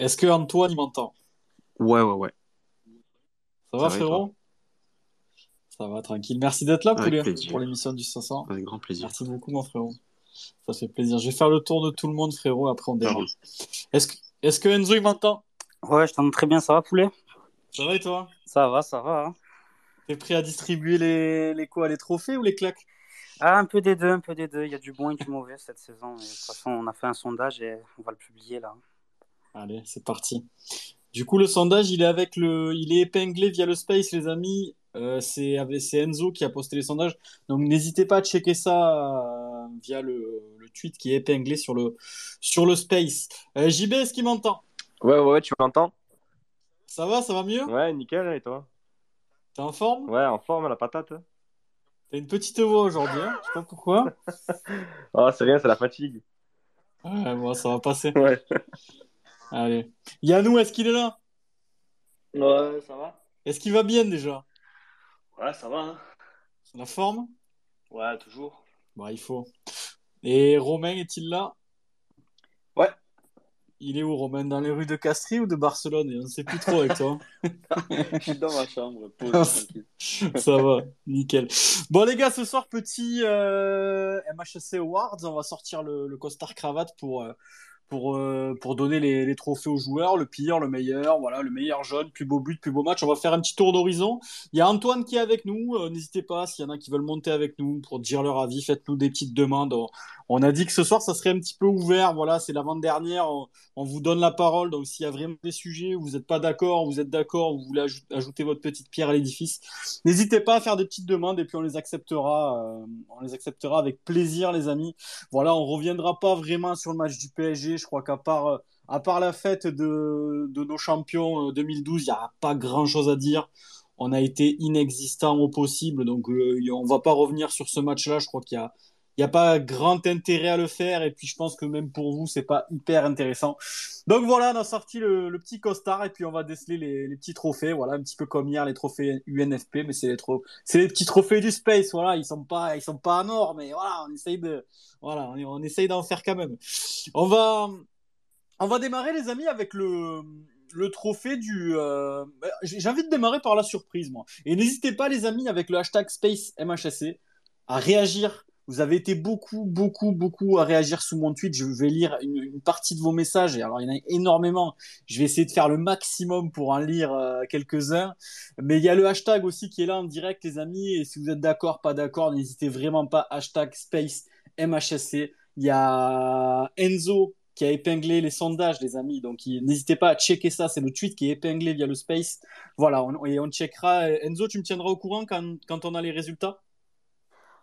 Est-ce que Antoine m'entend? Ouais, ouais, ouais. Ça, va, frérot? Ça va, tranquille. Merci d'être là, Poulet, pour l'émission du 500. Avec grand plaisir. Merci beaucoup, mon frérot. Ça fait plaisir. Je vais faire le tour de tout le monde, frérot, après on démarre. Est-ce que, est que Enzo, il m'entend? Ouais, je t'entends très bien. Ça va, Poulet? Ça va et toi? Ça va, ça va. Hein. T'es prêt à distribuer les, les quoi Les trophées ou les claques? Ah, un peu des deux, un peu des deux. Il y a du bon et du mauvais cette saison. de toute façon, on a fait un sondage et on va le publier là. Allez, c'est parti. Du coup, le sondage, il est avec le, il est épinglé via le Space, les amis. Euh, c'est Enzo qui a posté les sondages. Donc n'hésitez pas à checker ça euh, via le, le, tweet qui est épinglé sur le, sur le Space. Euh, JB, est-ce qu'il m'entend? Ouais, ouais, tu m'entends? Ça va, ça va mieux? Ouais, nickel, et toi? T'es en forme? Ouais, en forme, la patate. T'as une petite voix aujourd'hui, hein je sais pas pourquoi. oh, c'est rien, c'est la fatigue. Ouais, bon, ça va passer. Ouais. Allez. Yannou, est-ce qu'il est là? Ouais, ça va. Est-ce qu'il va bien déjà? Ouais, ça va. Hein. La forme? Ouais, toujours. Bah, il faut. Et Romain, est-il là? Ouais. Il est où, Romain? Dans les rues de Castries ou de Barcelone? On ne sait plus trop avec toi. Je suis dans ma chambre. Ça va, nickel. Bon, les gars, ce soir, petit euh, MHC Awards. On va sortir le, le costard cravate pour. Euh, pour, euh, pour donner les, les, trophées aux joueurs, le pire, le meilleur, voilà, le meilleur jeune, plus beau but, plus beau match. On va faire un petit tour d'horizon. Il y a Antoine qui est avec nous. Euh, n'hésitez pas, s'il y en a qui veulent monter avec nous pour dire leur avis, faites-nous des petites demandes. A dit que ce soir, ça serait un petit peu ouvert. Voilà, c'est l'avant-dernière. On, on, vous donne la parole. Donc, s'il y a vraiment des sujets où vous n'êtes pas d'accord, vous êtes d'accord, vous voulez ajouter votre petite pierre à l'édifice, n'hésitez pas à faire des petites demandes et puis on les acceptera. Euh, on les acceptera avec plaisir, les amis. Voilà, on reviendra pas vraiment sur le match du PSG. Je crois qu'à part, euh, la fête de, nos champions 2012, euh, il n'y a pas grand chose à dire. On a été inexistant au possible. Donc, on va pas revenir sur ce match-là. Je crois qu'il y a n'y a pas grand intérêt à le faire. Et puis, je pense que même pour vous, c'est pas hyper intéressant. Donc voilà, on a sorti le, petit costard et puis on va déceler les, petits trophées. Voilà, un petit peu comme hier, les trophées UNFP, mais c'est les, petits trophées du space. Voilà, ils sont pas, ils sont pas en or, mais voilà, on essaye de, voilà, on, essaye d'en faire quand même. On va, on va démarrer, les amis, avec le, le trophée du. Euh... J'ai envie de démarrer par la surprise, moi. Et n'hésitez pas, les amis, avec le hashtag SpaceMHSC, à réagir vous avez été beaucoup, beaucoup, beaucoup à réagir sous mon tweet. Je vais lire une, partie de vos messages. Alors, il y en a énormément. Je vais essayer de faire le maximum pour en lire euh, quelques-uns. Mais il y a le hashtag aussi qui est là en direct, les amis. Et si vous êtes d'accord, pas d'accord, n'hésitez vraiment pas. Hashtag space MHSC. Il y a Enzo qui a épinglé les sondages, les amis. Donc, n'hésitez pas à checker ça. C'est le tweet qui est épinglé via le space. Voilà, on, et on checkera. Enzo, tu me tiendras au courant quand, quand on a les résultats?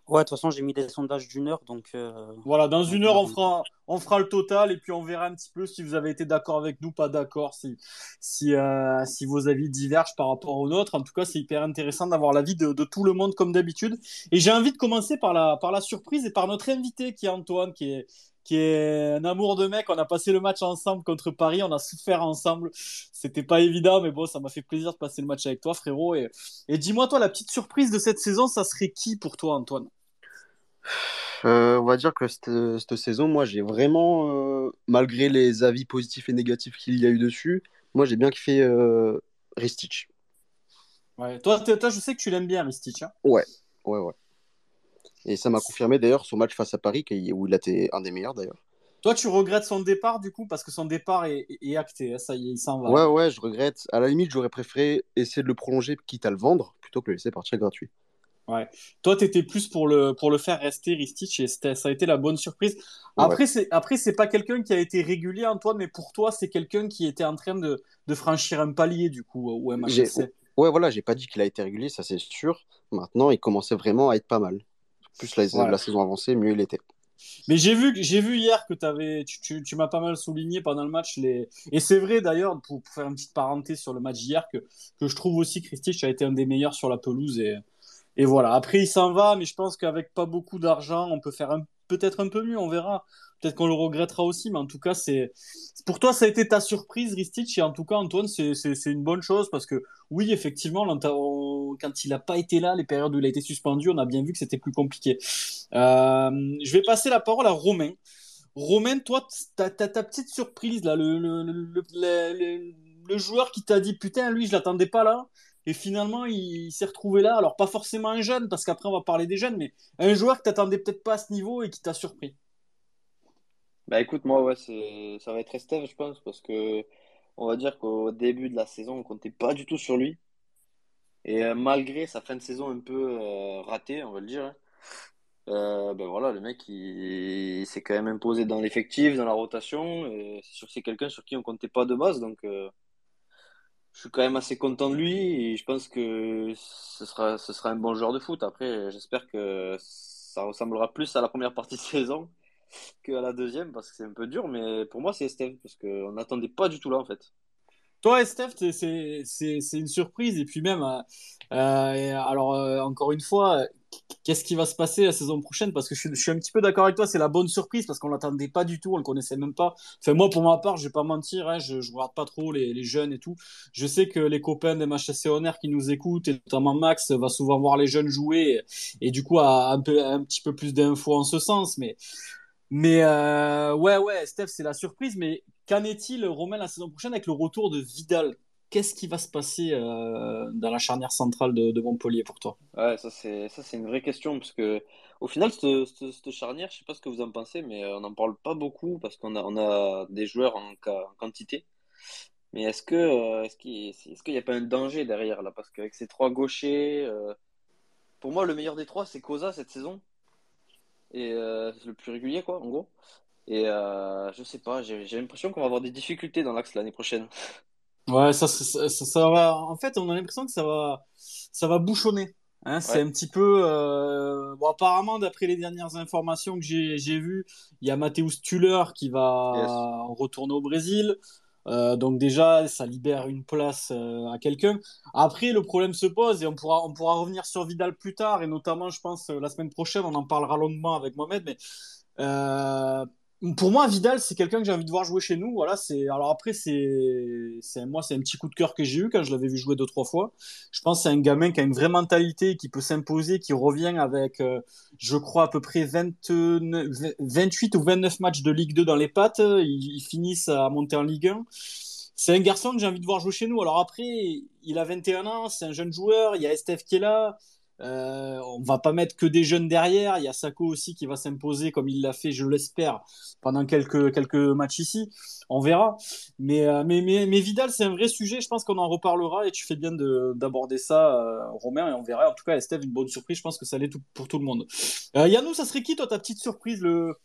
Ouais, de toute façon, j'ai mis des sondages d'une heure, donc. Euh, voilà, dans une heure, on fera, on fera le total et puis on verra un petit peu si vous avez été d'accord avec nous, pas d'accord, si, si, euh, si vos avis divergent par rapport aux nôtres. En tout cas, c'est hyper intéressant d'avoir l'avis de, de tout le monde comme d'habitude. Et j'ai envie de commencer par la, par la surprise et par notre invité qui est Antoine, qui est, qui est un amour de mec. On a passé le match ensemble contre Paris, on a souffert ensemble. C'était pas évident, mais bon, ça m'a fait plaisir de passer le match avec toi, frérot. Et, et dis-moi, toi, la petite surprise de cette saison, ça serait qui pour toi, Antoine? Euh, on va dire que cette, saison, moi, j'ai vraiment, euh, malgré les avis positifs et négatifs qu'il y a eu dessus, moi, j'ai bien kiffé euh, Ristich. Ouais, toi, toi, je sais que tu l'aimes bien, Ristich. Hein ouais, ouais, ouais. Et ça m'a confirmé d'ailleurs son match face à Paris, où il a été un des meilleurs d'ailleurs. Toi, tu regrettes son départ du coup parce que son départ est, acté, hein, ça y est, il s'en va. Ouais, ouais, je regrette. À la limite, j'aurais préféré essayer de le prolonger, quitte à le vendre, plutôt que le laisser partir gratuit. Ouais. Toi, tu étais plus pour le, pour le faire rester, Ristich, et ça a été la bonne surprise. Après, c'est après c'est pas quelqu'un qui a été régulier, Antoine, mais pour toi, c'est quelqu'un qui était en train de, de, franchir un palier, du coup, au MHC. Ouais, voilà, j'ai pas dit qu'il a été régulier, ça c'est sûr. Maintenant, il commençait vraiment à être pas mal. Plus la, la saison avancée, mieux il était. Mais j'ai vu, j'ai vu hier que avais, tu, tu, tu m'as pas mal souligné pendant le match. Les... Et c'est vrai d'ailleurs, pour, pour, faire une petite parenthèse sur le match d'hier, que, que je trouve aussi que Ristich a été un des meilleurs sur la pelouse. Et, et voilà. Après, il s'en va, mais je pense qu'avec pas beaucoup d'argent, on peut faire peut-être un peu mieux. On verra. Peut-être qu'on le regrettera aussi, mais en tout cas, c'est pour toi, ça a été ta surprise, Ristich, et en tout cas, Antoine, c'est une bonne chose parce que oui, effectivement, quand il n'a pas été là, les périodes où il a été suspendu, on a bien vu que c'était plus compliqué. Euh, je vais passer la parole à Romain. Romain, toi, t'as as ta petite surprise là, le, le joueur qui t'a dit putain, lui, je l'attendais pas là. Et finalement, il, s'est retrouvé là. Alors, pas forcément un jeune, parce qu'après, on va parler des jeunes, mais un joueur que t'attendais peut-être pas à ce niveau et qui t'a surpris. Bah écoute, moi, ouais, ça va être Esteve, je pense, parce que on va dire qu'au début de la saison, on comptait pas du tout sur lui. Et euh, malgré sa fin de saison un peu euh, ratée, on va le dire, hein, euh, ben voilà, le mec, il, s'est quand même imposé dans l'effectif, dans la rotation. C'est sûr que c'est quelqu'un sur qui on comptait pas de base. Donc, je suis quand même assez content de lui. Et je pense que ce sera, ce sera un bon joueur de foot. Après, j'espère que ça ressemblera plus à la première partie de saison qu'à la deuxième, parce que c'est un peu dur. Mais pour moi, c'est Estelle, parce qu'on n'attendait pas du tout là, en fait. Toi, Steph, c'est une surprise. Et puis même, euh, euh, alors euh, encore une fois, qu'est-ce qui va se passer la saison prochaine? Parce que je, suis un petit peu d'accord avec toi, c'est la bonne surprise parce qu'on l'attendait pas du tout, on le connaissait même pas. Enfin, moi, pour ma part, je vais pas mentir, hein, je, je regarde pas trop les, jeunes et tout. Je sais que les copains des MHSC Honor qui nous écoutent, et notamment Max, va souvent voir les jeunes jouer et, du coup a un, peu, petit peu plus d'infos en ce sens. Mais, mais ouais, ouais, Steph, c'est la surprise. Mais Qu'en est-il, Romain, la saison prochaine avec le retour de Vidal? Qu'est-ce qui va se passer euh, dans la charnière centrale de, Montpellier pour toi? Ouais, ça c'est une vraie question parce que au final cette, charnière, je sais pas ce que vous en pensez, mais euh, on n'en parle pas beaucoup parce qu'on a on a des joueurs en, quantité. Mais est-ce que euh, est-ce qu'il n'y a pas un danger derrière là? Parce qu'avec ces trois gauchers, pour moi le meilleur des trois c'est Cosa cette saison et c'est le plus régulier quoi en gros. Et euh, je sais pas, j'ai l'impression qu'on va avoir des difficultés dans l'axe l'année prochaine. Ouais, ça, ça, ça, va. En fait, on a l'impression que ça va, ça va bouchonner. Hein, c'est un petit peu. Euh... Bon, apparemment, d'après les dernières informations que j'ai vues, il y a Mathéus Tuller qui va retourner au Brésil. Euh, donc déjà, ça libère une place euh, à quelqu'un. Après, le problème se pose et on pourra, on pourra revenir sur Vidal plus tard et notamment, je pense, la semaine prochaine, on en parlera longuement avec Mohamed. Mais pour moi, Vidal, c'est quelqu'un que j'ai envie de voir jouer chez nous. Voilà, c'est alors après, c'est, moi, c'est un petit coup de cœur que j'ai eu quand je l'avais vu jouer deux trois fois. Je pense c'est un gamin qui a une vraie mentalité, qui peut s'imposer, qui revient avec, euh, je crois à peu près 29, 28 ou 29 matchs de Ligue 2 dans les pattes. Ils, finissent à monter en Ligue 1. C'est un garçon que j'ai envie de voir jouer chez nous. Alors après, il a 21 ans, c'est un jeune joueur. Il y a Estef qui est là. Euh, on va pas mettre que des jeunes derrière. Il y a Sako aussi qui va s'imposer comme il l'a fait, je l'espère, pendant quelques quelques matchs ici. On verra. Mais euh, mais, mais, mais Vidal, c'est un vrai sujet. Je pense qu'on en reparlera et tu fais bien d'aborder ça, euh, Romain, et on verra. En tout cas, Esteve, une bonne surprise. Je pense que ça l'est pour tout le monde. Euh, Yannou, ça serait qui toi ta petite surprise, le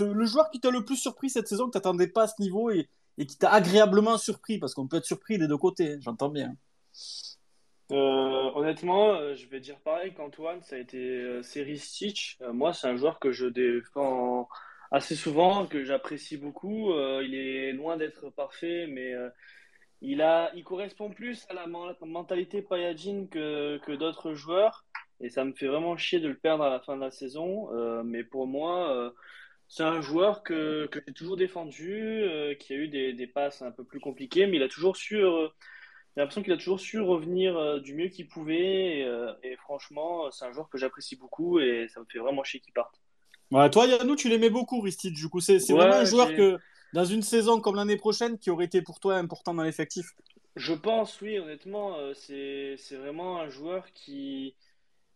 le joueur qui t'a le plus surpris cette saison que t'attendais pas à ce niveau et, et qui t'a agréablement surpris? Parce qu'on peut être surpris des deux côtés. J'entends bien. Euh, honnêtement, euh, je vais dire pareil qu'Antoine, ça a été euh, Stitch. Euh, moi, c'est un joueur que je défends assez souvent, que j'apprécie beaucoup. il est loin d'être parfait, mais il a, il correspond plus à la mentalité Payadine que, que d'autres joueurs. Et ça me fait vraiment chier de le perdre à la fin de la saison. mais pour moi, c'est un joueur que, que j'ai toujours défendu, qui a eu des, des passes un peu plus compliquées, mais il a toujours su j'ai l'impression qu'il a toujours su revenir euh, du mieux qu'il pouvait. Et, euh, franchement, c'est un joueur que j'apprécie beaucoup et ça me fait vraiment chier qu'il parte. Ouais, toi, Yannou, tu l'aimais beaucoup, Ristich. Du coup, c'est vraiment un joueur que, dans une saison comme l'année prochaine, qui aurait été pour toi important dans l'effectif Je pense, oui, honnêtement. Euh, c'est vraiment un joueur qui.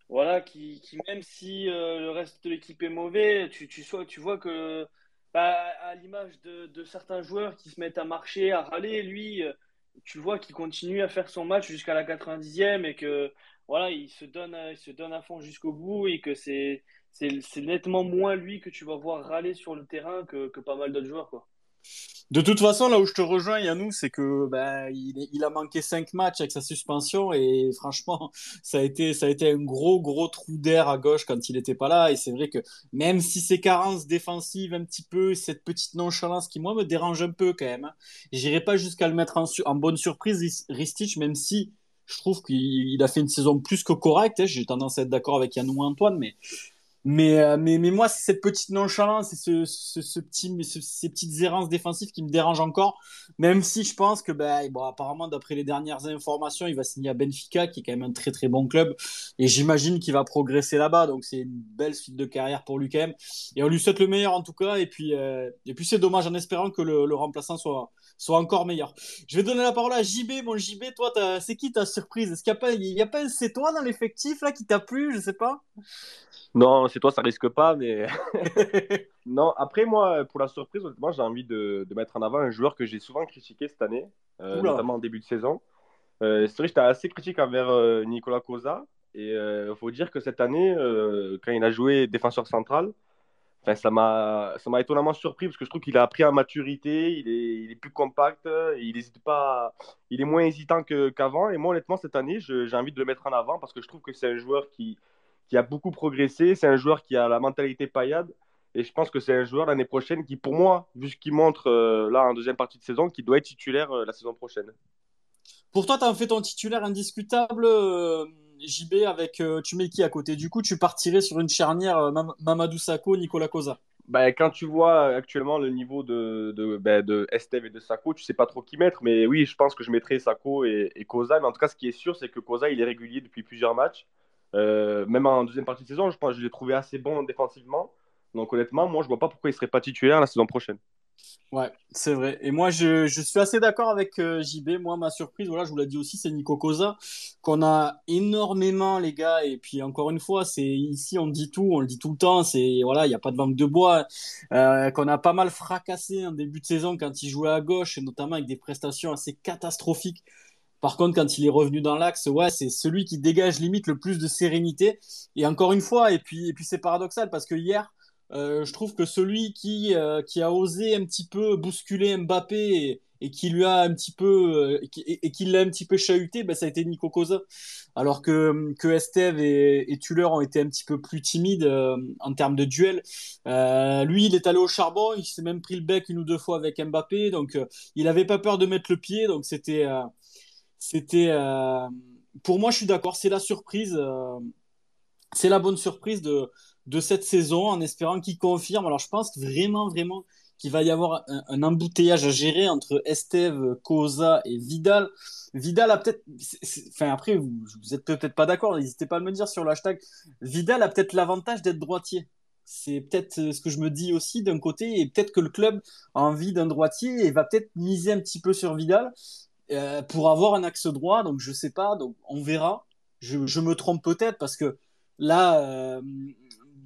Voilà, qui, qui même si le reste de l'équipe est mauvais, tu, tu, tu vois que, bah, à l'image de, de, certains joueurs qui se mettent à marcher, à râler, lui, tu vois qu'il continue à faire son match jusqu'à la 90e et que voilà, il se donne, il se donne à fond jusqu'au bout et que c'est, c'est, nettement moins lui que tu vas voir râler sur le terrain que, que pas mal d'autres joueurs. Quoi. De toute façon, là où je te rejoins, Yannou, c'est que ben, il, a manqué cinq matchs avec sa suspension et franchement, ça a été, ça a été un gros, gros trou d'air à gauche quand il n'était pas là. Et c'est vrai que même si ces carences défensives un petit peu, cette petite nonchalance qui moi me dérange un peu quand même, hein, j'irai pas jusqu'à le mettre en, en bonne surprise, Ristich, même si je trouve qu'il a fait une saison plus que correcte. Hein. J'ai tendance à être d'accord avec Yannou Antoine, mais Mais, euh, mais, mais moi, c'est cette petite nonchalance et ce, ce, ces petites errances défensives qui me dérangent encore. Même si je pense que, bon, apparemment, d'après les dernières informations, il va signer à Benfica, qui est quand même un très très bon club. Et j'imagine qu'il va progresser là-bas. Donc c'est une belle suite de carrière pour lui quand même. Et on lui souhaite le meilleur en tout cas. Et puis, euh, c'est dommage en espérant que le, le remplaçant soit, soit encore meilleur. Je vais donner la parole à JB. Mon JB, toi, c'est qui ta surprise? Est-ce qu'il n'y a pas, il y a pas un c'est toi dans l'effectif là qui t'a plu? Je sais pas. Non, c'est toi, ça risque pas, mais. non, après, moi, pour la surprise, honnêtement, j'ai envie de, de mettre en avant un joueur que j'ai souvent critiqué cette année, euh, notamment en début de saison. Euh, c'est vrai que j'étais assez critique envers euh, Nicolas Cosa. Et il faut dire que cette année, quand il a joué défenseur central, enfin, ça m'a ça m'a étonnamment surpris parce que je trouve qu'il a appris en maturité, il est, plus compact, il hésite pas, il est moins hésitant qu'avant. Et moi, honnêtement, cette année, j'ai envie de le mettre en avant parce que je trouve que c'est un joueur qui, qui a beaucoup progressé, c'est un joueur qui a la mentalité paillade. Et je pense que c'est un joueur l'année prochaine qui, pour moi, vu ce qu'il montre euh, là en deuxième partie de saison, qui doit être titulaire euh, la saison prochaine. Pour toi, t'as fait ton titulaire indiscutable, euh, JB, avec euh, tu mets qui à côté Du coup, tu partirais sur une charnière euh, Mam- Mamadou Sakho, Nicolas Cosa. Ben, quand tu vois actuellement le niveau de, de, ben, de et de Sako, tu sais pas trop qui mettre. Mais oui, je pense que je mettrais Sako et, et Koza. Mais en tout cas, ce qui est sûr, c'est que Koza, il est régulier depuis plusieurs matchs. Euh, même en deuxième partie de saison, je pense que je l'ai trouvé assez bon défensivement. Donc honnêtement, moi, je vois pas pourquoi il serait pas titulaire la saison prochaine. Ouais, c'est vrai. Et moi, je, je suis assez d'accord avec euh, JB. Moi, ma surprise, voilà, je vous l'ai dit aussi, c'est Nico Cosa, qu'on a énormément, les gars. Et puis, encore une fois, c'est ici, on dit tout, on le dit tout le temps. C'est, voilà, il n'y a pas de langue de bois. Euh, qu'on a pas mal fracassé en début de saison quand il jouait à gauche, et notamment avec des prestations assez catastrophiques. Par contre, quand il est revenu dans l'axe, ouais, c'est celui qui dégage limite le plus de sérénité. Et encore une fois, et puis, et puis c'est paradoxal parce que hier, euh, je trouve que celui qui, euh, qui a osé un petit peu bousculer Mbappé et, qui lui a un petit peu euh, et l'a un petit peu chahuté, ben, ça a été Nico Cosa. Alors que, que Esteve et, et Tuller ont été un petit peu plus timides en termes de duel. Lui, il est allé au charbon, il s'est même pris le bec une ou deux fois avec Mbappé, donc il avait pas peur de mettre le pied, donc c'était c'était pour moi, je suis d'accord, c'est la surprise. c'est la bonne surprise de, de cette saison en espérant qu'il confirme. Alors je pense vraiment, vraiment qu'il va y avoir un, embouteillage à gérer entre Esteve, Cosa et Vidal. Vidal a peut-être, enfin après, vous, vous êtes peut-être pas d'accord, n'hésitez pas à me dire sur le hashtag. Vidal a peut-être l'avantage d'être droitier. C'est peut-être euh, ce que je me dis aussi d'un côté, et peut-être que le club a envie d'un droitier et va peut-être miser un petit peu sur Vidal euh, pour avoir un axe droit. Donc je sais pas, donc on verra. Je, je me trompe peut-être parce que Là, euh,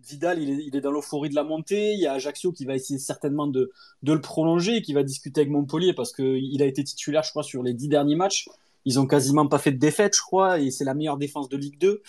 Vidal, il est, dans l'euphorie de la montée. Il y a Ajaccio qui va essayer certainement de, le prolonger qui va discuter avec Montpellier parce qu'il a été titulaire, je crois, sur les dix derniers matchs. Ils ont quasiment pas fait de défaite, je crois, et c'est la meilleure défense de Ligue 2.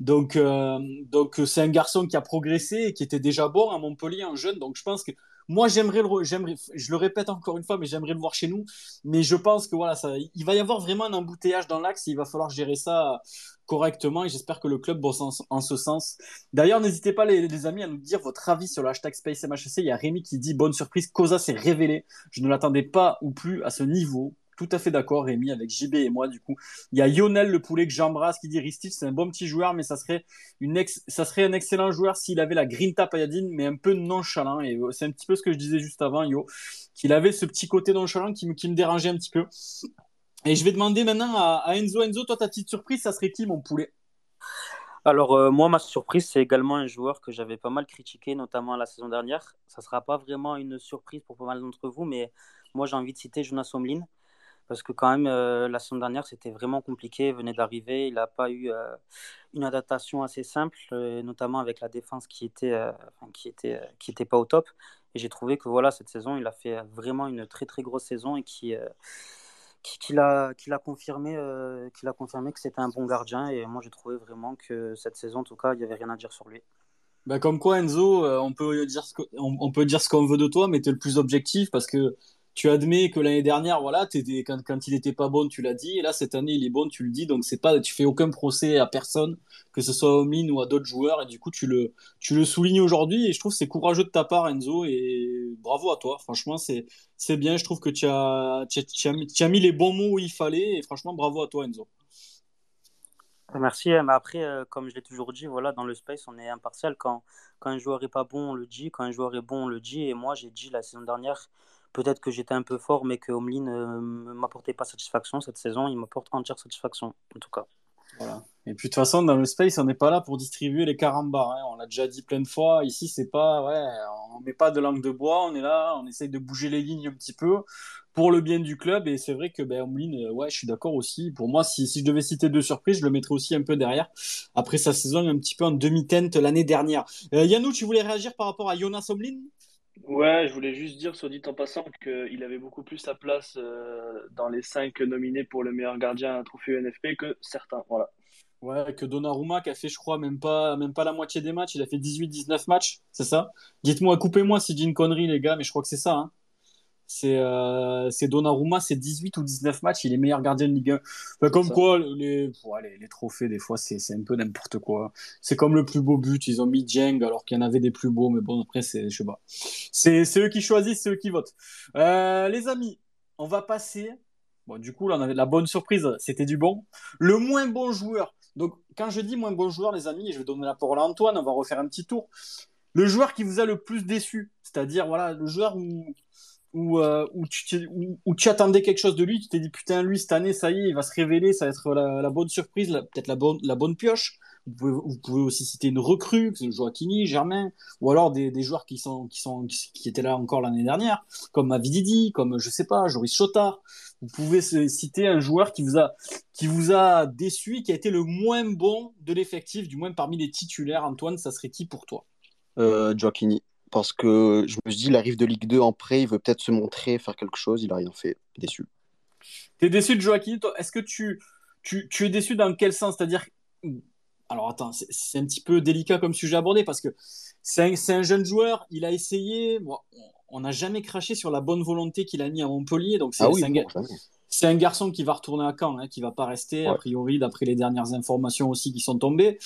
Donc, euh, donc c'est un garçon qui a progressé et qui était déjà bon à Montpellier en jeune. Donc, je pense que moi, j'aimerais le, j'aimerais, je le répète encore une fois, mais j'aimerais le voir chez nous. Mais je pense que voilà, ça, il va y avoir vraiment un embouteillage dans l'axe. Il va falloir gérer ça correctement et j'espère que le club bosse en, en ce sens. D'ailleurs, n'hésitez pas les, les amis à nous dire votre avis sur le hashtag SpaceMHC. Il y a Rémi qui dit bonne surprise, Cosa s'est révélé. Je ne l'attendais pas ou plus à ce niveau. Tout à fait d'accord, Rémi, avec JB et moi, du coup. Il y a Lionel, le poulet que j'embrasse, qui dit Ristich, c'est un bon petit joueur, mais ça serait, une ex... ça serait un excellent joueur s'il avait la grinta Payadine, mais un peu nonchalant. Et c'est un petit peu ce que je disais juste avant, Yo, qu'il avait ce petit côté nonchalant qui me, qui me dérangeait un petit peu. Et je vais demander maintenant à, Enzo. Enzo, toi, ta petite surprise, ça serait qui, mon poulet? Alors, euh, moi, ma surprise, c'est également un joueur que j'avais pas mal critiqué, notamment la saison dernière. Ça sera pas vraiment une surprise pour pas mal d'entre vous, mais moi, j'ai envie de citer Jonas Omlin. Parce que quand même, euh, la saison dernière, c'était vraiment compliqué. Il venait d'arriver. Il n'a pas eu euh, une adaptation assez simple, euh, notamment avec la défense qui était, euh, qui était, qui était pas au top. Et j'ai trouvé que voilà, cette saison, il a fait vraiment une très très grosse saison et qui, qui, qui l'a, confirmé, qui l'a confirmé que c'était un bon gardien. Et moi, j'ai trouvé vraiment que cette saison, en tout cas, il n'y avait rien à dire sur lui. bah, Comme quoi, Enzo, on, peut dire ce que, on, on, peut dire ce qu'on veut de toi, mais tu es le plus objectif parce que tu admets que l'année dernière, voilà, quand, il était pas bon, tu l'as dit, et là cette année il est bon, tu le dis, donc c'est pas, tu fais aucun procès à personne, que ce soit à Omlin ou à d'autres joueurs, et du coup tu le, tu le soulignes aujourd'hui, et je trouve que c'est courageux de ta part, Enzo, et bravo à toi, franchement c'est, bien, je trouve que tu as, tu as, mis, les bons mots où il fallait, et franchement bravo à toi, Enzo. Merci. Mais après, euh, comme je l'ai toujours dit, voilà, dans le space, on est impartial. Quand, quand un joueur est pas bon, on le dit. Quand un joueur est bon, on le dit. Et moi, j'ai dit la saison dernière, peut-être que j'étais un peu fort, mais que Omlin ne m'apportait pas satisfaction cette saison. Il m'apporte entière satisfaction, en tout cas. Voilà. Et puis de toute façon, dans le space, on n'est pas là pour distribuer les carambars. Hein. On l'a déjà dit plein de fois. Ici, c'est pas, ouais, on met pas de langue de bois. On est là, on essaye de bouger les lignes un petit peu pour le bien du club. Et c'est vrai que ben, Omlin, ouais, je suis d'accord aussi. Pour moi, si, je devais citer deux surprises, je le mettrais aussi un peu derrière. Après sa saison un petit peu en demi-teinte l'année dernière. Euh, Yannou, tu voulais réagir par rapport à Jonas Omlin? Ouais, je voulais juste dire, soit dit en passant, qu'il avait beaucoup plus sa place euh, dans les cinq nominés pour le meilleur gardien à trophée NFP que certains. Voilà. Ouais, que Donnarumma qui a fait, je crois, même pas, même pas la moitié des matchs. Il a fait 18-19 matchs, c'est ça? Dites-moi, coupez-moi si j'ai une connerie, les gars, mais je crois que c'est ça. Hein c'est euh, Donnarumma, c'est 18 ou 19 matchs, il est meilleur gardien de Ligue 1. comme quoi, les, les, trophées, des fois, c'est un peu n'importe quoi. C'est comme le plus beau but, ils ont mis Jeng alors qu'il y en avait des plus beaux, mais bon, après, c'est, je sais pas. C'est eux qui choisissent, c'est eux qui votent. Euh, les amis, on va passer. Bon, du coup, là, on avait de la bonne surprise, c'était du bon. Le moins bon joueur. Donc, quand je dis moins bon joueur, les amis, je vais donner la parole à Antoine, on va refaire un petit tour. Le joueur qui vous a le plus déçu, c'est-à-dire, voilà, le joueur où où, euh, où, tu où, tu attendais quelque chose de lui, tu t'es dit putain, lui cette année, ça y est, il va se révéler, ça va être la, la bonne surprise, peut-être la bonne, la bonne pioche. Vous pouvez, vous pouvez aussi citer une recrue, Joaquini, Germain, ou alors des, des joueurs qui sont, qui sont, qui étaient là encore l'année dernière, comme Mavididi, comme je sais pas, Joris Chotard. Vous pouvez citer un joueur qui vous a, qui vous a déçu, qui a été le moins bon de l'effectif, du moins parmi les titulaires. Antoine, ça serait qui pour toi? Euh, Joaquini parce que je me dis, il arrive de Ligue 2 en prêt, il veut peut-être se montrer, faire quelque chose, il n'a rien fait. Déçu. Tu es déçu de Joaquin Est-ce que tu, tu, tu, es déçu dans quel sens? C'est-à-dire. Alors attends, c'est un petit peu délicat comme sujet abordé parce que c'est un, un, jeune joueur, il a essayé. on n'a jamais craché sur la bonne volonté qu'il a mis à Montpellier. Donc c'est ah oui, un, c'est un garçon qui va retourner à Caen, hein, qui va pas rester, a priori, d'après les dernières informations aussi qui sont tombées.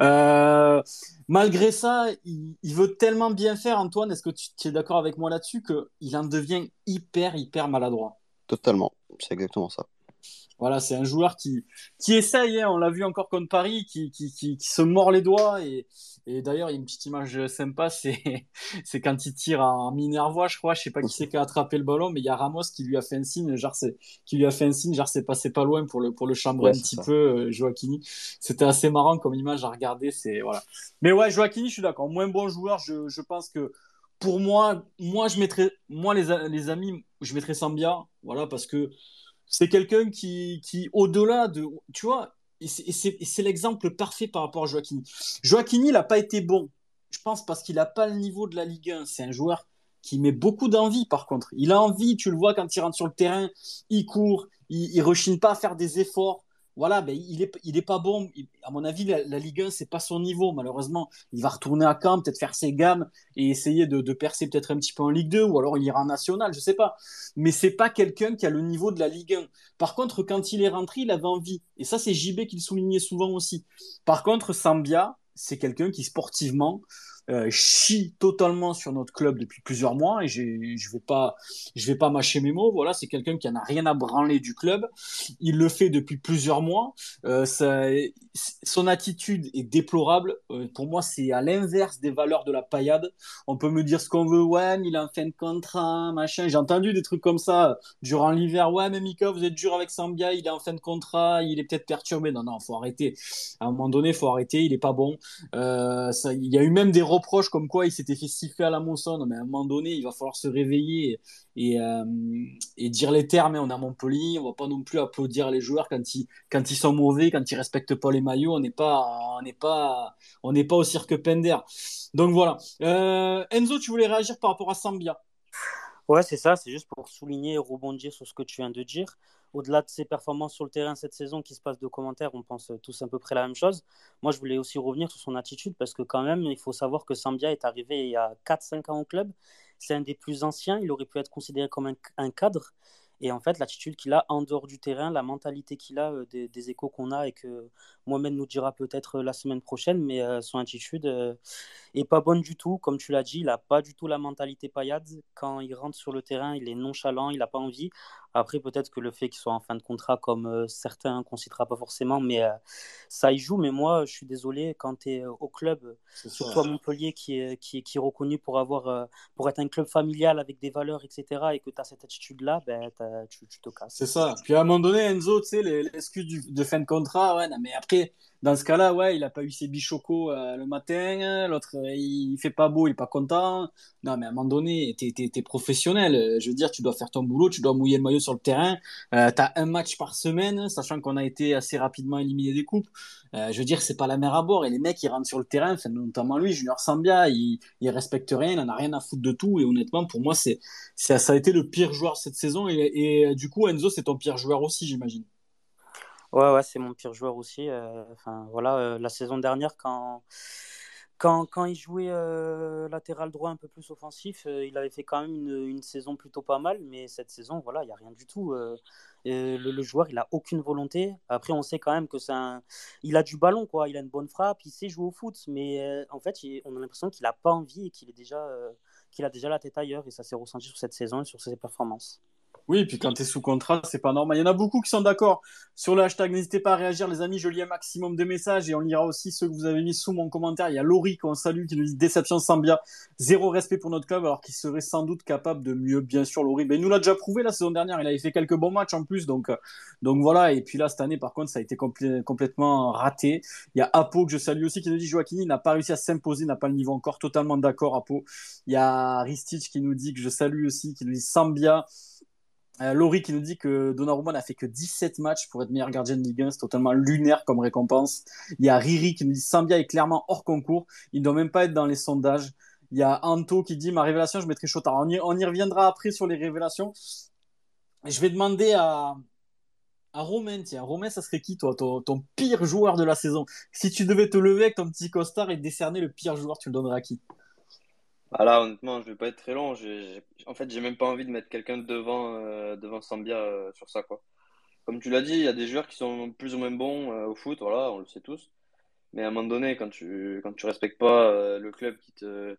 Euh, malgré ça, il, veut tellement bien faire, Antoine, est-ce que tu, tu es d'accord avec moi là-dessus, qu'il en devient hyper, hyper maladroit? Totalement, c'est exactement ça. Voilà, c'est un joueur qui, qui essaye, hein, on l'a vu encore contre Paris, qui, qui, qui, qui, se mord les doigts. Et, et d'ailleurs, il y a une petite image sympa, c'est, quand il tire en Minervois, je crois, je sais pas qui c'est qui a attrapé le ballon, mais il y a Ramos qui lui a fait un signe, genre c'est, qui lui a fait un signe, genre c'est passé pas loin pour le, pour le chambrer un petit peu, euh, Joaquini. C'était assez marrant comme image à regarder, c'est, voilà. Mais ouais, Joaquini, je suis d'accord, moins bon joueur, je, je pense que pour moi, moi, je mettrais, moi, les, les amis, je mettrais Sambia, voilà, parce que c'est quelqu'un qui, qui au-delà de, tu vois, et c'est l'exemple parfait par rapport à Joaquini. Joaquini, il n'a pas été bon, je pense, parce qu'il n'a pas le niveau de la Ligue 1. C'est un joueur qui met beaucoup d'envie, par contre. Il a envie, tu le vois quand il rentre sur le terrain, il court, il, il rechigne pas à faire des efforts voilà, ben, il est, il est pas bon. à mon avis, la, Ligue 1, c'est pas son niveau, malheureusement. Il va retourner à Caen, peut-être faire ses gammes et essayer de, de percer peut-être un petit peu en Ligue 2 ou alors il ira en National, je sais pas. Mais c'est pas quelqu'un qui a le niveau de la Ligue 1. Par contre, quand il est rentré, il avait envie. Et ça, c'est JB qui le soulignait souvent aussi. Par contre, Sambia, c'est quelqu'un qui sportivement, euh, chie totalement sur notre club depuis plusieurs mois et je vais pas je vais pas mâcher mes mots. Voilà c'est quelqu'un qui en a rien à branler du club. Il le fait depuis plusieurs mois. Euh, son attitude est déplorable. Euh, pour moi c'est à l'inverse des valeurs de la paillade. On peut me dire ce qu'on veut. Ouais mais il a en fin de contrat machin. J'ai entendu des trucs comme ça durant l'hiver. Ouais mais Mika vous êtes dur avec Sambia. Il est en fin de contrat. Il est peut-être perturbé. Non non faut arrêter. À un moment donné faut arrêter. Il est pas bon. Ça il y a eu même des reproche comme quoi il s'était fait siffler à la Monson, mais à un moment donné, il va falloir se réveiller et, euh, dire les termes. On est à Montpellier, on va pas non plus applaudir les joueurs quand ils, quand ils sont mauvais, quand ils respectent pas les maillots. On n'est pas, on n'est pas, on n'est pas au cirque Pender. Donc voilà. Euh, Enzo, tu voulais réagir par rapport à Sambia? Ouais, c'est ça. C'est juste pour souligner et rebondir sur ce que tu viens de dire au-delà de ses performances sur le terrain cette saison qui se passe de commentaires, on pense tous à peu près la même chose. Moi, je voulais aussi revenir sur son attitude parce que quand même, il faut savoir que Sambia est arrivé il y a 4-5 ans au club. C'est un des plus anciens, il aurait pu être considéré comme un, cadre. Et en fait, l'attitude qu'il a en dehors du terrain, la mentalité qu'il a, euh, des, échos qu'on a et que Mohamed nous dira peut-être la semaine prochaine, mais euh, son attitude, euh, est pas bonne du tout. Comme tu l'as dit, il n'a pas du tout la mentalité paillade. Quand il rentre sur le terrain, il est nonchalant, il n'a pas envie. Après, peut-être que le fait qu'il soit en fin de contrat, comme euh, certains, qu'on ne citera pas forcément, mais euh, ça y joue. Mais moi, je suis désolé, quand tu es euh, au club, surtout à Montpellier, qui est, qui, est, qui est reconnu pour, avoir, pour être un club familial avec des valeurs, etc., et que tu as cette attitude-là, ben, tu, tu, te casses. C'est ça. Puis à un moment donné, Enzo, tu sais, l'excuse de fin de contrat, ouais, non, mais après, dans ce cas-là, ouais, il n'a pas eu ses bichocos euh, le matin, l'autre, il fait pas beau, il est pas content. Non, mais à un moment donné, tu es, professionnel. Je veux dire, tu dois faire ton boulot, tu dois mouiller le maillot sur le terrain. Euh, tu as un match par semaine, sachant qu'on a été assez rapidement éliminé des coupes. Euh, je veux dire, c'est pas la mer à bord. Et les mecs, ils rentrent sur le terrain, notamment lui, Junior Sambia, il, il respecte rien, il en a rien à foutre de tout. Et honnêtement, pour moi, c'est, ça a été le pire joueur cette saison. Et, et du coup, Enzo, c'est ton pire joueur aussi, j'imagine. Ouais, ouais, c'est mon pire joueur aussi. Euh, enfin, voilà, euh, la saison dernière, quand, quand, quand il jouait euh, latéral droit un peu plus offensif, il avait fait quand même une, saison plutôt pas mal. Mais cette saison, voilà, il n'y a rien du tout. Le, le, joueur, il a aucune volonté. Après, on sait quand même que c'est un... il a du ballon, quoi. Il a une bonne frappe, il sait jouer au foot. Mais en fait, on a l'impression qu'il n'a pas envie et qu'il est déjà, qu'il a déjà la tête ailleurs. Et ça s'est ressenti sur cette saison et sur ses performances. Oui, puis quand tu sous contrat, c'est pas normal. Il y en a beaucoup qui sont d'accord sur le hashtag. N'hésitez pas à réagir, les amis. Je lis un maximum de messages et on lira aussi ceux que vous avez mis sous mon commentaire. Il y a Laurie qu'on salue qui nous dit déception Sambia, zéro respect pour notre club alors qu'il serait sans doute capable de mieux. Bien sûr, Laurie, mais il nous l'a déjà prouvé la saison dernière. Il avait fait quelques bons matchs en plus, donc donc voilà. Et puis là cette année, par contre, ça a été complètement raté. Il y a Apo que je salue aussi qui nous dit Joaquini n'a pas réussi à s'imposer, n'a pas le niveau encore. Totalement d'accord, Apo. Il y a Ristich qui nous dit que je salue aussi, qui nous dit Sambia. Euh, Laurie qui nous dit que Donnarumma n'a fait que 17 matchs pour être meilleur gardien de Ligue 1, c'est totalement lunaire comme récompense. Il y a Riri qui nous dit Sambia est clairement hors concours, il ne doit même pas être dans les sondages. Il y a Anto qui dit ma révélation, je mettrai Chotard. On y, reviendra après sur les révélations. Je vais demander à, Romain, tiens, Romain, ça serait qui toi, ton, ton, pire joueur de la saison? Si tu devais te lever avec ton petit costard et décerner le pire joueur, tu le donnerais à qui? Ah là, honnêtement, je vais pas être très long. En fait, j'ai même pas envie de mettre quelqu'un devant, euh, Sambia euh, sur ça, quoi. Comme tu l'as dit, il y a des joueurs qui sont plus ou moins bons euh, au foot, voilà, on le sait tous. Mais à un moment donné, quand tu, quand tu respectes pas le club qui te,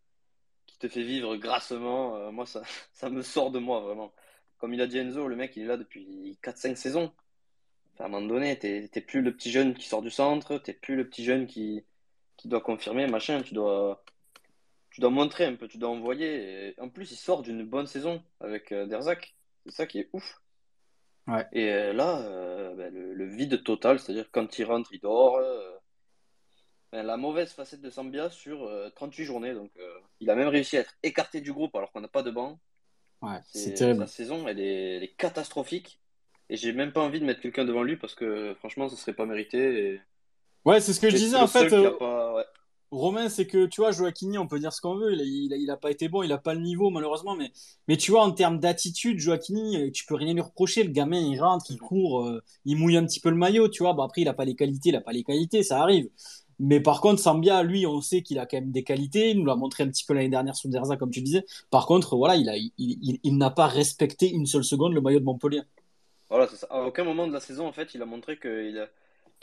fait vivre grassement, moi, ça, me sort de moi, vraiment. Comme il a dit Enzo, le mec, il est là depuis 4-5 saisons. à un moment donné, t'es t'es plus le petit jeune qui sort du centre, t'es plus le petit jeune qui, qui doit confirmer, machin, tu dois tu dois montrer un peu, tu dois envoyer. en plus, il sort d'une bonne saison avec euh, Derzac. C'est ça qui est ouf. Ouais. Et euh, là, euh, ben, le, vide total, c'est-à-dire quand il rentre, il dort. Ben, la mauvaise facette de Sambia sur 38 journées. Donc, il a même réussi à être écarté du groupe alors qu'on n'a pas de banc. Ouais, c'est terrible. La saison, elle est, elle est catastrophique. Et j'ai même pas envie de mettre quelqu'un devant lui parce que franchement, ce serait pas mérité. Ouais, c'est ce que je disais en fait. Romain, c'est que tu vois, Joaquini, on peut dire ce qu'on veut, il, il, a, pas été bon, il a pas le niveau malheureusement, mais, mais tu vois, en termes d'attitude, Joaquini, tu peux rien lui reprocher. Le gamin, il rentre, il court, euh, il mouille un petit peu le maillot, tu vois. Bon, après, il a pas les qualités, il a pas les qualités, ça arrive. Mais par contre, Sambia, lui, on sait qu'il a quand même des qualités. Il nous l'a montré un petit peu l'année dernière sur Derza, comme tu disais. Par contre, voilà, il, a, il, il, n'a pas respecté une seule seconde le maillot de Montpellier. Voilà, ça. À aucun moment de la saison, en fait, il a montré qu'il a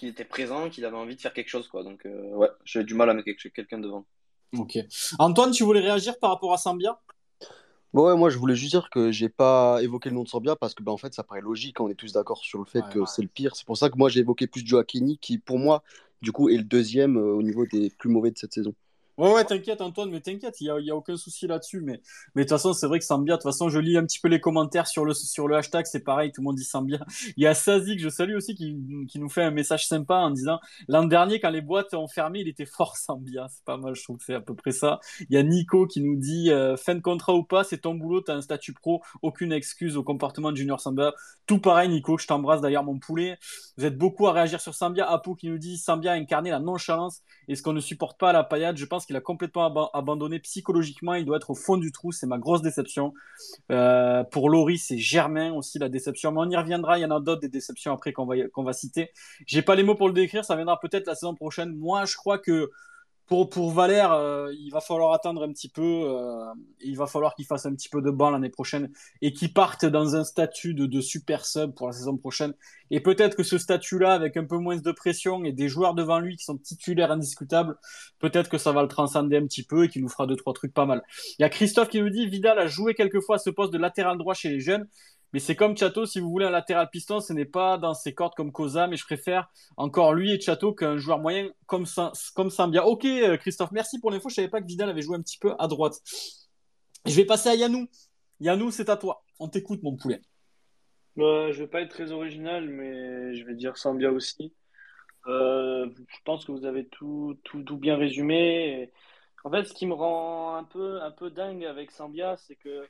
qu'il était présent, qu'il avait envie de faire quelque chose. Quoi. Donc, euh, ouais, j'ai du mal à mettre quelqu'un devant. Ok. Antoine, tu voulais réagir par rapport à Sambia? Ouais, moi je voulais juste dire que j'ai pas évoqué le nom de Sambia parce que ben, en fait ça paraît logique, on est tous d'accord sur le fait que c'est le pire. C'est pour ça que moi j'ai évoqué plus Joaquini qui pour moi du coup est le deuxième euh, au niveau des plus mauvais de cette saison. Ouais, ouais, t'inquiète, Antoine, mais t'inquiète, il n'y a, y a, aucun souci là-dessus. Mais, de toute façon, c'est vrai que Sambia, de toute façon, je lis un petit peu les commentaires sur le, sur le hashtag, c'est pareil, tout le monde dit Sambia. Il y a Sazik, je salue aussi, qui, qui nous fait un message sympa en disant l'an dernier, quand les boîtes ont fermé, il était fort Sambia. C'est pas mal, je trouve que c'est à peu près ça. Il y a Nico qui nous dit euh, fin de contrat ou pas, c'est ton boulot, t'as un statut pro, aucune excuse au comportement de Junior Sambia. Tout pareil, Nico, je t'embrasse d'ailleurs, mon poulet. Vous êtes beaucoup à réagir sur Sambia. Apo qui nous dit Sambia a incarné la nonchalance et ce qu'on ne supporte pas la paillade? Je pense qu'il a complètement abandonné psychologiquement. Il doit être au fond du trou. C'est ma grosse déception. Euh, pour Laurie, c'est Germain aussi la déception. Mais on y reviendra. Il y en a d'autres des déceptions après qu'on va, qu'on va citer. J'ai pas les mots pour le décrire. Ça viendra peut-être la saison prochaine. Moi, je crois que pour, pour Valère, euh, il va falloir attendre un petit peu. Euh, il va falloir qu'il fasse un petit peu de banc l'année prochaine et qu'il parte dans un statut de, de super sub pour la saison prochaine. Et peut-être que ce statut-là, avec un peu moins de pression et des joueurs devant lui qui sont titulaires indiscutables, peut-être que ça va le transcender un petit peu et qu'il nous fera deux, trois trucs pas mal. Il y a Christophe qui nous dit Vidal a joué quelquefois ce poste de latéral droit chez les jeunes. Mais c'est comme Chateau, si vous voulez un latéral piston, ce n'est pas dans ses cordes comme Cosa, mais je préfère encore lui et Chateau qu'un joueur moyen comme, comme Sambia. Ok, euh, Christophe, merci pour l'info. Je savais pas que Vidal avait joué un petit peu à droite. Je vais passer à Yanou. Yanou, c'est à toi. On t'écoute, mon poulet. Euh, je vais pas être très original, mais je vais dire Sambia aussi. Euh, je pense que vous avez tout, tout, tout bien résumé. En fait, ce qui me rend un peu, un peu dingue avec Sambia, c'est que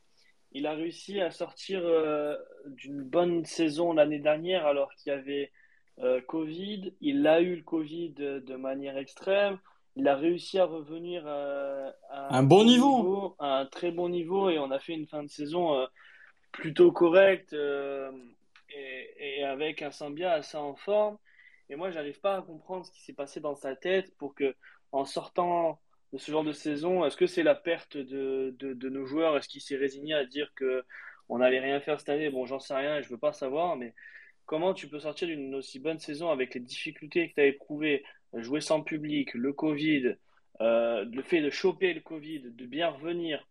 il a réussi à sortir euh, d'une bonne saison l'année dernière alors qu'il y avait euh, Covid. Il a eu le Covid de, manière extrême. Il a réussi à revenir euh, à un, bon niveau. à un très bon niveau, et on a fait une fin de saison plutôt correcte et, avec un Sambia assez en forme. Et moi, j'arrive pas à comprendre ce qui s'est passé dans sa tête pour que, en sortant de ce genre de saison Est-ce que c'est la perte de, de, nos joueurs? Est-ce qu'il s'est résigné à dire que on n'allait rien faire cette année? Bon, j'en sais rien et je veux pas savoir, mais comment tu peux sortir d'une aussi bonne saison avec les difficultés que tu as éprouvées, jouer sans public, le Covid, euh, le fait de choper le Covid, de bien revenir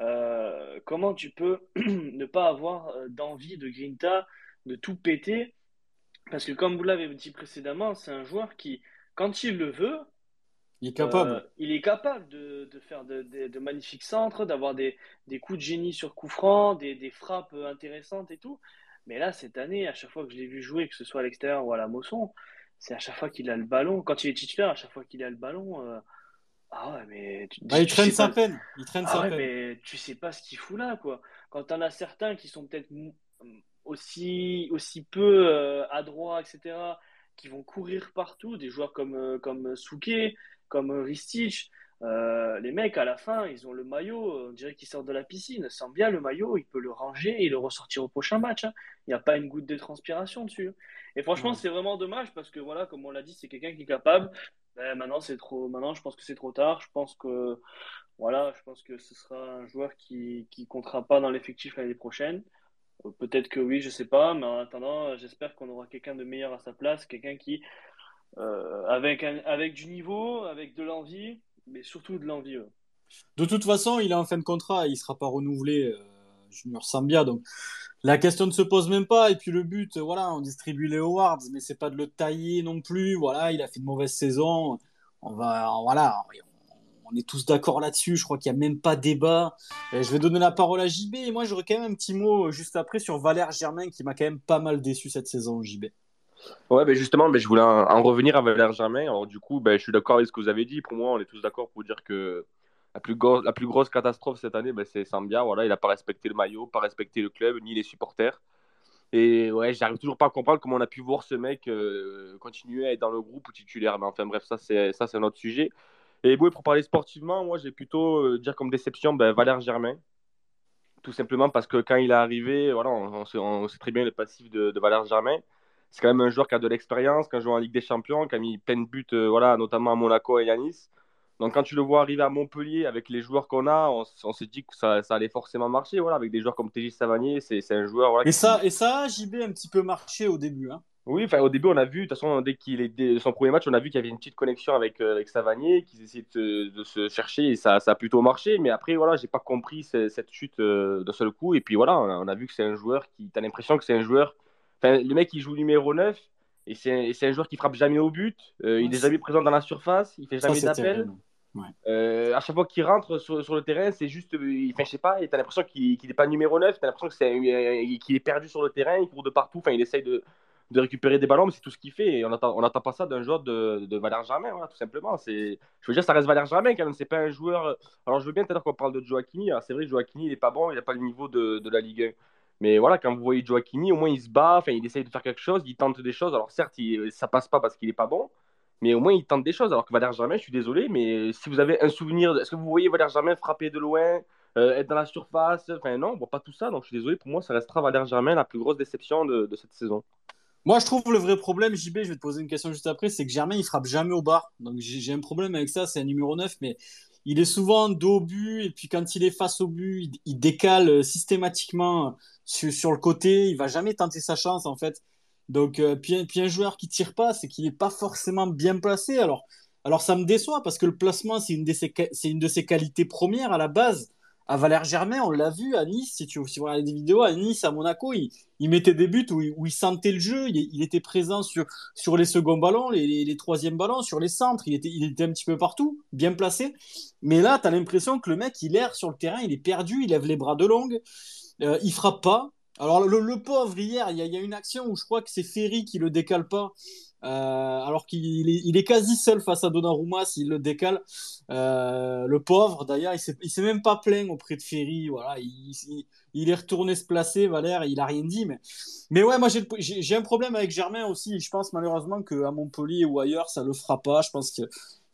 euh, Comment tu peux ne pas avoir euh, d'envie de Grinta, de tout péter? Parce que comme vous l'avez dit précédemment, c'est un joueur qui, quand il le veut, il est capable. Euh, il est capable de, de faire de, de, magnifiques centres, d'avoir des, des, coups de génie sur coup franc, des, des, frappes intéressantes et tout. Mais là, cette année, à chaque fois que je l'ai vu jouer, que ce soit à l'extérieur ou à la Mosson, c'est à chaque fois qu'il a le ballon. Quand il est titulaire, à chaque fois qu'il a le ballon, euh, ah ouais, mais tu, ah, il traîne sa peine. Il traîne ah ouais, mais tu sais pas ce qu'il fout là, quoi. Quand t'en as certains qui sont peut-être aussi, aussi peu euh, adroits, etc., qui vont courir partout, des joueurs comme, comme Souquet, comme Ristich, euh, les mecs, à la fin, ils ont le maillot, on dirait qu'ils sortent de la piscine. Sans bien le maillot, il peut le ranger et le ressortir au prochain match. Hein. Il n'y a pas une goutte de transpiration dessus. Et franchement, c'est vraiment dommage parce que, voilà, comme on l'a dit, c'est quelqu'un qui est capable. Ben, maintenant, c'est trop. Maintenant, je pense que c'est trop tard. Je pense que, voilà, je pense que ce sera un joueur qui ne comptera pas dans l'effectif l'année prochaine. Euh, peut-être que oui, je sais pas, mais en attendant, j'espère qu'on aura quelqu'un de meilleur à sa place, quelqu'un qui euh, avec, avec du niveau, avec de l'envie, mais surtout de l'envie. De toute façon, il est en fin de contrat, il ne sera pas renouvelé, euh, Junior Sambia, donc la question ne se pose même pas. Et puis le but, voilà, on distribue les awards, mais c'est pas de le tailler non plus. Voilà, il a fait une mauvaise saison. On va, voilà, on est tous d'accord là-dessus. Je crois qu'il n'y a même pas débat. je vais donner la parole à JB. Et moi, j'aurais quand même un petit mot juste après sur Valère Germain qui m'a quand même pas mal déçu cette saison, JB. Ouais, ben justement, ben je voulais en, revenir à Valère Germain. Alors, du coup, ben, je suis d'accord avec ce que vous avez dit. Pour moi, on est tous d'accord pour dire que la plus, la plus grosse catastrophe cette année, ben, c'est Sambia. Voilà, il n'a pas respecté le maillot, pas respecté le club, ni les supporters. Et ouais, j'arrive toujours pas à comprendre comment on a pu voir ce mec euh, continuer à être dans le groupe ou titulaire. Mais enfin, bref, ça, c'est, un autre sujet. Et bon, pour parler sportivement, moi, j'ai plutôt euh, dire comme déception ben, Valère Germain. Tout simplement parce que quand il est arrivé, voilà, on, sait, très bien le passif de Valère Germain c'est quand même un joueur qui a de l'expérience, qui a joué en Ligue des Champions, qui a mis plein de buts, euh, voilà, notamment à Monaco et à Nice. Donc quand tu le vois arriver à Montpellier avec les joueurs qu'on a, on, s'est dit que ça, allait forcément marcher. Voilà, avec des joueurs comme Tégis Savanier, c'est un joueur. Voilà, et, ça, et ça, JB un petit peu marché au début. Hein. Oui, au début, on a vu, de toute façon, dès qu'il est son premier match, on a vu qu'il y avait une petite connexion avec, euh, avec Savanier, qu'ils essayaient de, se chercher et ça, ça, a plutôt marché. Mais après, voilà, j'ai pas compris cette, chute euh, d'un seul coup. Et puis voilà, on a, vu que c'est un joueur qui, tu as l'impression que c'est un joueur le mec, il joue numéro 9 et c'est un joueur qui frappe jamais au but. Euh, il est jamais présent dans la surface. Il fait jamais d'appel. Euh, à chaque fois qu'il rentre sur, le terrain, c'est juste. Euh, enfin, je sais pas, tu as l'impression qu'il n'est pas numéro 9. Tu as l'impression qu'il est, perdu sur le terrain. Il court de partout. Enfin, il essaye de, récupérer des ballons, mais c'est tout ce qu'il fait. Et on n'attend pas ça d'un joueur de, de Valère Germain, tout simplement. Je veux dire, ça reste Valère Germain quand même. C'est pas un joueur. Alors, je veux bien tout à l'heure qu'on parle de Joaquini. C'est vrai, Joaquini, il est pas bon. Il n'a pas le niveau de, de la Ligue 1. Mais voilà, quand vous voyez Joaquini, au moins il se bat, enfin, il essaye de faire quelque chose, il tente des choses. Alors certes, il, ça passe pas parce qu'il est pas bon, mais au moins il tente des choses. Alors que Valère Germain, je suis désolé, mais si vous avez un souvenir, est-ce que vous voyez Valère Germain frapper de loin, euh, être dans la surface Enfin non, on voit pas tout ça. Donc je suis désolé, pour moi, ça restera Valère Germain la plus grosse déception de, cette saison. Moi, je trouve le vrai problème, JB, je vais te poser une question juste après, c'est que Germain, il frappe jamais au bar. Donc j'ai un problème avec ça, c'est un numéro 9, mais il est souvent dos au but, et puis quand il est face au but, il, décale euh, systématiquement sur, sur, le côté, il va jamais tenter sa chance, en fait. Donc, euh, puis, puis, un joueur qui tire pas, c'est qu'il n'est pas forcément bien placé. Alors, alors ça me déçoit, parce que le placement, c'est une, une de ses qualités premières à la base à Valère Germain, on l'a vu à Nice, si tu si vous regardez des vidéos, à Nice, à Monaco, il, mettait des buts où il, sentait le jeu, il, était présent sur, sur les seconds ballons, les, les, troisièmes ballons, sur les centres, il était, il était un petit peu partout, bien placé. Mais là, tu as l'impression que le mec, il erre sur le terrain, il est perdu, il lève les bras de longue, euh, il frappe pas. Alors le, le pauvre, hier, il y, y, a, une action où je crois que c'est Ferry qui le décale pas. Euh, alors qu'il est, quasi seul face à Donnarumma s'il le décale. Euh, le pauvre, d'ailleurs, il s'est, même pas plaint auprès de Ferry. Voilà, il, il, est retourné se placer, Valère, il a rien dit. Mais, mais ouais, moi j'ai, un problème avec Germain aussi. Je pense malheureusement qu'à Montpellier ou ailleurs, ça le fera pas. Je pense que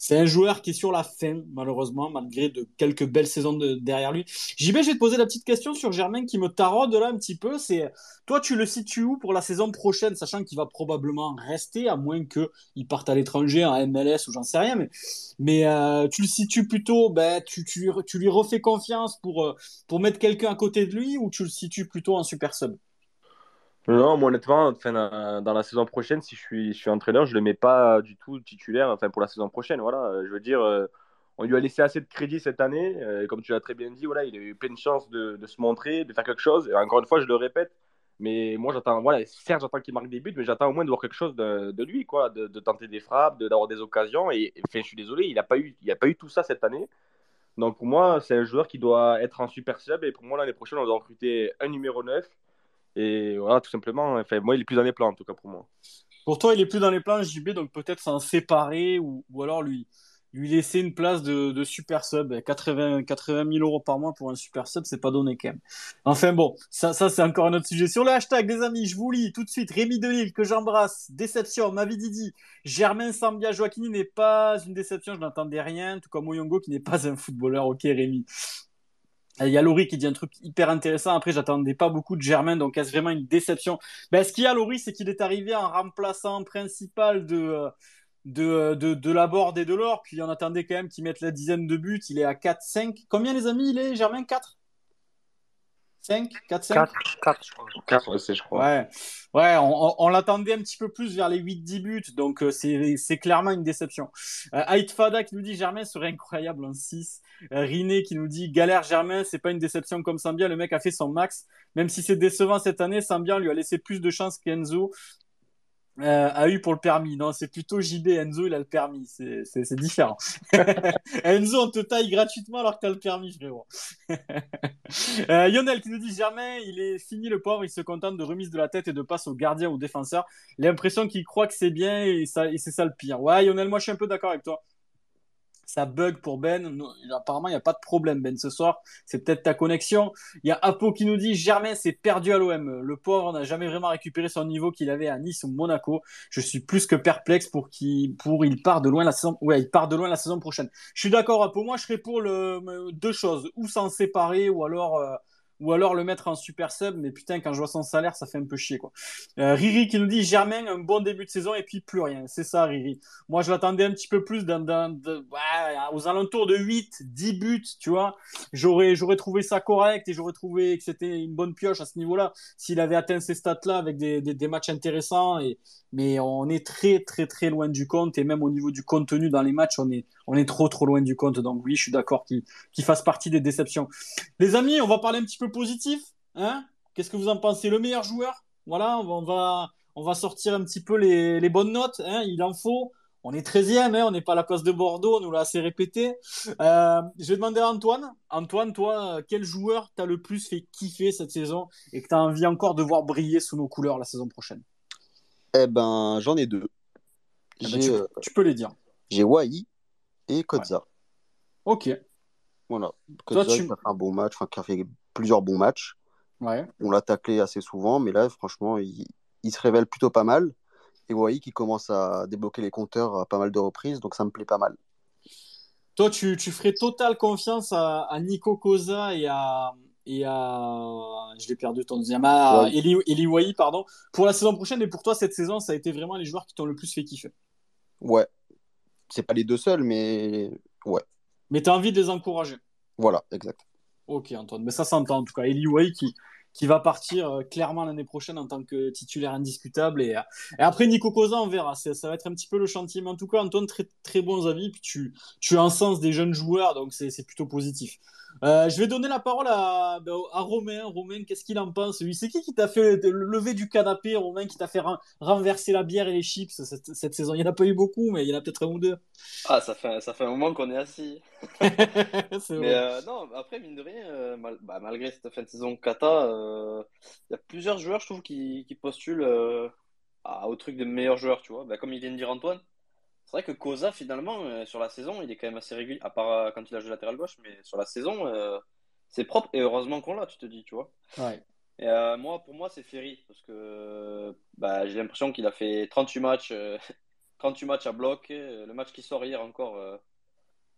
c'est un joueur qui est sur la fin, malheureusement, malgré de quelques belles saisons de, derrière lui. JB, je vais te poser la petite question sur Germain qui me taraude là un petit peu. C'est toi, tu le situes où pour la saison prochaine, sachant qu'il va probablement rester, à moins qu'il parte à l'étranger, en MLS ou j'en sais rien. Mais, mais euh, tu le situes plutôt, ben, tu, tu, tu lui refais confiance pour, euh, pour mettre quelqu'un à côté de lui ou tu le situes plutôt en super sub? Non, moi, honnêtement, enfin, dans la saison prochaine, si je suis, je suis entraîneur, je ne le mets pas du tout titulaire enfin, pour la saison prochaine. Voilà. Je veux dire, euh, on lui a laissé assez de crédit cette année. Euh, comme tu l'as très bien dit, voilà, il a eu plein de chances de, se montrer, de faire quelque chose. Et encore une fois, je le répète, mais moi, j'attends, voilà, certes, j'attends qu'il marque des buts, mais j'attends au moins de voir quelque chose de, lui, quoi, de, tenter des frappes, d'avoir des occasions. Et enfin, je suis désolé, il n'a pas, eu, pas eu tout ça cette année. Donc pour moi, c'est un joueur qui doit être en super sub. Et pour moi, l'année prochaine, on doit recruter un numéro 9 et voilà, tout simplement. Enfin, moi, il est plus dans les plans, en tout cas pour moi. Pour toi, il est plus dans les plans, JB, donc peut-être s'en séparer ou, ou, alors lui, lui laisser une place de, super sub. 80, 80 000 euros par mois pour un super sub, c'est pas donné quand même. Enfin bon, ça, ça c'est encore un autre sujet. Sur le hashtag, les amis, je vous lis tout de suite. Rémi Delille, que j'embrasse. Déception, Mavi Didi. Germain Sambia Joaquini n'est pas une déception, je n'entendais rien. Tout comme Oyongo qui n'est pas un footballeur. Ok, Rémi. Il y a Laurie qui dit un truc hyper intéressant. Après, j'attendais pas beaucoup de Germain, donc est-ce vraiment une déception? Ben, Ce qu'il y a, Laurie, c'est qu'il est arrivé en remplaçant principal de, euh, de, euh, de, de Laborde et de l'or. Puis on attendait quand même qu'il mette la dizaine de buts. Il est à 4-5. Combien, les amis, il est, Germain? 4 5 4, 5 4, 4, je crois. 4, c'est, je crois. Ouais, ouais on, on, l'attendait un petit peu plus vers les 8-10 buts, donc euh, c'est, c'est clairement une déception. Euh, Haït Fada qui nous dit Germain serait incroyable en 6. Euh, Riné qui nous dit Galère Germain, c'est pas une déception comme Sambia, le mec a fait son max. Même si c'est décevant cette année, Sambia lui a laissé plus de chance qu'Enzo euh, a eu pour le permis. Non, c'est plutôt JB. Enzo, il a le permis. C'est différent. Enzo, on te taille gratuitement alors que tu as le permis, frérot. euh, Lionel qui nous dit Germain, il est fini le pauvre, il se contente de remise de la tête et de passe au gardien ou défenseur. L'impression qu'il croit que c'est bien et, ça, et c'est ça le pire. Ouais, Lionel, moi je suis un peu d'accord avec toi ça bug pour Ben. Apparemment, il n'y a pas de problème, Ben, ce soir. C'est peut-être ta connexion. Il y a Apo qui nous dit Germain s'est perdu à l'OM. Le pauvre n'a jamais vraiment récupéré son niveau qu'il avait à Nice ou Monaco. Je suis plus que perplexe pour qu'il pour il part de loin la saison. Prochaine. Je suis d'accord, Apo. Moi, je serais pour le deux choses ou s'en séparer ou alors. Euh, ou alors le mettre en super sub, mais putain, quand je vois son salaire, ça fait un peu chier, quoi. Euh, Riri qui nous dit Germain, un bon début de saison et puis plus rien. C'est ça, Riri. Moi, je l'attendais un petit peu plus aux alentours de 8, 10 buts, tu vois. J'aurais, j'aurais trouvé ça correct et j'aurais trouvé que c'était une bonne pioche à ce niveau-là s'il avait atteint ces stats-là avec des, des, des, matchs intéressants et, mais on est très, très, très loin du compte et même au niveau du contenu dans les matchs, on est, on est trop, trop loin du compte. Donc oui, je suis d'accord qu'il, qu'il fasse partie des déceptions. Les amis, on va parler un petit peu positif. Hein? Qu'est-ce que vous en pensez? Le meilleur joueur? Voilà, on va, on va sortir un petit peu les, les bonnes notes. Hein? Il en faut. On est 13e, hein? On n'est pas à la place de Bordeaux, on nous l'a assez répété. Euh, je vais demander à Antoine. Antoine, toi, quel joueur t'as le plus fait kiffer cette saison et que tu as envie encore de voir briller sous nos couleurs la saison prochaine? Eh ben, j'en ai deux. Eh ben, tu, euh, tu, peux les dire. J'ai Wai et Kodza. Ouais. Ok. Voilà. Kodza Toi, tu... a fait un bon match, enfin, qui a fait plusieurs bons matchs. Ouais. On l'a taclé assez souvent, mais là, franchement, il, il se révèle plutôt pas mal. Et Wai qui commence à débloquer les compteurs à pas mal de reprises, donc ça me plaît pas mal. Toi, tu, tu ferais totale confiance à, à Nico Cosa et à, et à. Je l'ai perdu ton deuxième. À Eli, Eli pardon. Pour la saison prochaine et pour toi, cette saison, ça a été vraiment les joueurs qui t'ont le plus fait kiffer. Ouais. C'est pas les deux seuls, mais ouais. Mais tu as envie de les encourager. Voilà, exact. Ok, Antoine. Mais ça s'entend en tout cas. Eli Way qui, qui va partir euh, clairement l'année prochaine en tant que titulaire indiscutable. Et, euh, et après, Nico Cosa, on verra. Ça, ça va être un petit peu le chantier. Mais en tout cas, Antoine, très, très bons avis. Puis tu, tu as un sens des jeunes joueurs, donc c'est plutôt positif. Euh, je vais donner la parole à, ben, à Romain. Romain, qu'est-ce qu'il en pense? C'est qui qui t'a fait lever du canapé, Romain, qui t'a fait renverser la bière et les chips cette, saison? Il n'y en a pas eu beaucoup, mais il y en a peut-être un ou deux. Ah, ça fait, ça fait un moment qu'on est assis. mais euh, non, après, mine de rien, euh, bah, malgré cette fin de saison kata, il y a plusieurs joueurs, je trouve, qui, qui postulent au truc de meilleurs joueurs, tu vois. Bah, comme il vient de dire Antoine, c'est vrai que Cosa, finalement, euh, sur la saison, il est quand même assez régulier, à part euh, quand il a joué latéral gauche, mais sur la saison, euh, c'est propre. Et heureusement qu'on l'a, tu te dis, tu vois. Ouais. Et moi, pour moi, c'est Ferry, parce que bah, j'ai l'impression qu'il a fait 38 matchs, 38 matchs à bloc. Le match qui sort hier encore,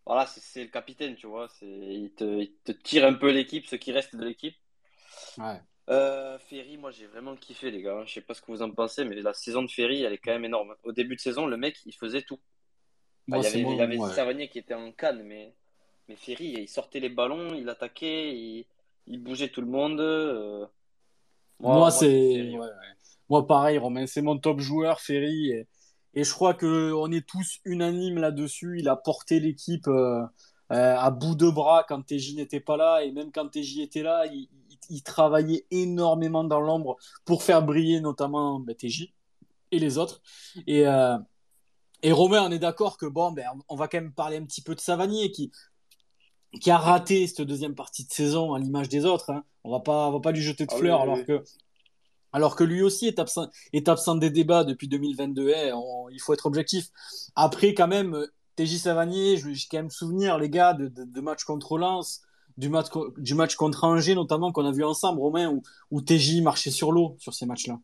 voilà, c'est le capitaine, tu vois. Il te, il te tire un peu l'équipe, ce qui reste de l'équipe. Ouais. Euh, Ferry, moi j'ai vraiment kiffé les gars. Je sais pas ce que vous en pensez, mais la saison de Ferry, elle est quand même énorme. Au début de saison, le mec, il faisait tout. il y avait, il Savanier qui était en canne, mais, mais Ferry, il sortait les ballons, il attaquait, il, il bougeait tout le monde. Euh. Moi, c'est. Moi, pareil, Romain, c'est mon top joueur, Ferry. Et, et je crois qu'on est tous unanimes là-dessus. Il a porté l'équipe euh, à bout de bras quand TJ n'était pas là. Et même quand TJ était là, il, il travaillait énormément dans l'ombre pour faire briller notamment ben, TJ et les autres. Et, euh, et Romain, on est d'accord que bon, ben, on va quand même parler un petit peu de Savanier qui, qui a raté cette deuxième partie de saison à l'image des autres. Hein. On va pas, va pas lui jeter de ah fleurs alors que alors que lui aussi est absent, est absent des débats depuis 2022. Hein. il faut être objectif. Après, quand même, TJ Savanier, je vais quand même souvenir, les gars, de, de, de matchs contre Lens du match, du match contre Angers, notamment, qu'on a vu ensemble, Romain, où, où TJ marchait sur l'eau sur ces matchs-là.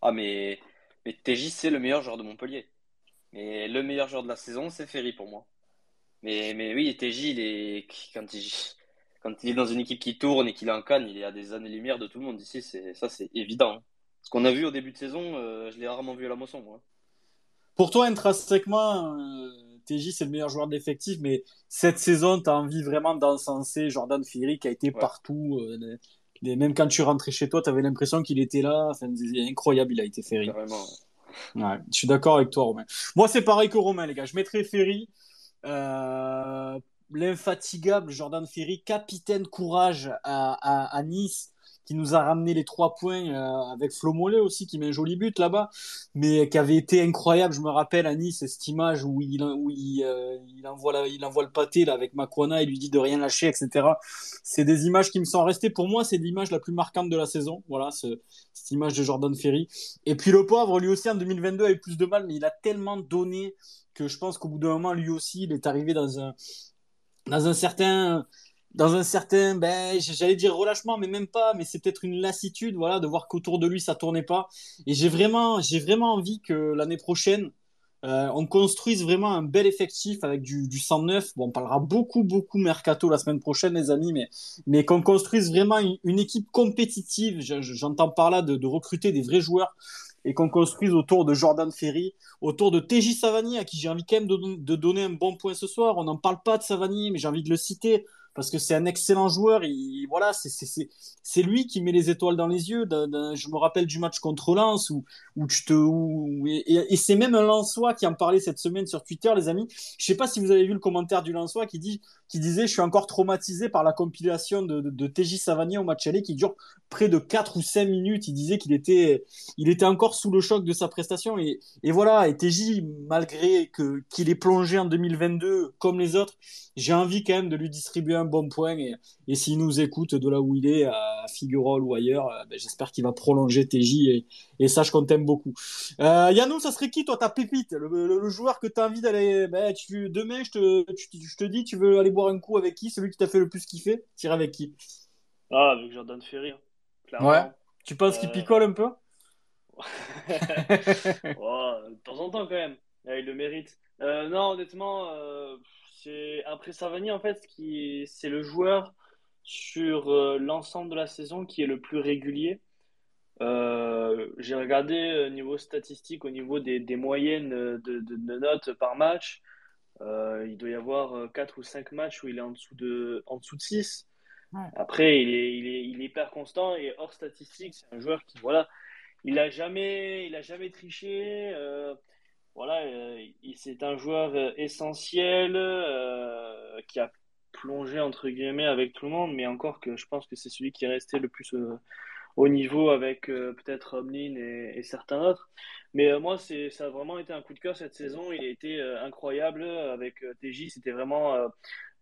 Ah, mais, mais TJ, c'est le meilleur joueur de Montpellier. Mais le meilleur joueur de la saison, c'est Ferry pour moi. Mais, mais oui, TJ, il est, quand, il, quand il est dans une équipe qui tourne et qu'il est en canne, il est à des années-lumière de tout le monde ici. Ça, c'est évident. Ce qu'on a vu au début de saison, euh, je l'ai rarement vu à la moisson. Moi. Pour toi, intrinsèquement, euh, TJ, c'est le meilleur joueur de l'effectif, mais cette saison, tu as envie vraiment d'encenser Jordan Ferry qui a été partout. Euh, même quand tu rentrais chez toi, tu avais l'impression qu'il était là. Enfin, incroyable, il a été Ferry. Ouais, je suis d'accord avec toi, Romain. Moi, c'est pareil que Romain, les gars. Je mettrais Ferry. Euh, l'infatigable Jordan Ferry, capitaine courage à, à Nice qui nous a ramené les trois points euh, avec Flo Mollet aussi, qui met un joli but là-bas, mais qui avait été incroyable. Je me rappelle à Nice cette image où il, euh, envoie, il envoie le pâté là, avec Macrona, il lui dit de rien lâcher, etc. C'est des images qui me sont restées. Pour moi, c'est l'image la plus marquante de la saison. Voilà, ce, cette image de Jordan Ferry. Et puis le pauvre, lui aussi en 2022 a eu plus de mal, mais il a tellement donné que je pense qu'au bout d'un moment, lui aussi, il est arrivé dans un dans un certain dans un certain, ben, j'allais dire relâchement, mais même pas, mais c'est peut-être une lassitude, voilà, de voir qu'autour de lui ça tournait pas. Et j'ai vraiment, j'ai vraiment envie que l'année prochaine, euh, on construise vraiment un bel effectif avec du, du 109. Bon, on parlera beaucoup, beaucoup mercato la semaine prochaine, les amis, mais, mais qu'on construise vraiment une, équipe compétitive. J'entends par là de, recruter des vrais joueurs et qu'on construise autour de Jordan Ferry, autour de TJ Savani, à qui j'ai envie quand même de, de, donner un bon point ce soir. On n'en parle pas de Savani, mais j'ai envie de le citer parce que c'est un excellent joueur. Il, voilà, c'est lui qui met les étoiles dans les yeux. je me rappelle du match contre Lens où, où tu te, où, et, c'est même un Lensois qui en parlait cette semaine sur Twitter, les amis. Je sais pas si vous avez vu le commentaire du Lensois qui dit, qui disait, je suis encore traumatisé par la compilation de, de, de TJ Savanier au match aller qui dure près de 4 ou 5 minutes. Il disait qu'il était, il était encore sous le choc de sa prestation et, et voilà. Et TJ, malgré qu'il est plongé en 2022 comme les autres, j'ai envie quand même de lui distribuer un bon point. Et, et s'il nous écoute de là où il est, à Figueroa ou ailleurs, euh, ben, j'espère qu'il va prolonger TJ. Et, et je compte t'aime beaucoup. Euh, Yannou, ça serait qui, toi, ta pépite le, joueur que tu as envie d'aller. Ben, tu, demain, je te, je te dis, tu veux aller boire un coup avec qui? Celui qui t'a fait le plus kiffer? Tire avec qui? Ah, avec Jordan Ferry. Hein, ouais. Tu penses qu'il euh, picole un peu? De temps en temps, quand même. il le mérite. non, honnêtement, c'est après Savani en fait, qui c'est le joueur sur l'ensemble de la saison qui est le plus régulier. j'ai regardé au niveau statistique, au niveau des, moyennes de, notes par match. il doit y avoir 4 ou 5 matchs où il est en dessous de, en dessous de 6. Après, il est, il, est, il est hyper constant et hors statistique, c'est un joueur qui, voilà, il a jamais, il a jamais triché. Euh, voilà, euh, c'est un joueur euh, essentiel qui a plongé entre guillemets avec tout le monde, mais encore que je pense que c'est celui qui est resté le plus au niveau avec peut-être Omlin et, certains autres. Mais moi, c'est, ça a vraiment été un coup de cœur cette saison. Il a été incroyable avec TJ. C'était vraiment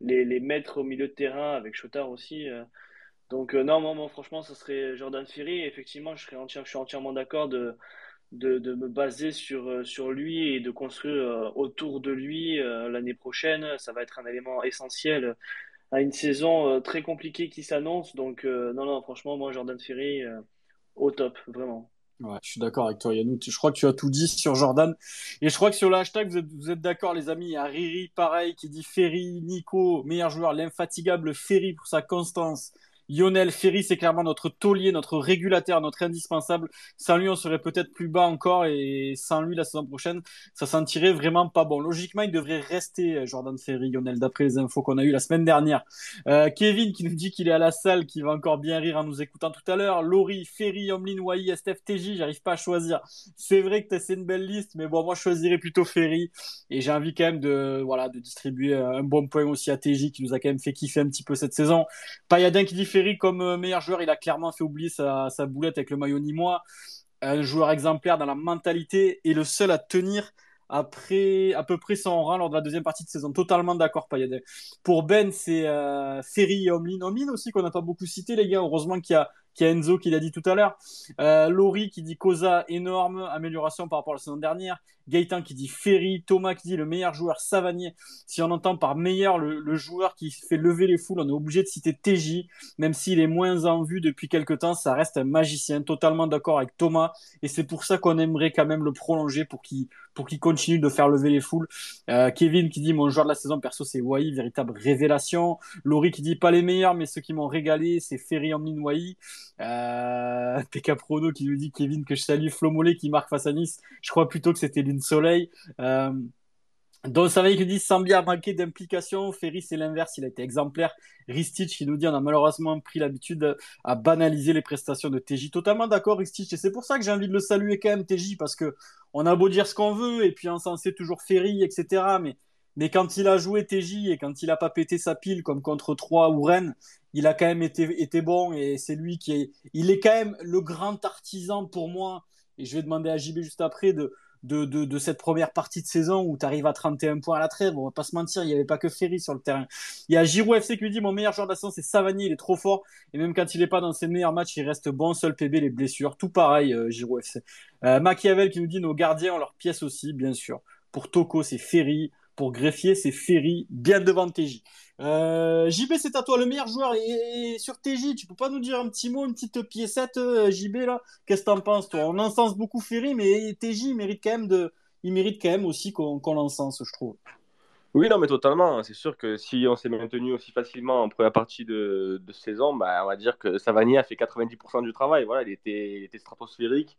les, les maîtres au milieu de terrain avec Chotard aussi. Donc, euh, non, franchement, ça serait Jordan Ferry. effectivement, je, suis entièrement d'accord de, de, me baser sur, euh, sur lui et de construire euh, autour de lui l'année prochaine. Ça va être un élément essentiel à une saison très compliquée qui s'annonce. Donc, non, non, franchement, moi, Jordan Ferry, au top, vraiment. Ouais, je suis d'accord avec toi, Yannou. Je crois que tu as tout dit sur Jordan. Et je crois que sur le hashtag, vous êtes, vous êtes d'accord, les amis. Il y a Riri, pareil, qui dit Ferry, Nico, meilleur joueur, l'infatigable Ferry pour sa constance, Lionel Ferry, c'est clairement notre taulier, notre régulateur, notre indispensable. Sans lui, on serait peut-être plus bas encore et sans lui, la saison prochaine, ça sentirait vraiment pas bon. Logiquement, il devrait rester euh, Jordan Ferry, Lionel, d'après les infos qu'on a eues la semaine dernière. Euh, Kevin qui nous dit qu'il est à la salle, qui va encore bien rire en nous écoutant tout à l'heure. Laurie, Ferry, Omlin, Wai, STF, TJ, j'arrive pas à choisir. C'est vrai que c'est une belle liste, mais bon, moi, je choisirais plutôt Ferry. Et j'ai envie quand même de, voilà, de distribuer un bon point aussi à TJ qui nous a quand même fait kiffer un petit peu cette saison. Payadin qui dit Ferry comme euh, meilleur joueur, il a clairement fait oublier sa, boulette avec le maillot nîmois. Un joueur exemplaire dans la mentalité et le seul à tenir après à peu près son rang lors de la deuxième partie de saison. Totalement d'accord, Payadin. Pour Ben, c'est euh, Ferry et. Omlin aussi qu'on n'a pas beaucoup cité, les gars. Heureusement qu'il y a qui qui l'a dit tout à l'heure. Euh, Laurie qui dit Cosa, énorme amélioration par rapport à la saison dernière. Gaëtan qui dit Ferry. Thomas qui dit le meilleur joueur Savanier. Si on entend par meilleur le, joueur qui fait lever les foules, on est obligé de citer TJ. Même s'il est moins en vue depuis quelques temps, ça reste un magicien. Totalement d'accord avec Thomas. Et c'est pour ça qu'on aimerait quand même le prolonger pour qu'il pour qu'il continue de faire lever les foules. Euh, Kevin qui dit mon joueur de la saison perso c'est Wai, véritable révélation. Laurie qui dit pas les meilleurs mais ceux qui m'ont régalé c'est Ferry Omlin Wai. Euh, PK Prono qui nous dit Kevin que je salue Flo Mollet qui marque face à Nice. Je crois plutôt que c'était Lune Soleil. Euh, donc ça va qui dit sans bien manquer d'implication. Ferry c'est l'inverse, il a été exemplaire. Ristich qui nous dit on a malheureusement pris l'habitude à banaliser les prestations de TJ. Totalement d'accord Ristich et c'est pour ça que j'ai envie de le saluer quand même TJ parce que on a beau dire ce qu'on veut et puis on s'en sait toujours Ferry etc. Mais mais quand il a joué TJ et quand il a pas pété sa pile comme contre 3 ou Rennes, il a quand même été, été bon et c'est lui qui est, il est quand même le grand artisan pour moi. Et je vais demander à JB juste après de, de, de, de cette première partie de saison où tu arrives à 31 points à la trêve. On va pas se mentir, il n'y avait pas que Ferry sur le terrain. Il y a Giroud FC qui lui dit mon meilleur joueur de la saison c'est Savanier, il est trop fort. Et même quand il est pas dans ses meilleurs matchs, il reste bon. Seul PB, les blessures. Tout pareil, euh, Giroud FC. Euh, Machiavel qui nous dit nos gardiens ont leur pièce aussi, bien sûr. Pour Toko, c'est Ferry. Pour Greffier, c'est Ferry, bien devant TJ. Euh, JB, c'est à toi le meilleur joueur. Et, sur TJ, tu peux pas nous dire un petit mot, une petite piécette, euh, JB, là? Qu'est-ce que t'en penses, toi? On encense beaucoup Ferry, mais TJ, mérite quand même, de... il mérite quand même aussi qu'on l'encense, je trouve. Oui, non, mais totalement. C'est sûr que si on s'est maintenu aussi facilement en première partie de, saison, bah, on va dire que Savani a fait 90% du travail. Voilà, il était, il était stratosphérique.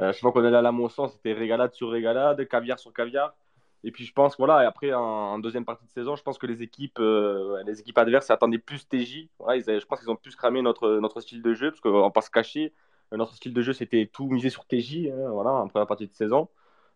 Euh, chaque fois qu'on allait à la moisson, c'était régalade sur régalade, caviar sur caviar. Et puis je pense, voilà, et après en, deuxième partie de saison, je pense que les équipes, euh, les équipes adverses attendaient plus TJ. Voilà, je pense qu'ils ont plus cramé notre, notre style de jeu, parce qu'on va pas se cacher. Notre style de jeu, c'était tout misé sur TJ, hein, voilà, en première partie de saison.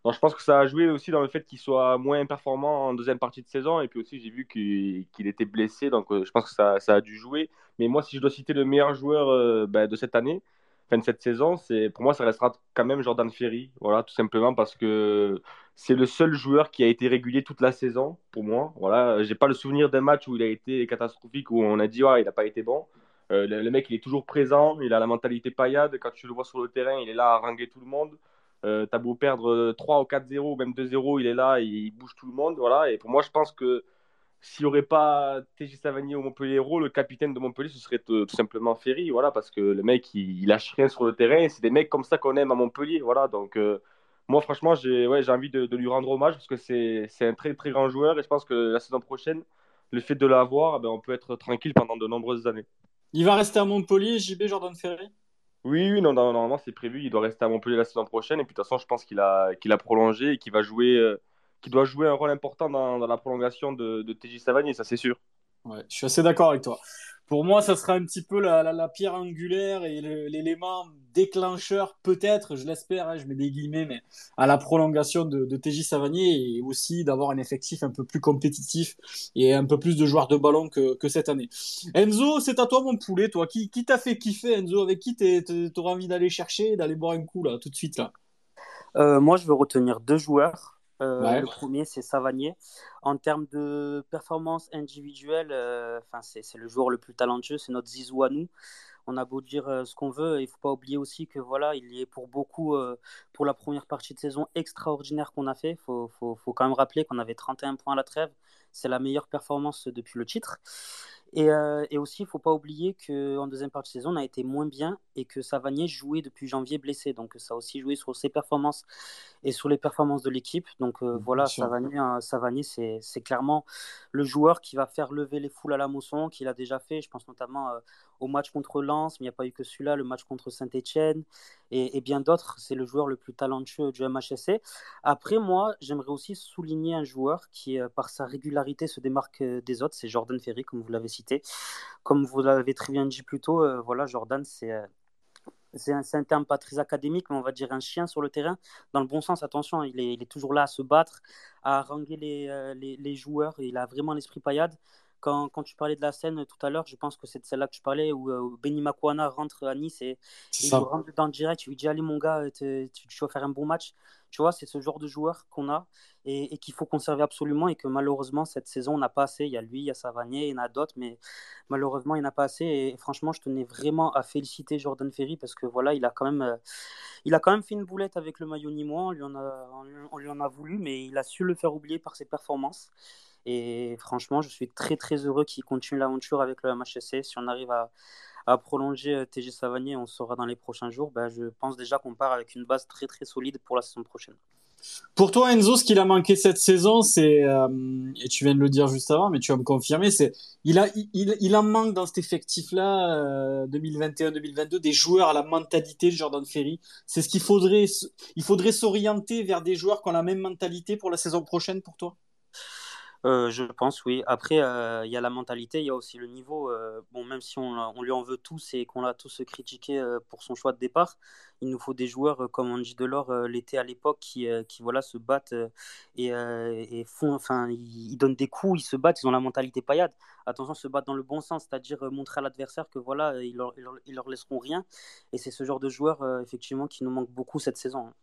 Donc je pense que ça a joué aussi dans le fait qu'il soit moins performant en deuxième partie de saison. Et puis aussi, j'ai vu qu'il était blessé, donc euh, je pense que ça, ça, a dû jouer. Mais moi, si je dois citer le meilleur joueur euh, ben, de cette année, fin de cette saison, pour moi ça restera quand même Jordan Ferry, voilà, tout simplement parce que c'est le seul joueur qui a été régulier toute la saison pour moi. Voilà, j'ai pas le souvenir d'un match où il a été catastrophique où on a dit ouais, il n'a pas été bon. Euh, le, mec, il est toujours présent, il a la mentalité paillade. Quand tu le vois sur le terrain, il est là à ranger tout le monde. Euh, T'as beau perdre 3 ou 4-0 ou même 2-0, il est là, il bouge tout le monde. Voilà. Et pour moi, je pense que s'il n'y aurait pas TJ Savanier au Montpellier le capitaine de Montpellier, ce serait tout, simplement Ferry, voilà, parce que le mec, il, lâche rien sur le terrain, c'est des mecs comme ça qu'on aime à Montpellier, voilà, donc euh, moi, franchement, j'ai ouais, envie de, lui rendre hommage, parce que c'est un très, très grand joueur, et je pense que la saison prochaine, le fait de l'avoir, ben, on peut être tranquille pendant de nombreuses années. Il va rester à Montpellier, JB Jordan Ferry? Oui, oui, non, normalement c'est prévu. Il doit rester à Montpellier la saison prochaine. Et puis de toute façon, je pense qu'il a, qu'il a prolongé et qu'il va jouer, euh, qu'il doit jouer un rôle important dans, dans la prolongation de, de TJ Savanier, ça c'est sûr. Ouais, je suis assez d'accord avec toi pour moi, ça sera un petit peu la, la, la pierre angulaire et l'élément déclencheur, peut-être, je l'espère, hein, je mets des guillemets, mais à la prolongation de, de TJ Savanier et aussi d'avoir un effectif un peu plus compétitif et un peu plus de joueurs de ballon que, que cette année. Enzo, c'est à toi mon poulet, toi. Qui, qui t'a fait kiffer, Enzo? Avec qui t'auras envie d'aller chercher, d'aller boire un coup là, tout de suite là? Euh, Moi, je veux retenir deux joueurs. Euh, le premier, c'est Savanier. En termes de performance individuelle, euh, c'est le joueur le plus talentueux, c'est notre Zizou à nous. On a beau dire euh, ce qu'on veut, il ne faut pas oublier aussi que voilà, il est pour beaucoup, pour la première partie de saison extraordinaire qu'on a fait. Il faut, faut, faut, quand même rappeler qu'on avait 31 points à la trêve. C'est la meilleure performance depuis le titre. Et, euh, et, aussi, il ne faut pas oublier qu'en deuxième partie de saison, on a été moins bien et que Savanier jouait depuis janvier blessé. Donc ça a aussi joué sur ses performances et sur les performances de l'équipe. Donc euh, voilà, Savanier, euh, Savanier c'est clairement le joueur qui va faire lever les foules à la mousson, qu'il a déjà fait. Je pense notamment au match contre Lens, mais il n'y a pas eu que celui-là, le match contre Saint-Etienne et, bien d'autres. C'est le joueur le plus talentueux du MHSC. Après, moi, j'aimerais aussi souligner un joueur qui, par sa régularité, se démarque des autres. C'est Jordan Ferry, comme vous l'avez cité. Comme vous l'avez très bien dit plus tôt, euh, voilà, Jordan, c'est euh, c'est un, terme pas très académique, mais on va dire un chien sur le terrain. Dans le bon sens, attention, il est, il est toujours là à se battre, à haranguer les, euh, les, les, joueurs. Il a vraiment l'esprit paillade. Quand, quand, tu parlais de la scène tout à l'heure, je pense que c'est de celle-là que je parlais, où, Benny Makwana rentre à Nice et il rentre dans le direct. Tu lui dis Allez, mon gars, tu, tu vas faire un bon match. Tu vois, c'est ce genre de joueur qu'on a et, qu'il faut conserver absolument et que malheureusement, cette saison, on n'a pas assez. Il y a lui, il y a Savanier, il y en a d'autres, mais malheureusement, il n'y en a pas assez. Et franchement, je tenais vraiment à féliciter Jordan Ferry parce que voilà, il a quand même, euh, il a quand même fait une boulette avec le maillot nîmois. On lui, en a, on lui en a voulu, mais il a su le faire oublier par ses performances. Et franchement, je suis très très heureux qu'il continue l'aventure avec le MHSC. Si on arrive à, prolonger euh, TG Savanier, on saura dans les prochains jours. Ben, je pense déjà qu'on part avec une base très très solide pour la saison prochaine. Pour toi, Enzo, ce qu'il a manqué cette saison, c'est, euh, et tu viens de le dire juste avant, mais tu vas me confirmer, c'est, il a, il, en manque dans cet effectif-là, euh, 2021-2022, des joueurs à la mentalité de Jordan Ferry. C'est ce qu'il faudrait, il faudrait s'orienter vers des joueurs qui ont la même mentalité pour la saison prochaine pour toi? Euh, je pense, oui. Après, euh, il y a la mentalité, il y a aussi le niveau. Euh, bon, même si on, lui en veut tous et qu'on l'a tous critiqué pour son choix de départ, il nous faut des joueurs comme Andy Delors l'était à l'époque qui, voilà, se battent et, font, enfin, ils, donnent des coups, ils se battent, ils ont la mentalité paillade. Attention, se battre dans le bon sens, c'est-à-dire montrer à l'adversaire que voilà, ils leur, laisseront rien. Et c'est ce genre de joueur, effectivement, qui nous manque beaucoup cette saison. Hein.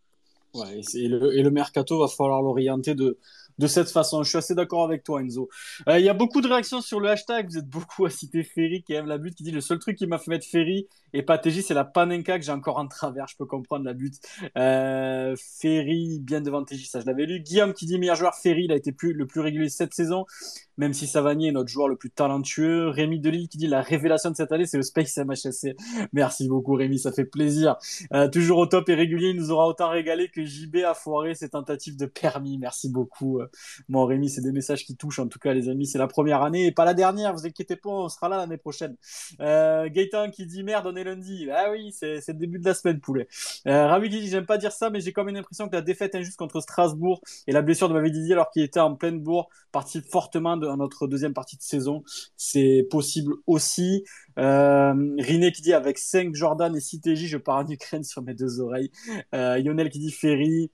Ouais, et, le, et le mercato va falloir l'orienter de, de cette façon. Je suis assez d'accord avec toi, Enzo. Euh, il y a beaucoup de réactions sur le hashtag. Vous êtes beaucoup à citer Ferry qui aime la butte, qui dit le seul truc qui m'a fait mettre Ferry et pas TJ, c'est la Panenka que j'ai encore en travers. Je peux comprendre la butte. Euh, Ferry bien devant TJ, ça je l'avais lu. Guillaume qui dit meilleur joueur Ferry, il a été plus, le plus régulier cette saison, même si Savanier est notre joueur le plus talentueux. Rémi Delille qui dit la révélation de cette année, c'est le Space MHSC. Merci beaucoup Rémi, ça fait plaisir. Euh, toujours au top et régulier, il nous aura autant régalé que JB a foiré ses tentatives de permis. Merci beaucoup. Bon, Rémi, c'est des messages qui touchent. En tout cas, les amis, c'est la première année et pas la dernière. Vous inquiétez pas, on sera là l'année prochaine. Euh, qui dit merde, on est lundi. Ah oui, c'est le début de la semaine, poulet. Euh, Ravi qui dit j'aime pas dire ça, mais j'ai quand même l'impression que la défaite injuste contre Strasbourg et la blessure de Mavé alors qu'il était en pleine bourre participe fortement de notre deuxième partie de saison. C'est possible aussi. Euh, Riné qui dit avec 5 Jordan et 6 TJ, je pars en Ukraine sur mes deux oreilles. Euh, Lionel qui dit Ferry.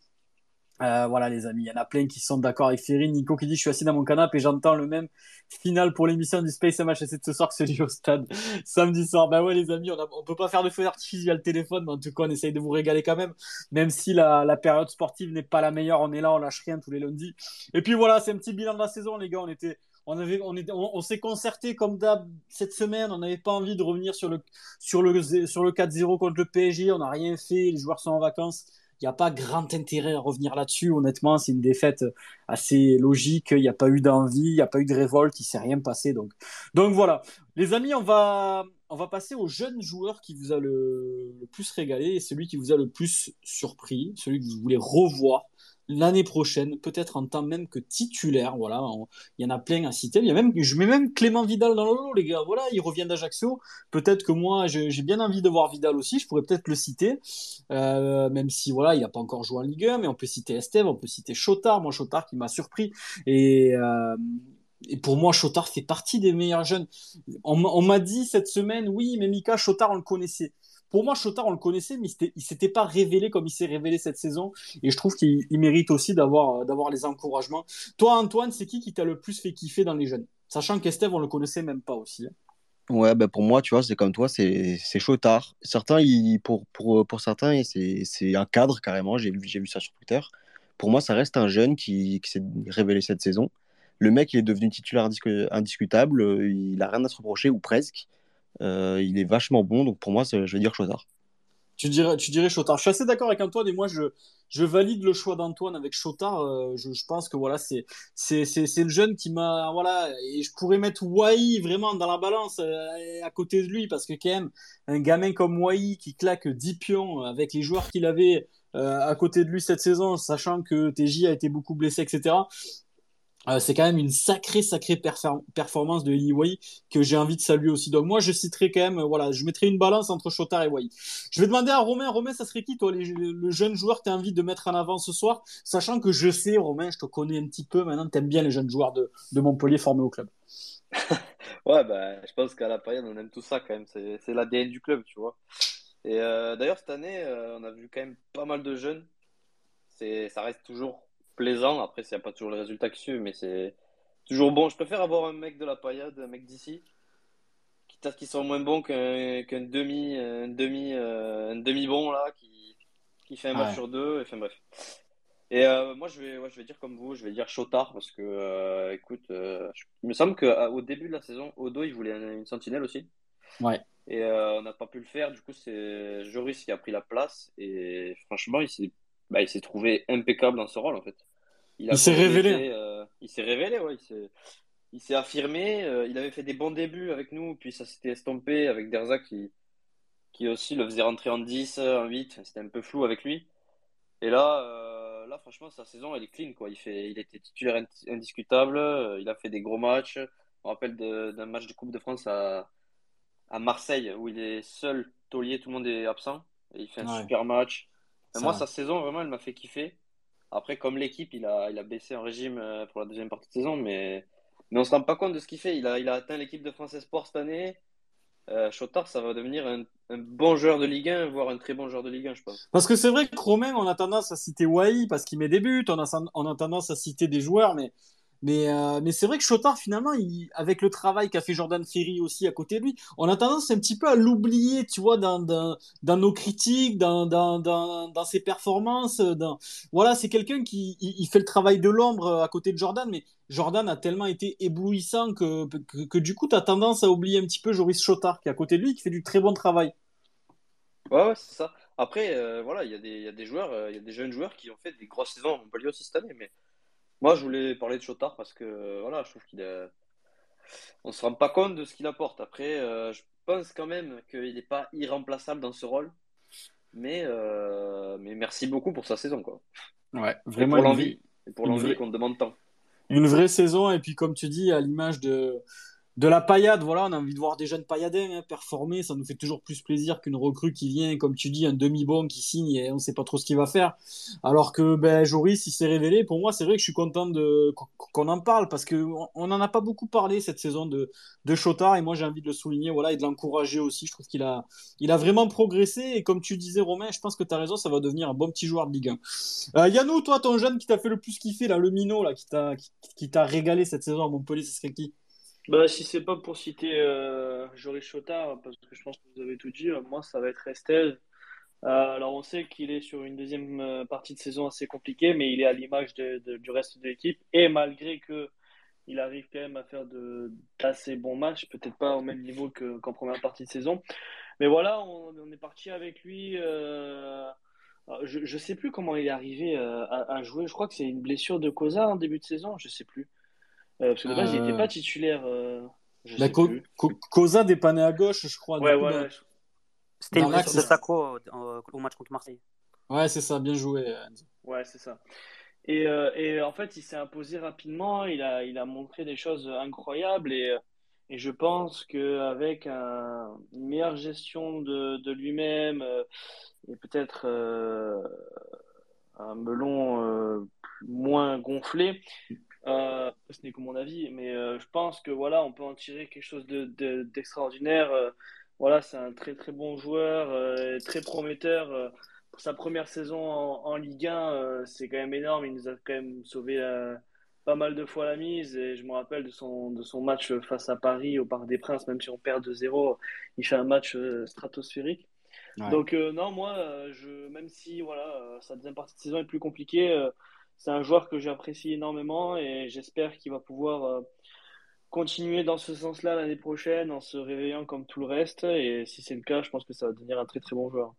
Euh, voilà les amis, il y en a plein qui sont d'accord avec Ferry. Nico qui dit je suis assis dans mon canapé et j'entends le même final pour l'émission du Space MHSC de ce soir que celui au stade samedi soir. Ben ouais les amis, on, a, peut pas faire de feu d'artifice via le téléphone, mais en tout cas on essaye de vous régaler quand même, même si la, période sportive n'est pas la meilleure. On est là, on lâche rien tous les lundis. Et puis voilà, c'est un petit bilan de la saison les gars. On était on avait, on, s'est concerté comme d'hab cette semaine. On n'avait pas envie de revenir sur le, sur le, sur le 4-0 contre le PSG. On n'a rien fait. Les joueurs sont en vacances. Il n'y a pas grand intérêt à revenir là-dessus. Honnêtement, c'est une défaite assez logique. Il n'y a pas eu d'envie, il n'y a pas eu de révolte, il s'est rien passé. Donc, voilà. Les amis, on va, passer au jeune joueur qui vous a le plus régalé et celui qui vous a le plus surpris, celui que vous voulez revoir l'année prochaine, peut-être en tant même que titulaire. Voilà, il y en a plein à citer. Il y a même, je mets même Clément Vidal dans le lot, les gars. Voilà, il revient d'Ajaccio. Peut-être que moi, j'ai bien envie de voir Vidal aussi. Je pourrais peut-être le citer, euh, même si voilà, il n'a pas encore joué en Ligue 1, mais on peut citer Esteve, on peut citer Chotard. Moi, Chotard qui m'a surpris et euh, pour moi, Chotard fait partie des meilleurs jeunes. On, m'a dit cette semaine, oui, mais Mika, Chotard, on le connaissait. Pour moi, Chotard, on le connaissait, mais il s'était pas révélé comme il s'est révélé cette saison. Et je trouve qu'il mérite aussi d'avoir les encouragements. Toi, Antoine, c'est qui qui t'a le plus fait kiffer dans les jeunes? Sachant qu'Esteve, on le connaissait même pas aussi. Hein. Ouais, ben pour moi, tu vois, c'est comme toi, c'est Chotard. Certains, pour, pour, pour certains, c'est un cadre carrément. J'ai vu ça sur Twitter. Pour moi, ça reste un jeune qui, qui s'est révélé cette saison. Le mec, il est devenu titulaire indiscutable. Euh, il n'a rien à se reprocher, ou presque. Euh, il est vachement bon. Donc pour moi, je vais dire Chotard. Tu dirais, tu dirais Chotard. Je suis assez d'accord avec Antoine et moi, je, je valide le choix d'Antoine avec Chotard. Euh, je, pense que voilà, c'est, c'est, c'est, le jeune qui m'a. Voilà, et je pourrais mettre Wai vraiment dans la balance à côté de lui parce que, quand même, un gamin comme Wai qui claque 10 pions avec les joueurs qu'il avait à côté de lui cette saison, sachant que TJ a été beaucoup blessé, etc. Euh, c'est quand même une sacrée, sacrée performance de Eli que j'ai envie de saluer aussi. Donc moi, je citerai quand même, voilà, je mettrai une balance entre Chotard et Wai. Je vais demander à Romain, Romain, ça serait qui toi, le jeune joueur que tu as envie de mettre en avant ce soir, sachant que je sais, Romain, je te connais un petit peu maintenant, tu aimes bien les jeunes joueurs de, de Montpellier formés au club. ouais, bah, je pense qu'à la période, on aime tout ça quand même. C'est l'ADN du club, tu vois. Et euh, d'ailleurs, cette année, euh, on a vu quand même pas mal de jeunes. Ça reste toujours plaisant. Après, a pas toujours le résultat que mais c'est toujours bon. Je préfère avoir un mec de la paillade, un mec d'ici, qui qui sont moins bons qu'un demi, un demi, euh, un demi bon là, qui, qui fait un match sur deux. Enfin bref. Et euh, moi, je vais, ouais, je vais dire comme vous, je vais dire Chotard parce que, euh, écoute, il me semble qu'au début de la saison, Odo, il voulait une sentinelle aussi. Ouais. Et on n'a pas pu le faire. Du coup, c'est Joris qui a pris la place. Et franchement, il s'est bah, trouvé impeccable dans ce rôle en fait. Il, s'est révélé. Euh, il s'est révélé, ouais. Il s'est affirmé. Euh, il avait fait des bons débuts avec nous, puis ça s'était estompé avec Derza qui, qui aussi le faisait rentrer en 10, en 8. C'était un peu flou avec lui. Et là, euh, là franchement, sa saison, elle est clean. Quoi. Il, fait, il était titulaire indiscutable. Il a fait des gros matchs. Je me rappelle d'un match de Coupe de France à, à Marseille où il est seul taulier, tout le monde est absent. Et il fait un super match. Moi, sa saison, vraiment, elle m'a fait kiffer. Après, comme l'équipe, il a, il a baissé en régime euh, pour la deuxième partie de saison, mais, mais on ne se rend pas compte de ce qu'il fait. Il a, il a atteint l'équipe de France Sport cette année. Euh, Chotard, ça va devenir un, un, bon joueur de Ligue 1, voire un très bon joueur de Ligue 1, je pense. Parce que c'est vrai que Romain, on a tendance à citer Wai parce qu'il met des buts, on a, on a tendance à citer des joueurs, mais mais, euh, mais c'est vrai que Chotard, finalement, avec le travail qu'a fait Jordan Ferry aussi à côté de lui, on a tendance un petit peu à l'oublier, tu vois, dans, nos critiques, dans, ses performances. Voilà, c'est quelqu'un qui fait le travail de l'ombre euh, à côté de Jordan, mais Jordan a tellement été éblouissant que, du coup, tu as tendance à oublier un petit peu Joris Chotard qui est à côté de lui, qui fait du très bon travail. Ouais, ouais c'est ça. Après, euh, voilà, il y a des joueurs, il y a des jeunes joueurs qui ont fait des grosses saisons à Montpellier aussi cette année, mais moi, je voulais parler de Chotard parce que voilà, je trouve qu'il est... on se rend pas compte de ce qu'il apporte. Après, euh, je pense quand même qu'il n'est pas irremplaçable dans ce rôle. Mais, euh, mais merci beaucoup pour sa saison. Quoi. Ouais, vraiment. Et pour l'envie. pour l'envie qu'on demande tant. Une vraie saison, et puis comme tu dis, à l'image de, de la paillade, voilà, on a envie de voir des jeunes pailladins hein, performer, ça nous fait toujours plus plaisir qu'une recrue qui vient, comme tu dis, un demi-bon qui signe et on ne sait pas trop ce qu'il va faire. Alors que ben, Joris, il s'est révélé. Pour moi, c'est vrai que je suis content de, qu'on en parle parce qu'on n'en a pas beaucoup parlé cette saison de, de et moi j'ai envie de le souligner voilà, et de l'encourager aussi. Je trouve qu'il a, il a vraiment progressé et comme tu disais, Romain, je pense que tu as raison, ça va devenir un bon petit joueur de Ligue 1. Euh, Yannou, toi, ton jeune qui t'a fait le plus kiffer, là, le minot, là, qui t'a, qui, régalé cette saison à Montpellier, ce serait qui? Bah, si c'est pas pour citer euh, Joris Chotard, parce que je pense que vous avez tout dit, moi ça va être Estelle. Euh, alors on sait qu'il est sur une deuxième euh, partie de saison assez compliquée, mais il est à l'image de, du reste de l'équipe. Et malgré que il arrive quand même à faire d'assez bons matchs, peut-être pas au même niveau qu'en première partie de saison. Mais voilà, on, est parti avec lui. Euh, je ne sais plus comment il est arrivé à, jouer. Je crois que c'est une blessure de Cosa en début de saison, je sais plus. Euh, parce que de base, il n'était pas titulaire. Euh, la Cosa dépanné à gauche, je crois. Ouais, ouais. C'était une blessure de Sacco au match contre Marseille. Ouais, c'est ça, bien joué. Ouais, c'est ça. Et, euh, et en fait, il s'est imposé rapidement. Il a, il a montré des choses incroyables. Et, et je pense qu'avec un, une meilleure gestion de, de lui-même euh, et peut-être euh, un melon euh, moins gonflé, euh, ce n'est que mon avis, mais euh, je pense que voilà, on peut en tirer quelque chose de, de- d'extraordinaire. Euh, voilà, c'est un très très bon joueur, euh, très prometteur. Pour sa première saison en, en Ligue 1, euh, c'est quand même énorme. Il nous a quand même sauvé pas mal de fois la mise. Et je me rappelle de son, de son match face à Paris au Parc des Princes, même si on perd 2-0, il fait un match stratosphérique. Ouais. Donc non, moi, je, même si voilà, sa deuxième partie de saison est plus compliquée, c'est un joueur que j'apprécie énormément et j'espère qu'il va pouvoir euh, continuer dans ce sens-là l'année prochaine en se réveillant comme tout le reste. Et si c'est le cas, je pense que ça va devenir un très très bon joueur.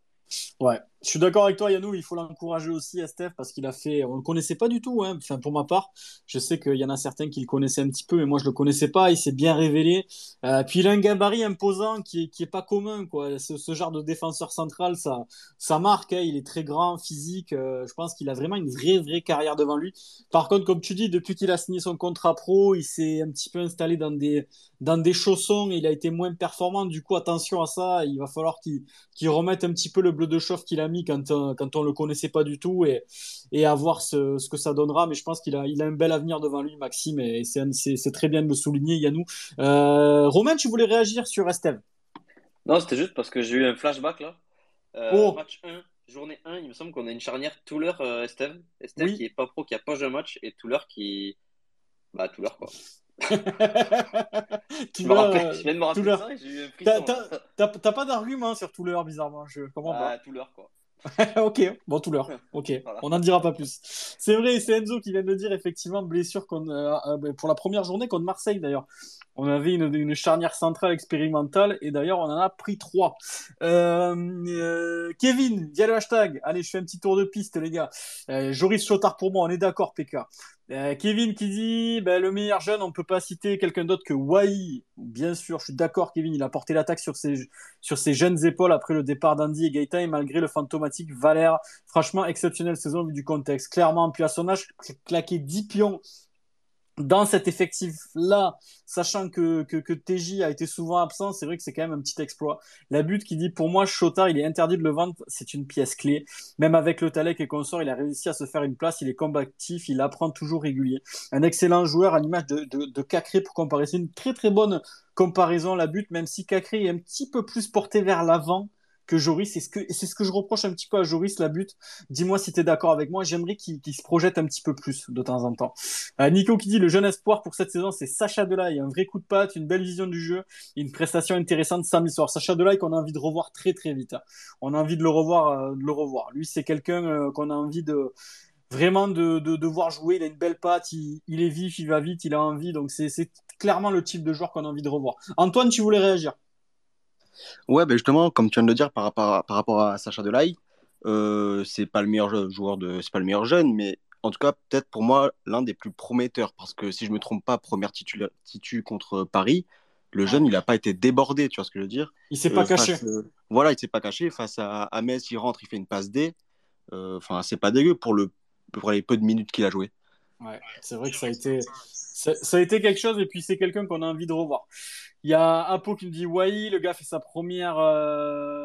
Ouais, je suis d'accord avec toi, Yannou. Il faut l'encourager aussi, Estef, parce qu'il a fait. On le connaissait pas du tout. Hein. Enfin, pour ma part, je sais qu'il y en a certains qui le connaissaient un petit peu, mais moi je le connaissais pas. Il s'est bien révélé. Euh, puis il a un gabarit imposant qui est, qui est pas commun, quoi. Ce, ce genre de défenseur central, ça, ça marque. Hein. Il est très grand, physique. Euh, je pense qu'il a vraiment une vraie, vraie carrière devant lui. Par contre, comme tu dis, depuis qu'il a signé son contrat pro, il s'est un petit peu installé dans des, dans des chaussons. Et il a été moins performant. Du coup, attention à ça. Il va falloir qu'il remette un petit peu le bleu de chauffe qu'il a mis quand, euh, quand on le connaissait pas du tout et, et à voir ce, ce que ça donnera. Mais je pense qu'il a, il a un bel avenir devant lui, Maxime, et c'est, très bien de le souligner, Yannou. Euh, Romain, tu voulais réagir sur Estelle? Non, c'était juste parce que j'ai eu un flashback là. Euh, Oh. Match 1, journée 1, il me semble qu'on a une charnière Touler Esteve. Esteve Oui. qui est pas pro, qui a pas joué un match, et Touler qui. Bah, Touler quoi. tu euh, je viens de me rappeler ça et j'ai eu un T'as, pas d'argument sur tout l'heure, bizarrement. Je comprends pas. Ah, Touler quoi. ok, bon, tout l'heure. Ok, Voilà. on n'en dira pas plus. C'est vrai, c'est Enzo qui vient de le dire, effectivement, blessure euh, euh, pour la première journée contre Marseille d'ailleurs. On avait une, une charnière centrale expérimentale et d'ailleurs on en a pris trois. Euh, euh, Kevin, via le hashtag. Allez, je fais un petit tour de piste, les gars. Joris Chotard pour moi, on est d'accord, PK. Euh, Kevin qui dit ben, le meilleur jeune, on peut pas citer quelqu'un d'autre que Wai. Bien sûr, je suis d'accord, Kevin. Il a porté l'attaque sur ses, sur ses jeunes épaules après le départ d'Andy et Gaëtan et malgré le fantomatique Valère. Franchement, exceptionnelle saison vu du contexte. Clairement, puis à son âge, claquer 10 pions dans cet effectif-là, sachant que, que, que TJ a été souvent absent, c'est vrai que c'est quand même un petit exploit. La butte qui dit, pour moi, Chotard, il est interdit de le vendre, c'est une pièce clé. Même avec le Talek et consort, il a réussi à se faire une place, il est combatif, il apprend toujours régulier. Un excellent joueur à l'image de, de, de Cacré pour comparer. C'est une très très bonne comparaison, la butte, même si Cacré est un petit peu plus porté vers l'avant que Joris. C'est ce que, c'est ce que je reproche un petit peu à Joris, la butte. Dis-moi si tu es d'accord avec moi. J'aimerais qu'il se projette un petit peu plus de temps en temps. Euh, Nico qui dit le jeune espoir pour cette saison, c'est Sacha Delay. Un vrai coup de patte, une belle vision du jeu, une prestation intéressante samedi soir. Sacha Delay qu'on a envie de revoir très très vite. On a envie de le revoir, euh, de le revoir. Lui, c'est quelqu'un euh, qu'on a envie de vraiment de, de, voir jouer. Il a une belle patte, il, il est vif, il va vite, il a envie. Donc c'est clairement le type de joueur qu'on a envie de revoir. Antoine, tu voulais réagir? Ouais, ben justement, comme tu viens de le dire par rapport à, par rapport à Sacha Delay, euh, c'est pas le meilleur joueur de, c'est pas le meilleur jeune, mais en tout cas, peut-être pour moi, l'un des plus prometteurs. Parce que si je me trompe pas, première titu, titu contre Paris, le jeune, il n'a pas été débordé, tu vois ce que je veux dire? Il s'est Euh, pas caché. face, euh, voilà, il s'est pas caché. Face à, à Metz, il rentre, il fait une passe D. Euh, Enfin, c'est pas dégueu pour, le, pour les peu de minutes qu'il a joué. Ouais, c'est vrai que ça a été, ça, ça a été quelque chose et puis c'est quelqu'un qu'on a envie de revoir. Il y a Apo qui me dit Wai, le gars fait sa première euh,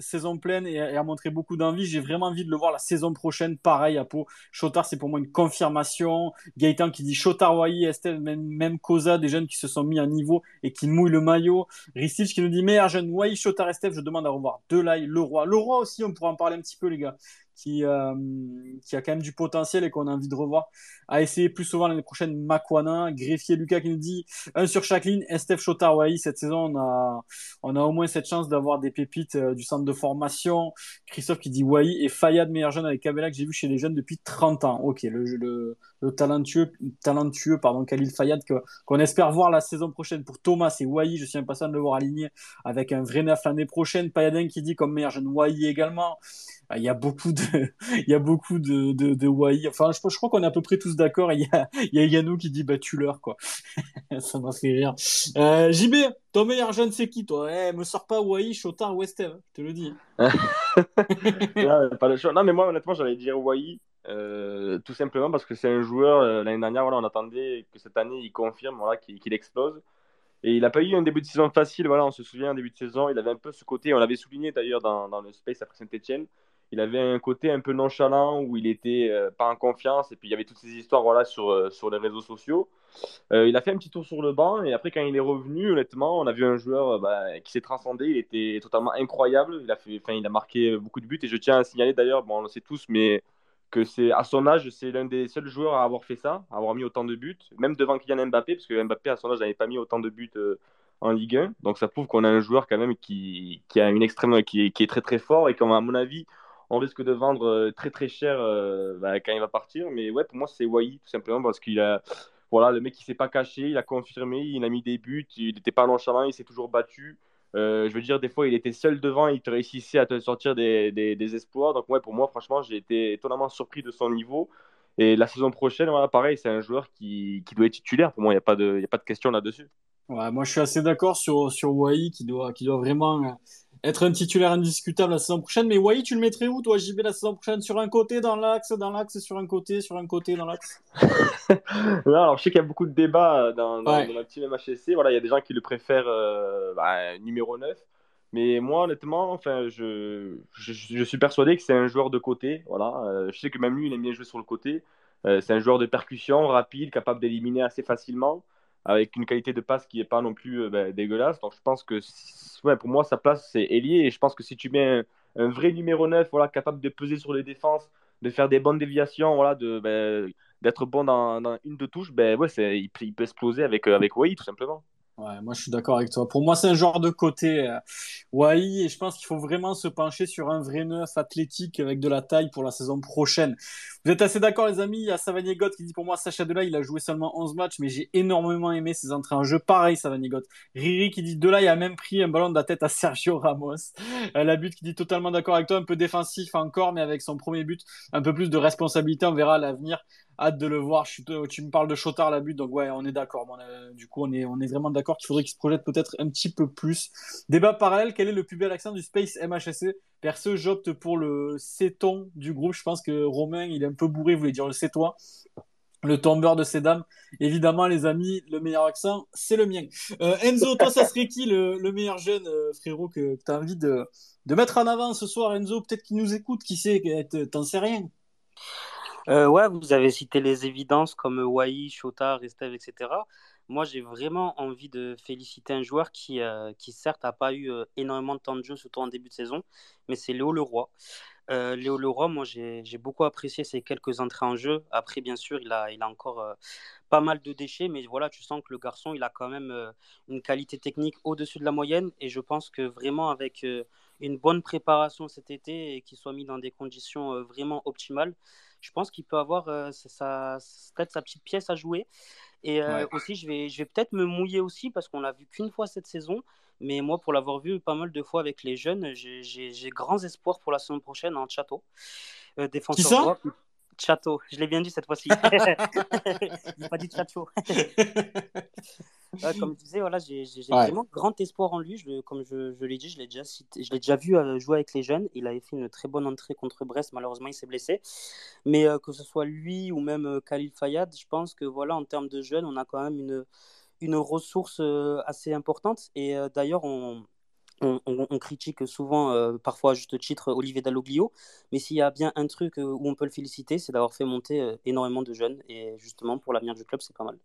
saison pleine et, a montré beaucoup d'envie. J'ai vraiment envie de le voir la saison prochaine. Pareil, Apo. Chotard, c'est pour moi une confirmation. Gaëtan qui dit Chotard, Wai, Estelle, même, même Cosa, des jeunes qui se sont mis à niveau et qui mouillent le maillot. Ristich qui nous dit meilleur jeune Wai, Chotard, Estelle, je demande à revoir Delay, Leroy. Leroy aussi, on pourra en parler un petit peu, les gars. Qui, euh, qui a quand même du potentiel et qu'on a envie de revoir. À essayer plus souvent l'année prochaine, Makwana. Greffier Lucas qui nous dit un sur chaque ligne. Estef Chotard. Cette saison, on a, on a au moins cette chance d'avoir des pépites euh, du centre de formation. Christophe qui dit Wai et Fayad, meilleur jeune avec Kabela que j'ai vu chez les jeunes depuis 30 ans. Ok, le, le, le talentueux, talentueux, pardon, Khalil Fayad qu'on espère voir la saison prochaine pour Thomas et Wai. Je suis impatient de le voir aligné avec un vrai neuf l'année prochaine. Payadin qui dit comme meilleur jeune Wai également. Ah, Il y a beaucoup de, il y a beaucoup de, de, de. Enfin, je, je crois qu'on est à peu près tous d'accord. Il y a, il y a qui dit, bah, tu leur, quoi. Ça m'a fait rire. Euh, JB, ton meilleur jeune, c'est qui, toi? Eh, me sors pas Wai, Chotard ou Esteve, je te le dis. Pas le choix. Non, mais moi, honnêtement, j'allais dire Wai. tout simplement parce que c'est un joueur, l'année dernière, voilà, on attendait que cette année, il confirme voilà, qu'il explose. Et il n'a pas eu un début de saison facile, voilà, on se souvient, un début de saison, il avait un peu ce côté, on l'avait souligné d'ailleurs dans, dans, le Space après Saint-Etienne, il avait un côté un peu nonchalant où il était euh, pas en confiance. Et puis il y avait toutes ces histoires voilà, sur, euh, sur les réseaux sociaux. Euh, il a fait un petit tour sur le banc. Et après quand il est revenu, honnêtement, on a vu un joueur bah, qui s'est transcendé, il était totalement incroyable, il a, fait, il a marqué beaucoup de buts. Et je tiens à signaler d'ailleurs, bon, on le sait tous, mais que c'est à son âge, c'est l'un des seuls joueurs à avoir fait ça, à avoir mis autant de buts, même devant Kylian Mbappé, parce que Mbappé à son âge n'avait pas mis autant de buts en Ligue 1. Donc ça prouve qu'on a un joueur quand même qui, qui a une extrême, qui, qui est très très fort. Et qu'à mon avis, on risque de vendre euh, très très cher euh, bah, quand il va partir. Mais ouais, pour moi, c'est Wai, tout simplement, parce qu'il a. Voilà, le mec, il s'est pas caché, il a confirmé, il a mis des buts, il n'était pas nonchalant, il s'est toujours battu. Euh, je veux dire, des fois, il était seul devant, il te réussissait à te sortir des, des, des espoirs. Donc, ouais, pour moi, franchement, j'ai été étonnamment surpris de son niveau. Et la saison prochaine, voilà, pareil, c'est un joueur qui, qui, doit être titulaire. Pour moi, il n'y a, pas de, a pas de question là-dessus. Ouais, moi, je suis assez d'accord sur, sur qui doit, qui doit vraiment être un titulaire indiscutable la saison prochaine. Mais Wai, tu le mettrais où, toi, JB, la saison prochaine? Sur un côté, dans l'axe, dans l'axe, sur un côté, sur un côté, dans l'axe? Alors je sais qu'il y a beaucoup de débats dans, dans, dans team MHSC. Voilà, il y a des gens qui le préfèrent euh, bah, numéro 9. Mais moi, honnêtement, enfin, je, je, je suis persuadé que c'est un joueur de côté. Voilà. Euh, je sais que même lui, il aime bien jouer sur le côté. Euh, c'est un joueur de percussion, rapide, capable d'éliminer assez facilement avec une qualité de passe qui n'est pas non plus euh, ben, dégueulasse. Donc je pense que ouais, pour moi, sa place, c'est ailier. Et je pense que si tu mets un, vrai numéro 9, voilà, capable de peser sur les défenses, de faire des bonnes déviations, voilà, de, ben, d'être bon dans, une de touche, ben, ouais, il, peut exploser avec, euh, avec Wai, tout simplement. Ouais, moi je suis d'accord avec toi. Pour moi, c'est un genre de côté euh, et je pense qu'il faut vraiment se pencher sur un vrai neuf athlétique avec de la taille pour la saison prochaine. Vous êtes assez d'accord, les amis Il y a Savanier Gott qui dit pour moi, Sacha Delay, il a joué seulement 11 matchs, mais j'ai énormément aimé ses entrées en jeu. Pareil, Savanier Gott. Riri qui dit Delay a même pris un ballon de la tête à Sergio Ramos. Euh, la but qui dit totalement d'accord avec toi, un peu défensif encore, mais avec son premier but, un peu plus de responsabilité. On verra à l'avenir hâte de le voir. Suis, tu me parles de Chotard la but, donc ouais, on est d'accord. du coup, on est, on est vraiment d'accord qu'il faudrait qu'il se projette peut-être un petit peu plus. Débat parallèle, quel est le plus bel accent du Space MHSC Perso, j'opte pour le céton du groupe. Je pense que Romain, il est un peu bourré, il voulait dire le cétois. Le tombeur de ces dames. Évidemment, les amis, le meilleur accent, c'est le mien. Euh, Enzo, toi, ça serait qui le, meilleur jeune, euh, frérot, que, tu as envie de, mettre en avant ce soir, Enzo? Peut-être qu'il nous écoute, qui sait, t'en sais rien. Euh, ouais, vous avez cité les évidences comme Wai, Shota, Restev, etc. Moi, j'ai vraiment envie de féliciter un joueur qui, euh, qui certes, n'a pas eu euh, énormément de temps de jeu, surtout en début de saison, mais c'est Léo Leroy. Léo Leroy, moi, j'ai beaucoup apprécié ses quelques entrées en jeu. Après, bien sûr, il a, il a encore pas mal de déchets, mais voilà, tu sens que le garçon, il a quand même une qualité technique au-dessus de la moyenne. Et je pense que vraiment, avec une bonne préparation cet été et qu'il soit mis dans des conditions vraiment optimales, je pense qu'il peut avoir euh, sa, peut-être sa petite pièce à jouer. Et euh, aussi, je vais, je vais peut-être me mouiller aussi parce qu'on l'a vu qu'une fois cette saison. Mais moi, pour l'avoir vu pas mal de fois avec les jeunes, j'ai grands espoirs pour la saison prochaine en Château. Euh, défenseur Qui Château, je l'ai bien dit cette fois-ci. Il pas dit Château. comme je disais, voilà, j'ai vraiment grand espoir en lui. Je, comme je, je l'ai dit, je l'ai déjà, je déjà vu euh, jouer avec les jeunes. Il avait fait une très bonne entrée contre Brest. Malheureusement, il s'est blessé. Mais euh, que ce soit lui ou même euh, Khalil Fayad, je pense que voilà, en termes de jeunes, on a quand même une, une ressource assez importante. Et d'ailleurs, on, on, critique souvent, parfois à juste titre, Olivier Dalloglio, mais s'il y a bien un truc où on peut le féliciter, c'est d'avoir fait monter énormément de jeunes, et justement pour l'avenir du club, c'est pas mal.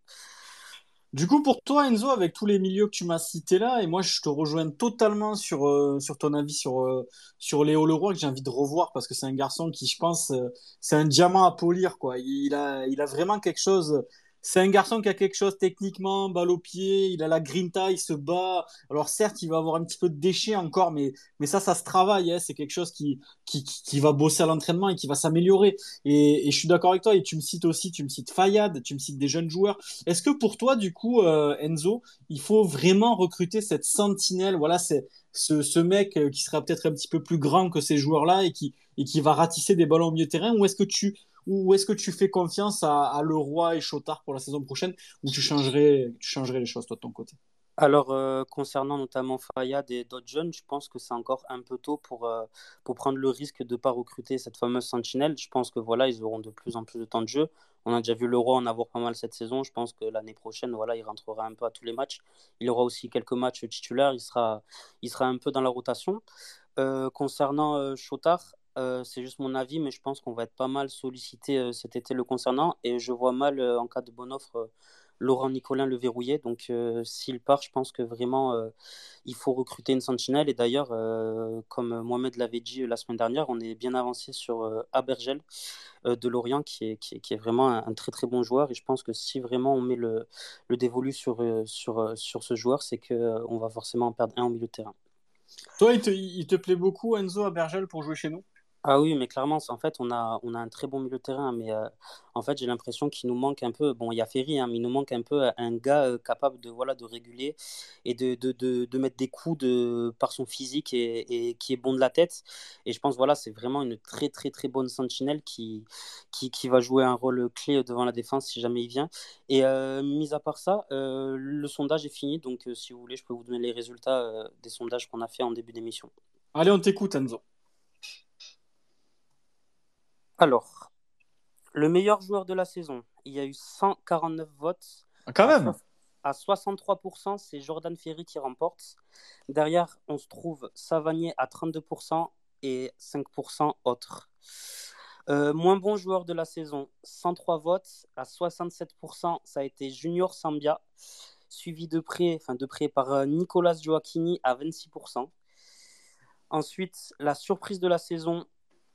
Du coup, pour toi, Enzo, avec tous les milieux que tu m'as cités là, et moi, je te rejoins totalement sur, euh, sur ton avis sur, euh, sur Léo Leroy, que j'ai envie de revoir parce que c'est un garçon qui, je pense, euh, c'est un diamant à polir, quoi. Il a, il a vraiment quelque chose c'est un garçon qui a quelque chose techniquement, balle au pied, il a la grinta, il se bat. Alors certes, il va avoir un petit peu de déchets encore, mais, mais ça, ça se travaille. Hein. C'est quelque chose qui, qui, qui va bosser à l'entraînement et qui va s'améliorer. Et, et, je suis d'accord avec toi. Et tu me cites aussi, tu me cites Fayad, tu me cites des jeunes joueurs. Est-ce que pour toi, du coup, euh, Enzo, il faut vraiment recruter cette sentinelle? Voilà, c'est ce, ce mec euh, qui sera peut-être un petit peu plus grand que ces joueurs-là et qui, et qui va ratisser des ballons au milieu de terrain? Ou est-ce que tu ou est-ce que tu fais confiance à, Leroy et Chotard pour la saison prochaine ou tu changerais, tu changerais les choses toi de ton côté? Alors, euh, concernant notamment Fayad et d'autres jeunes, je pense que c'est encore un peu tôt pour, euh, pour prendre le risque de ne pas recruter cette fameuse sentinelle. Je pense que voilà, ils auront de plus en plus de temps de jeu. On a déjà vu Leroy en avoir pas mal cette saison. Je pense que l'année prochaine, voilà, il rentrera un peu à tous les matchs. Il aura aussi quelques matchs titulaires. Il sera, il sera un peu dans la rotation. Euh, concernant Chotard, c'est juste mon avis, mais je pense qu'on va être pas mal sollicité cet été le concernant. Et je vois mal, en cas de bonne offre, Laurent Nicolin le verrouiller. Donc, euh, s'il part, je pense que vraiment, euh, il faut recruter une sentinelle. Et d'ailleurs, euh, comme Mohamed l'avait dit la semaine dernière, on est bien avancé sur Abergel de Lorient, qui est, vraiment un, très très bon joueur. Et je pense que si vraiment on met le, dévolu sur ce joueur, c'est qu'on va forcément en perdre un au milieu de terrain. Toi, il te, il te plaît beaucoup, Enzo Abergel, pour jouer chez nous? Ah oui, mais clairement, en fait, on a, on a un très bon milieu de terrain, mais euh, en fait, j'ai l'impression qu'il nous manque un peu, bon, il y a Ferry, hein, mais il nous manque un peu un gars euh, capable de, voilà, de réguler et de, de, de, de mettre des coups de, par son physique et, et qui est bon de la tête. Et je pense, voilà, c'est vraiment une très, très, très bonne sentinelle qui, qui, qui va jouer un rôle clé devant la défense si jamais il vient. Et euh, mis à part ça, le sondage est fini, donc si vous voulez, je peux vous donner les résultats des sondages qu'on a fait en début d'émission. Allez, on t'écoute, Enzo. Alors, le meilleur joueur de la saison, il y a eu 149 votes. Ah, quand même À 63%, c'est Jordan Ferry qui remporte. Derrière, on se trouve Savanier à 32% et 5% autres. Euh, moins bon joueur de la saison, 103 votes. À 67%, ça a été Junior Sambia, suivi de près, enfin de près par euh, Nicolas Gioacchini à 26%. Ensuite, la surprise de la saison,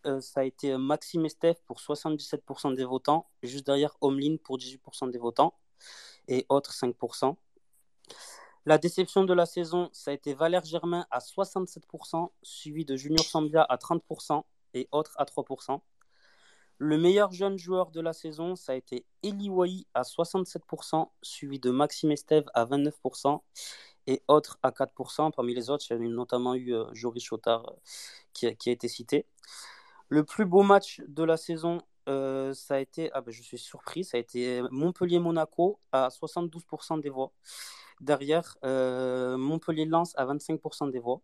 euh, ça a été Maxime Estef pour 77% des votants, juste derrière Homelin pour 18% des votants et autres 5%. La déception de la saison, ça a été Valère Germain à 67%, suivi de Junior Sambia à 30% et autres à 3%. Le meilleur jeune joueur de la saison, ça a été Eli Wai à 67%, suivi de Maxime Esteve à 29% et autres à 4%. Parmi les autres, il notamment eu euh, Joris Chotard euh, qui, a été cité. Le plus beau match de la saison, euh, ça a été, ah ben, je suis surpris, ça a été Montpellier-Monaco à 72% des voix. Derrière, euh, Montpellier-Lens à 25% des voix.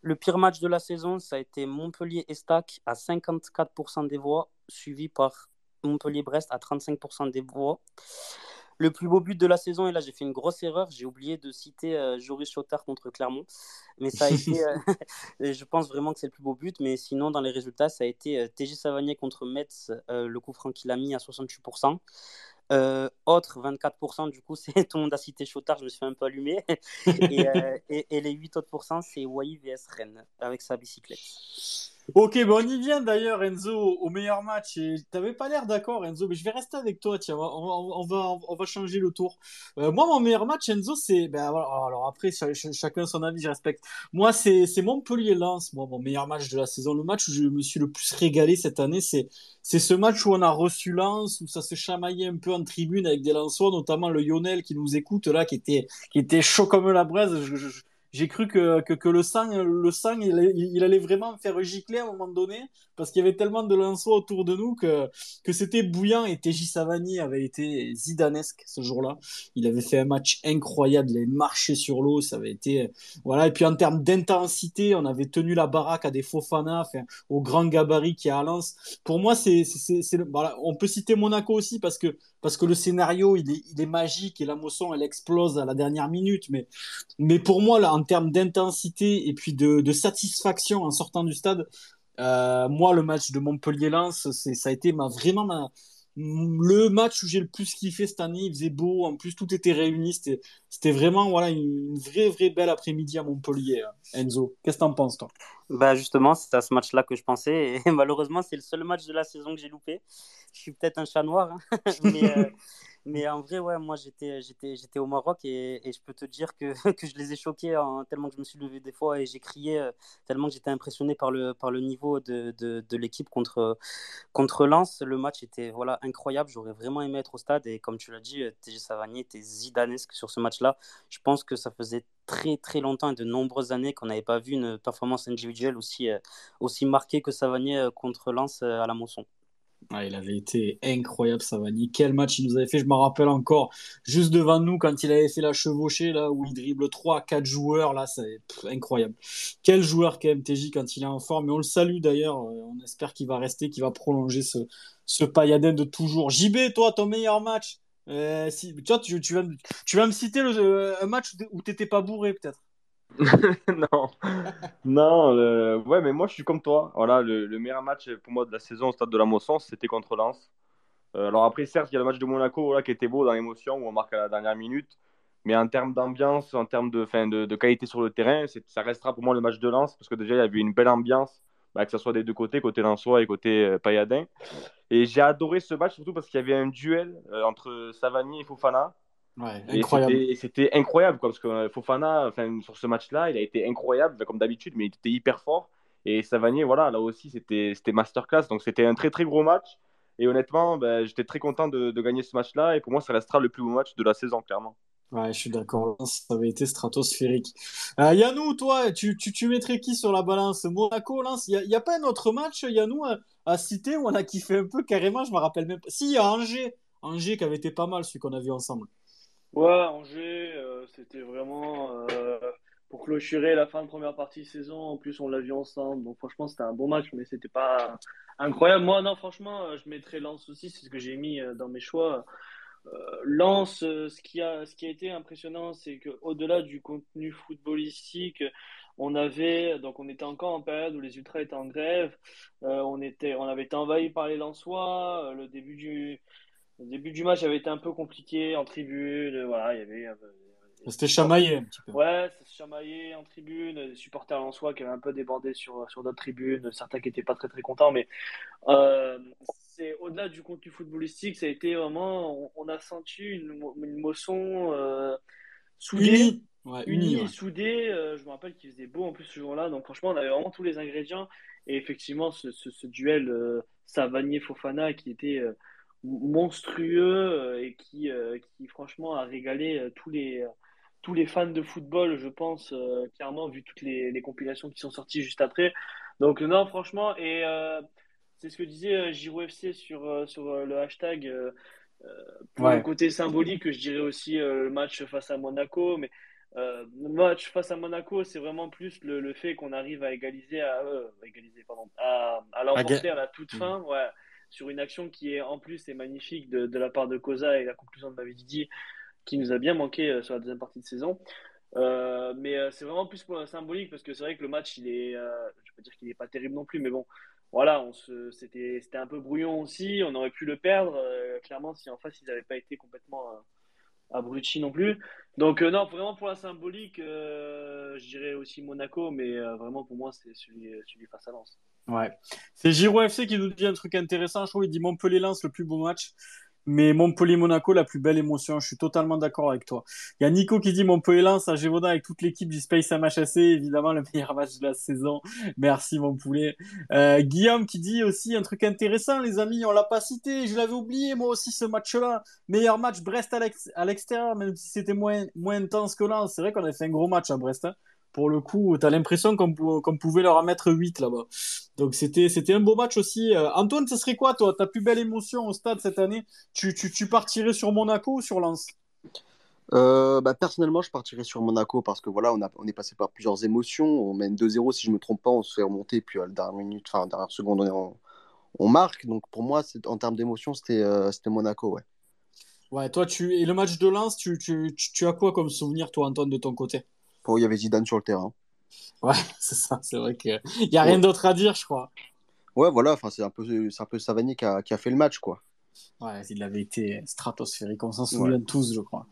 Le pire match de la saison, ça a été Montpellier-Estac à 54% des voix, suivi par Montpellier-Brest à 35% des voix. Le plus beau but de la saison, et là j'ai fait une grosse erreur, j'ai oublié de citer euh, Joris Chotard contre Clermont. Mais ça a été, euh, je pense vraiment que c'est le plus beau but. Mais sinon, dans les résultats, ça a été euh, TG Savanier contre Metz, le coup franc qu'il a mis à 68%. autre 24%, du coup, c'est tout le monde a cité Chotard, je me suis fait un peu allumé. et, et, les 8 autres pourcents, c'est Wai vs Rennes avec sa bicyclette. Ok, bon, on y vient d'ailleurs, Enzo, au meilleur match. Et t'avais pas l'air d'accord, Enzo, mais je vais rester avec toi. Tiens, on va, on va, changer le tour. Euh, moi, mon meilleur match, Enzo, c'est. Ben, alors après, chacun son avis, je respecte. Moi, c'est Montpellier-Lens. Moi, mon meilleur match de la saison. Le match où je me suis le plus régalé cette année, c'est ce match où on a reçu Lens, où ça se chamaillait un peu en tribune avec des Lensois, notamment le Lionel qui nous écoute là, qui était, qui était chaud comme la braise. J'ai cru que, que, le sang, le sang il, allait vraiment faire gicler à un moment donné, parce qu'il y avait tellement de lanceaux autour de nous que, que c'était bouillant. Et TJ Savani avait été zidanesque ce jour-là. Il avait fait un match incroyable, il avait marché sur l'eau, ça avait été. Voilà. Et puis en termes d'intensité, on avait tenu la baraque à des Fofana, enfin, au grand gabarit qui est à Lens. Pour moi, c'est, voilà. on peut citer Monaco aussi parce que parce que le scénario il est, magique et la motion elle explose à la dernière minute. Mais mais pour moi en termes d'intensité et puis de, satisfaction en sortant du stade euh, moi le match de Montpellier-Lens ça a été ma vraiment ma, le match où j'ai le plus kiffé cette année il faisait beau en plus tout était réuni c'était vraiment voilà une, vraie vraie belle après-midi à Montpellier Enzo qu'est-ce que t'en penses toi? Bah justement c'est à ce match là que je pensais et malheureusement c'est le seul match de la saison que j'ai loupé je suis peut-être un chat noir, hein. mais, euh, mais en vrai, ouais, moi j'étais, j'étais, j'étais au Maroc et, et, je peux te dire que, que je les ai choqués hein, tellement que je me suis levé des fois et j'ai crié euh, tellement que j'étais impressionné par le, par le niveau de, de, de l'équipe contre, contre Lens. Le match était voilà, incroyable, j'aurais vraiment aimé être au stade et comme tu l'as dit, euh, TG Savanier était zidanesque sur ce match-là. Je pense que ça faisait très très longtemps et de nombreuses années qu'on n'avait pas vu une performance individuelle aussi, aussi marquée que Savanier contre Lens à la Mosson. il avait été incroyable, Savani. Quel match il nous avait fait. Je me rappelle encore, juste devant nous, quand il avait fait la chevauchée, là, où il dribble 3, 4 joueurs, là, c'est incroyable. Quel joueur KMTJ quand il est en forme. Et on le salue d'ailleurs. Euh, on espère qu'il va rester, qu'il va prolonger ce, ce pailladin de toujours. JB, toi, ton meilleur match euh, si, tu, tu, vas, tu vas me citer le, euh, un match où t'étais pas bourré, peut-être non, non, ouais, mais moi je suis comme toi. Voilà, le, meilleur match pour moi de la saison au stade de la Mosson, c'était contre Lens. Euh, alors après, certes, il y a le match de Monaco là, qui était beau dans l'émotion où on marque à la dernière minute, mais en termes d'ambiance, en termes de, fin, de, qualité sur le terrain, ça restera pour moi le match de Lens parce que déjà il y avait une belle ambiance, bah, que ce soit des deux côtés, côté Lensois et côté euh, Payadin. Et j'ai adoré ce match surtout parce qu'il y avait un duel euh, entre Savani et Fofana. Ouais, incroyable. Et c'était incroyable, quoi, parce que euh, Fofana, sur ce match-là, il a été incroyable, comme d'habitude, mais il était hyper fort. Et Savanier, voilà, là aussi, c'était masterclass. Donc c'était un très très gros match. Et honnêtement, ben, j'étais très content de, de gagner ce match-là. Et pour moi, ça restera le plus beau match de la saison, clairement. Ouais, je suis d'accord. Ça avait été stratosphérique. Euh, Yannou, toi, tu, tu, tu, mettrais qui sur la balance? Monaco, Lens? Il n'y a, a, pas un autre match, Yannou, à, à, citer? Où on a kiffé un peu carrément? Je me rappelle même pas. Si, il y a Angers. Angers qui avait été pas mal, celui qu'on a vu ensemble. Ouais, Angers, euh, c'était vraiment euh, pour clôturer la fin de première partie de saison. En plus, on l'a vu ensemble. Donc, franchement, c'était un bon match, mais c'était pas incroyable. Moi, non, franchement, euh, je mettrais Lens aussi. C'est ce que j'ai mis dans mes choix. Lens, ce qui a, ce qui a été impressionnant, c'est qu'au-delà du contenu footballistique, on avait, donc on était encore en période où les ultras étaient en grève. on était, on avait été envahi par les Lensois. le début du, le début du match avait été un peu compliqué en tribune. Voilà, il y avait. C'était chamaillé un petit peu. Ouais, c'était chamaillé en tribune. Des supporters en soi qui avaient un peu débordé sur, sur d'autres tribunes. Certains qui n'étaient pas très très contents. Mais euh, c'est au-delà du contenu footballistique, ça a été vraiment. On, a senti une, une motion euh, soudée. Unie. et soudée. Euh, je me rappelle qu'il faisait beau en plus ce jour-là. Donc franchement, on avait vraiment tous les ingrédients. Et effectivement, ce, ce, ce duel Savanier-Fofana qui était monstrueux euh, et qui, euh, qui franchement a régalé euh, tous les, tous les fans de football, je pense, clairement, vu toutes les, les, compilations qui sont sorties juste après. Donc non, franchement, et c'est ce que disait Giro FC sur, sur le hashtag. pour le côté symbolique, je dirais aussi le match face à Monaco, mais le match face à Monaco, c'est vraiment plus le, le fait qu'on arrive à égaliser, à, égaliser pardon, à, à l'emporter à la toute mm. fin. Ouais sur une action qui est en plus est magnifique de, la part de Cosa et la conclusion de Mavididi qui nous a bien manqué euh, sur la deuxième partie de saison. Euh, mais euh, c'est vraiment plus symbolique parce que c'est vrai que le match, il est, je peux dire qu'il n'est pas terrible non plus, mais bon, voilà, on c'était un peu brouillon aussi. On aurait pu le perdre clairement si en face ils n'avaient pas été complètement abrutis non plus. Donc non, vraiment pour la symbolique, je dirais aussi Monaco, mais vraiment pour moi c'est celui, celui face à Lens. Ouais. C'est Giro FC qui nous dit un truc intéressant. Je trouve il dit Montpellier-Lens le plus beau match. Mais Montpellier-Monaco, la plus belle émotion. Je suis totalement d'accord avec toi. Il y a Nico qui dit Montpellier-Lens à Gévaudan avec toute l'équipe du Space MHSC. Évidemment, le meilleur match de la saison. Merci, mon poulet. Euh, Guillaume qui dit aussi un truc intéressant, les amis. On l'a pas cité. Je l'avais oublié, moi aussi, ce match-là. Meilleur match Brest à l'extérieur, même si c'était moins, moins intense que là. C'est vrai qu'on a fait un gros match à Brest. Hein pour le coup, tu as l'impression qu'on pouvait leur en mettre 8 là-bas. Donc c'était c'était un beau match aussi. Euh, Antoine, ce serait quoi toi ta plus belle émotion au stade cette année? Tu, tu, tu, partirais sur Monaco ou sur Lens? Euh, bah, personnellement, je partirais sur Monaco parce que voilà, on, a, on est passé par plusieurs émotions. On mène 2-0, si je me trompe pas, on se fait remonter, puis à la dernière minute, enfin, dernière seconde, on, on, marque. Donc pour moi, en termes d'émotion, c'était euh, Monaco, ouais. Ouais, toi, tu et le match de Lens, tu, tu, tu as quoi comme souvenir, toi, Antoine, de ton côté? Il y avait Zidane sur le terrain. Ouais, c'est ça, c'est vrai qu'il n'y a rien d'autre à dire, je crois. Ouais, voilà, c'est un, peu, un peu Savani qui a, qui a fait le match, quoi. Ouais, il avait été stratosphérique, on s'en souvient tous, je crois.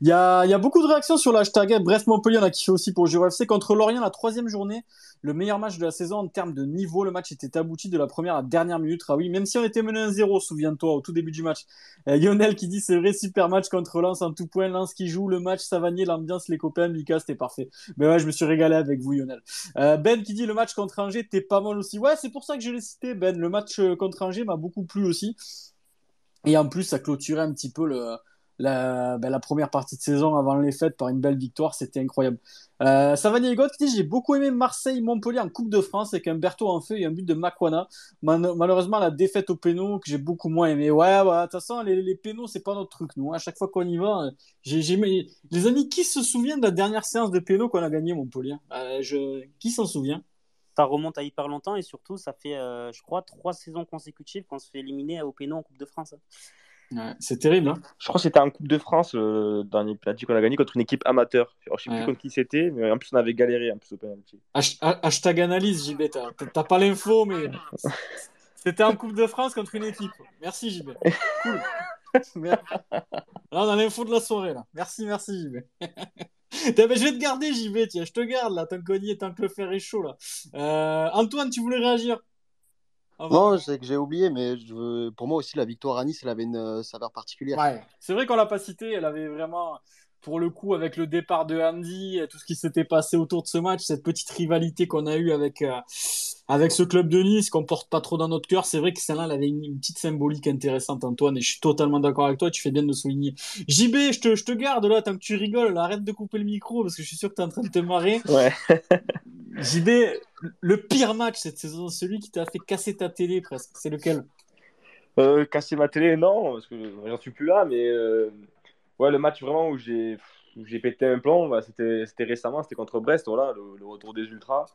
Il y a, y a, beaucoup de réactions sur l'hashtag Brest-Montpellier, on a kiffé aussi pour le FC. Contre Lorient, la troisième journée, le meilleur match de la saison en termes de niveau. Le match était abouti de la première à la dernière minute. Ah oui, même si on était mené 1-0, souviens-toi, au tout début du match. Euh, Lionel qui dit c'est vrai, super match contre Lens en tout point. Lens qui joue le match, Savanier, l'ambiance, les copains, Mika, c'était parfait. Mais ouais, je me suis régalé avec vous, Lionel. Euh, ben qui dit le match contre Angers, t'es pas mal aussi. Ouais, c'est pour ça que je l'ai cité, Ben. Le match euh, contre Angers m'a beaucoup plu aussi. Et en plus, ça clôturait un petit peu ben, la première partie de saison avant les fêtes par une belle victoire. C'était incroyable. Euh, Savani Egot qui dit J'ai beaucoup aimé Marseille-Montpellier en Coupe de France avec un Berthaud en feu et un but de Makwana. malheureusement, la défaite au pénal que j'ai beaucoup moins aimé. Ouais, de toute façon, les, les pénaux, c'est pas notre truc, nous. À chaque fois qu'on y va, j'ai, j'ai... les amis, qui se souviennent de la dernière séance de pénaux qu'on a gagné Montpellier? Euh. Qui s'en souvient? Ça remonte à hyper longtemps et surtout, ça fait, euh, je crois, trois saisons consécutives qu'on se fait éliminer au péno en Coupe de France. c'est terrible. Hein je crois que c'était en Coupe de France, dans les penalty qu'on a gagné contre une équipe amateur. je ne sais plus contre qui c'était, mais en plus on avait galéré en plus au penalty. Hashtag analyse, JB. T'as pas l'info, mais c'était en Coupe de France contre une équipe. Merci, JB. Cool. Là, on a l'info de la soirée. Là. Merci, merci, JB. je vais te garder, JB, tiens, je te garde là, tant qu'on y est, tant que le fer est chaud là. Euh, Antoine, tu voulais réagir? Non, c'est que j'ai oublié, mais je... pour moi aussi, la victoire à Nice, elle avait une euh, saveur particulière. Ouais, c'est vrai qu'on l'a pas cité, elle avait vraiment pour le coup, avec le départ de Andy, tout ce qui s'était passé autour de ce match, cette petite rivalité qu'on a eue avec, euh, avec ce club de Nice, qu'on porte pas trop dans notre cœur, c'est vrai que celle-là, elle avait une, petite symbolique intéressante, Antoine, et je suis totalement d'accord avec toi, tu fais bien de le souligner. JB, je te, je te garde là, tant que tu rigoles, arrête de couper le micro, parce que je suis sûr que tu es en train de te marrer. Ouais. JB, le pire match cette saison, celui qui t'a fait casser ta télé presque, c'est lequel? Euh, Casser ma télé, non, parce que j'en suis plus là, mais... Euh, Ouais, le match vraiment où j'ai j'ai pété un plomb, bah, c'était récemment, c'était contre Brest, voilà, le, retour des Ultras,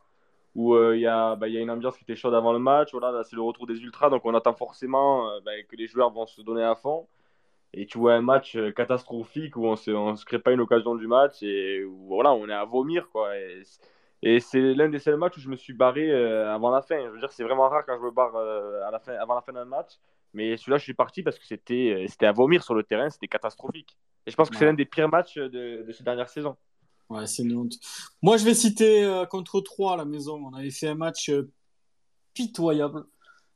où euh, il y, a, bah, y a une ambiance qui était chaude avant le match, voilà, c'est le retour des Ultras, donc on attend forcément euh, bah, que les joueurs vont se donner à fond. Et tu vois un match euh, catastrophique où on se, on se crée pas une occasion du match et où voilà, on est à vomir, quoi. Et, c'est l'un des seuls matchs où je me suis barré avant la fin. Je veux dire, c'est vraiment rare quand je me barre avant la fin d'un match. Mais celui-là, je suis parti parce que c'était à vomir sur le terrain, c'était catastrophique. Et je pense que c'est l'un des pires matchs de, de ces dernières saisons. Ouais, c'est une honte. Moi, je vais citer euh, contre 3 à la maison. On avait fait un match euh, pitoyable.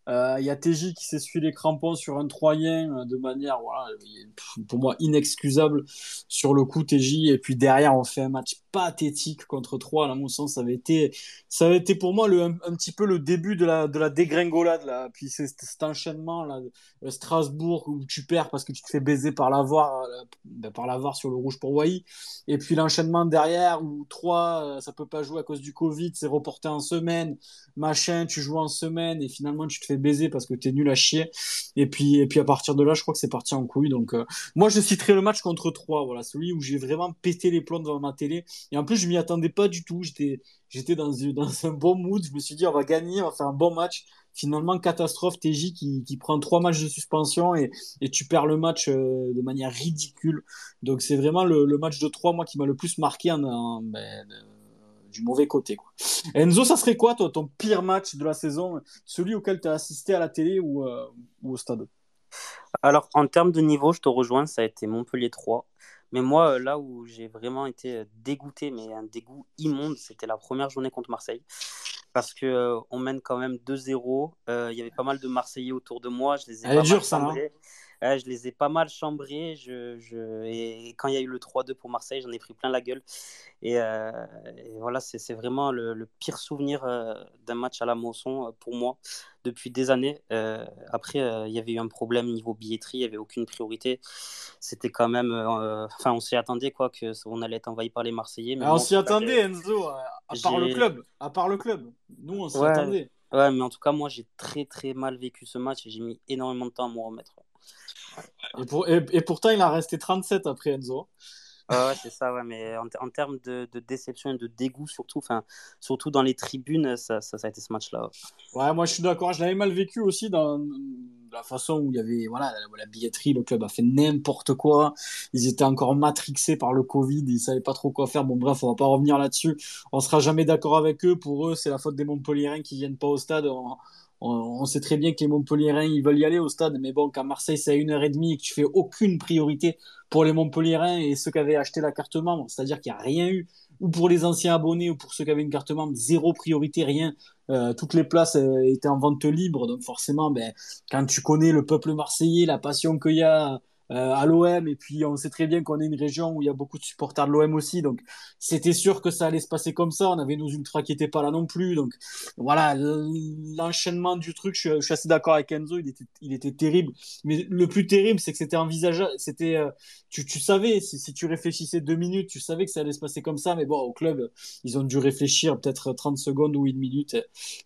Euh, il y a TJ qui s'essuie les crampons sur un Troyen euh, de manière, pour moi, inexcusable sur le coup TJ. Et puis derrière, on fait un match pathétique contre 3. À mon sens, ça avait été, ça avait été pour moi un, petit peu le début de la, de la dégringolade. Puis c'est cet enchaînement Strasbourg où tu perds parce que tu te fais baiser par l'avoir, euh, ben, par l'avoir sur le rouge pour Wai. Et puis l'enchaînement derrière où 3, ça peut pas jouer à cause du Covid, c'est reporté en semaine. Machin, tu joues en semaine et finalement tu te fais baiser parce que t'es nul à chier. Et puis, et puis à partir de là, je crois que c'est parti en couille. Donc, euh, moi, je citerai le match contre 3, voilà, celui où j'ai vraiment pété les plombs devant ma télé. Et en plus, je m'y attendais pas du tout. J'étais, j'étais dans, dans un bon mood. Je me suis dit, on va gagner, on va faire un bon match. Finalement, catastrophe, TJ qui, qui prend trois matchs de suspension et, et tu perds le match euh, de manière ridicule. Donc, c'est vraiment le, match de 3, moi, qui m'a le plus marqué en, ben, du mauvais côté. Quoi. Enzo, ça serait quoi toi, ton pire match de la saison Celui auquel tu as assisté à la télé ou, euh, ou au stade? Alors, en termes de niveau, je te rejoins, ça a été Montpellier 3. Mais moi, euh, là où j'ai vraiment été dégoûté, mais un dégoût immonde, c'était la première journée contre Marseille. Parce qu'on euh, on mène quand même 2-0. Il y avait pas mal de Marseillais autour de moi. Je les ai Elle est dure, ça, hein je les ai pas mal chambrés. Je, je... Et quand il y a eu le 3-2 pour Marseille, j'en ai pris plein la gueule. Et, euh, voilà, c'est vraiment le, pire souvenir euh, d'un match à la Mosson euh, pour moi depuis des années. après, il y avait eu un problème niveau billetterie, il n'y avait aucune priorité. C'était quand même. Enfin, on s'y attendait, quoi, qu'on allait être envahi par les Marseillais. Mais ah, on s'y attendait, Enzo, à part le club. À part le club. Nous, on s'y attendait. Ouais, mais en tout cas, moi, j'ai très très mal vécu ce match et j'ai mis énormément de temps à m'en remettre. Et, pourtant, il a resté 37 après Enzo. ouais, c'est ça, ouais, mais en, termes de, déception et de dégoût, surtout, surtout dans les tribunes, ça, ça, a été ce match-là. Ouais. moi je suis d'accord. Je l'avais mal vécu aussi dans la façon où il y avait voilà, la, billetterie, le club a fait n'importe quoi. Ils étaient encore matrixés par le Covid, ils savaient pas trop quoi faire. Bon, bref, on va pas revenir là-dessus. On sera jamais d'accord avec eux. Pour eux, c'est la faute des Montpelliérains qui viennent pas au stade on, sait très bien que les Montpelliérains, ils veulent y aller au stade, mais bon, quand Marseille, c'est à une heure et demie et que tu fais aucune priorité pour les Montpelliérains et ceux qui avaient acheté la carte membre, c'est-à-dire qu'il n'y a rien eu, ou pour les anciens abonnés, ou pour ceux qui avaient une carte membre, zéro priorité, rien. Euh, toutes les places euh, étaient en vente libre, donc forcément, ben, quand tu connais le peuple marseillais, la passion qu'il y a à l'OM et puis on sait très bien qu'on est une région où il y a beaucoup de supporters de l'OM aussi, donc c'était sûr que ça allait se passer comme ça. On avait nos ultras qui étaient pas là non plus, donc voilà l'enchaînement du truc. Je, suis assez d'accord avec Enzo, il était, il était terrible. Mais le plus terrible, c'est que c'était envisageable, c'était, tu, tu savais si, si tu réfléchissais deux minutes, tu savais que ça allait se passer comme ça, mais bon au club ils ont dû réfléchir peut-être 30 secondes ou une minute.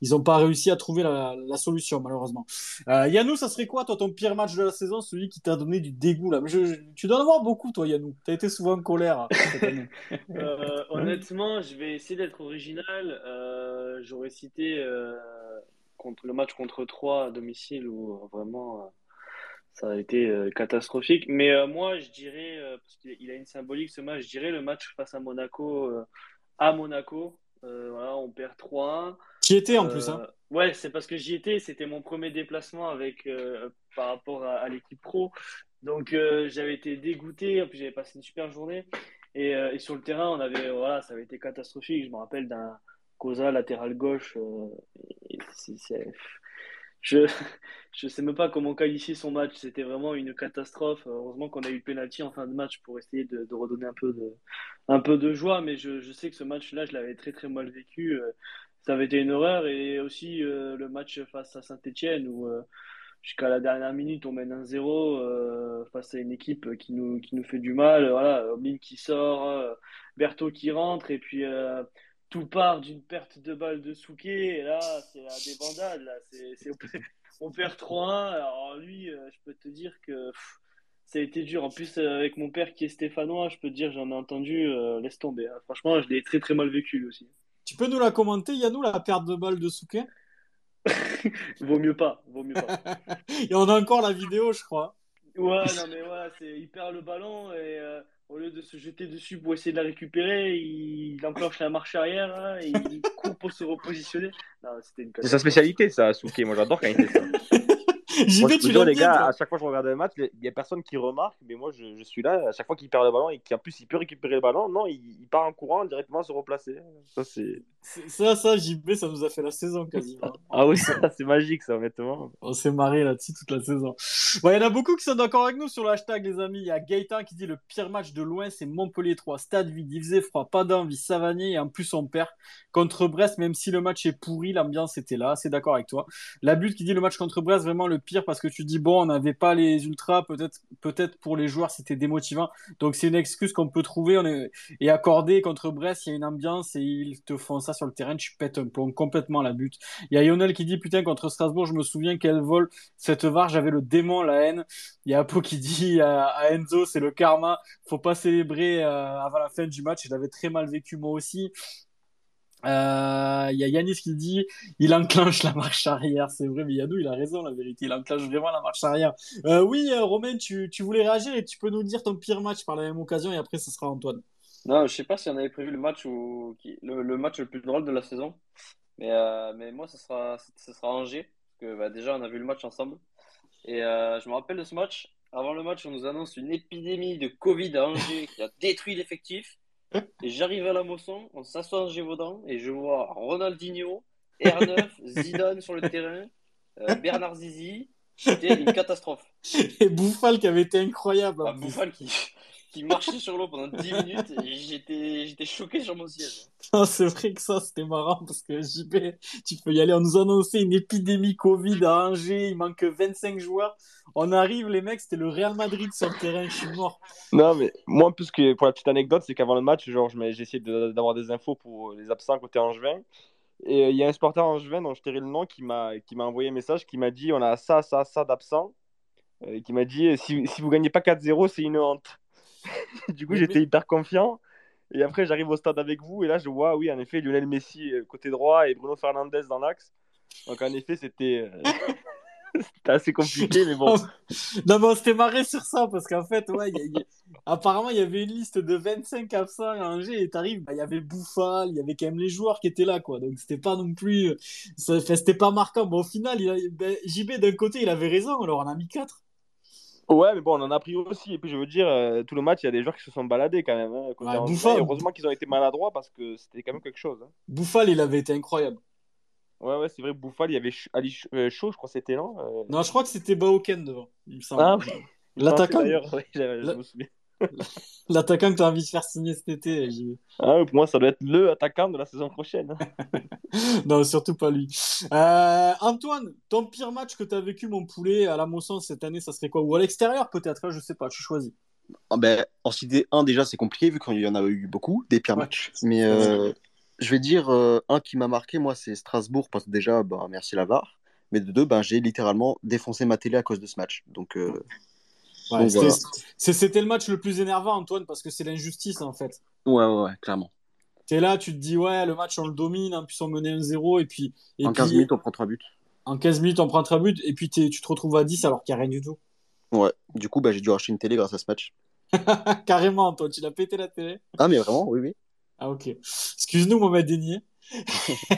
Ils n'ont pas réussi à trouver la, solution, malheureusement. Euh, Yannou, ça serait quoi, toi, ton pire match de la saison, celui qui t'a donné du dégoût là Tu dois en avoir beaucoup, toi, Yannou. Tu as été souvent en colère hein, cette année. Euh, honnêtement, je vais essayer d'être original. Euh, j'aurais cité euh, contre le match contre 3 à domicile où vraiment ça a été catastrophique. Mais moi, je dirais, parce qu'il a une symbolique ce match, je dirais le match face à Monaco, à Monaco. voilà, on perd 3-1. Qui était en plus, hein euh, Ouais, c'est parce que j'y étais. C'était mon premier déplacement avec euh, par rapport à, l'équipe pro. Donc euh, j'avais été dégoûté. Plus, j'avais passé une super journée. Et, sur le terrain, on avait voilà, ça avait été catastrophique. Je me rappelle d'un Cosa latéral gauche. Je je sais même pas comment qualifier son match. C'était vraiment une catastrophe. Heureusement qu'on a eu penalty en fin de match pour essayer de, redonner un peu de un peu de joie. Mais je, sais que ce match-là, je l'avais très très mal vécu ça avait été une horreur. Et aussi euh, le match face à Saint-Etienne où euh, jusqu'à la dernière minute on mène un 0 euh, face à une équipe qui nous, qui nous fait du mal. Voilà, Oblin qui sort, Berthaud qui rentre et puis tout part d'une perte de balle de Souquet. Et là, c'est la débandade. Là. on perd 3-1. Alors lui, je peux te dire que ça a été dur. En plus, avec mon père qui est stéphanois, je peux te dire, j'en ai entendu, laisse tomber. Hein. Franchement, je l'ai très très mal vécu lui aussi. Tu peux nous la commenter, Yannou, la perte de balle de Souquet? Vaut mieux pas, vaut mieux pas. et on a encore la vidéo, je crois. Ouais, non mais ouais, c'est, il perd le ballon et euh, au lieu de se jeter dessus pour essayer de la récupérer, il, enclenche la marche arrière hein, et il court pour se repositionner. c'est sa spécialité, ça, Souquet. Moi, j'adore quand il fait ça. J'y vais, tu les gars, à chaque fois que je regarde un match, il n'y a personne qui remarque, mais moi je, suis là, à chaque fois qu'il perd le ballon et qu'en plus il peut récupérer le ballon, non, il, part en courant directement se replacer. Ça, c'est. Ça, ça, JB, ça nous a fait la saison quasiment. ah oui, c'est magique ça, honnêtement. On s'est marré là-dessus toute la saison. Il y en a beaucoup qui sont d'accord avec nous sur le hashtag, les amis. Il y a Gaëtan qui dit le pire match de loin, c'est Montpellier 3. Stade vide, il faisait froid, pas d'envie, Savanier et en plus on perd contre Brest, même si le match est pourri, l'ambiance était là. C'est d'accord avec toi. La butte qui dit le match contre Brest, vraiment le pire parce que tu dis bon, on n'avait pas les ultras, peut-être peut-être pour les joueurs c'était démotivant. Donc c'est une excuse qu'on peut trouver on est... et accorder contre Brest, il y a une ambiance et ils te font ça sur le terrain, tu pètes un peu complètement la butte. Il y a Lionel qui dit putain contre Strasbourg, je me souviens qu'elle vole cette VAR, j'avais le démon, la haine. Il y a Apo qui dit à, Enzo, c'est le karma, faut pas célébrer euh, avant la fin du match. Je l'avais très mal vécu moi aussi. Euh, il y a Yanis qui dit il enclenche la marche arrière. C'est vrai, mais Yannou, il a raison, la vérité. Il enclenche vraiment la marche arrière. Euh, oui, Romain, tu, tu, voulais réagir et tu peux nous dire ton pire match par la même occasion et après, ce sera Antoine. Non, je sais pas si on avait prévu le match, où... le, match le plus drôle de la saison. Mais, mais moi, ce sera, ce sera Angers. Parce que bah, déjà, on a vu le match ensemble. Et je me rappelle de ce match. Avant le match, on nous annonce une épidémie de Covid à Angers qui a détruit l'effectif. Et j'arrive à la Mosson, on s'assoit en Gévaudan et je vois Ronaldinho, R9, Zidane sur le terrain, euh, Bernard Zizi. C'était une catastrophe. Et Bouffal qui avait été incroyable. Ah, Bouffal qui, qui marchait sur l'eau pendant 10 minutes et j'étais, choqué sur mon siège. c'est vrai que ça c'était marrant parce que JP, tu peux y aller. On nous annonçait une épidémie Covid à Angers, il manque 25 joueurs. On arrive, les mecs, c'était le Real Madrid sur le terrain, je suis mort. Non, mais moi, en plus, que, pour la petite anecdote, c'est qu'avant le match, j'ai essayé d'avoir des infos pour les absents côté Angevin. Et euh, il y a un supporter Angevin dont je tairai le nom qui m'a envoyé un message qui m'a dit on a ça, ça, ça d'absents. Euh, qui m'a dit si, si vous gagnez pas 4-0, c'est une honte. du coup, j'étais hyper confiant. Et après, j'arrive au stade avec vous et là, je vois, oui, en effet, Lionel Messi euh, côté droit et Bruno Fernandez dans l'axe. Donc, en effet, c'était euh, assez compliqué, mais bon. non, mais on s'était marré sur ça parce qu'en fait, ouais, apparemment, il y avait une liste de 25 absents à Angers et t'arrives, bah, il y avait Bouffal, il y avait quand même les joueurs qui étaient là, quoi. Donc, c'était pas non plus. C'était pas marquant. Bon, au final, il ben, JB, d'un côté, il avait raison, alors on a mis 4. Ouais, mais bon, on en a pris aussi. Et puis, je veux dire, euh, tout le match, il y a des joueurs qui se sont baladés quand même. Hein, heureusement qu'ils ont été maladroits parce que c'était quand même quelque chose. Hein. Bouffal, il avait été incroyable. Ouais, ouais, c'est vrai, Bouffal, il y avait Ali euh, Chaud, je crois que c'était, non euh, Non, je crois que c'était Baoken devant, il me semble. Ah, L'attaquant d'ailleurs, oui, je me souviens. L'attaquant que tu as envie de faire signer cet été. Ah, oui, pour moi, ça doit être le attaquant de la saison prochaine. Non, surtout pas lui. Euh, Antoine, ton pire match que tu as vécu, mon poulet, à la Mosson cette année, ça serait quoi? Ou à l'extérieur peut-être, hein, je sais pas, tu choisis. Ah ben, en citer un, déjà, c'est compliqué vu qu'il y en a eu beaucoup, des pires Ouais. matchs. Mais euh, je vais dire euh, un qui m'a marqué, moi, c'est Strasbourg, parce que déjà, bah, merci la VAR. Mais de deux, ben, j'ai littéralement défoncé ma télé à cause de ce match. Donc, euh, Ouais, c'était- voilà. c'est- C'était le match le plus énervant, Antoine, parce que c'est l'injustice en fait. ouais, ouais, ouais, clairement. T'es là, tu te dis, ouais, le match on le domine, plus on menait 1-0, et puis, et en 15 puis minutes, on prend 3 buts. en 15 minutes on prend 3 buts, et puis tu te retrouves à 10 alors qu'il n'y a rien du tout. Ouais. Du coup, bah, j'ai dû racheter une télé grâce à ce match. Carrément, Antoine, tu l'as pété la télé. Ah, mais vraiment, oui, oui. Ah, ok. Excuse-nous, Mohamed Dénier.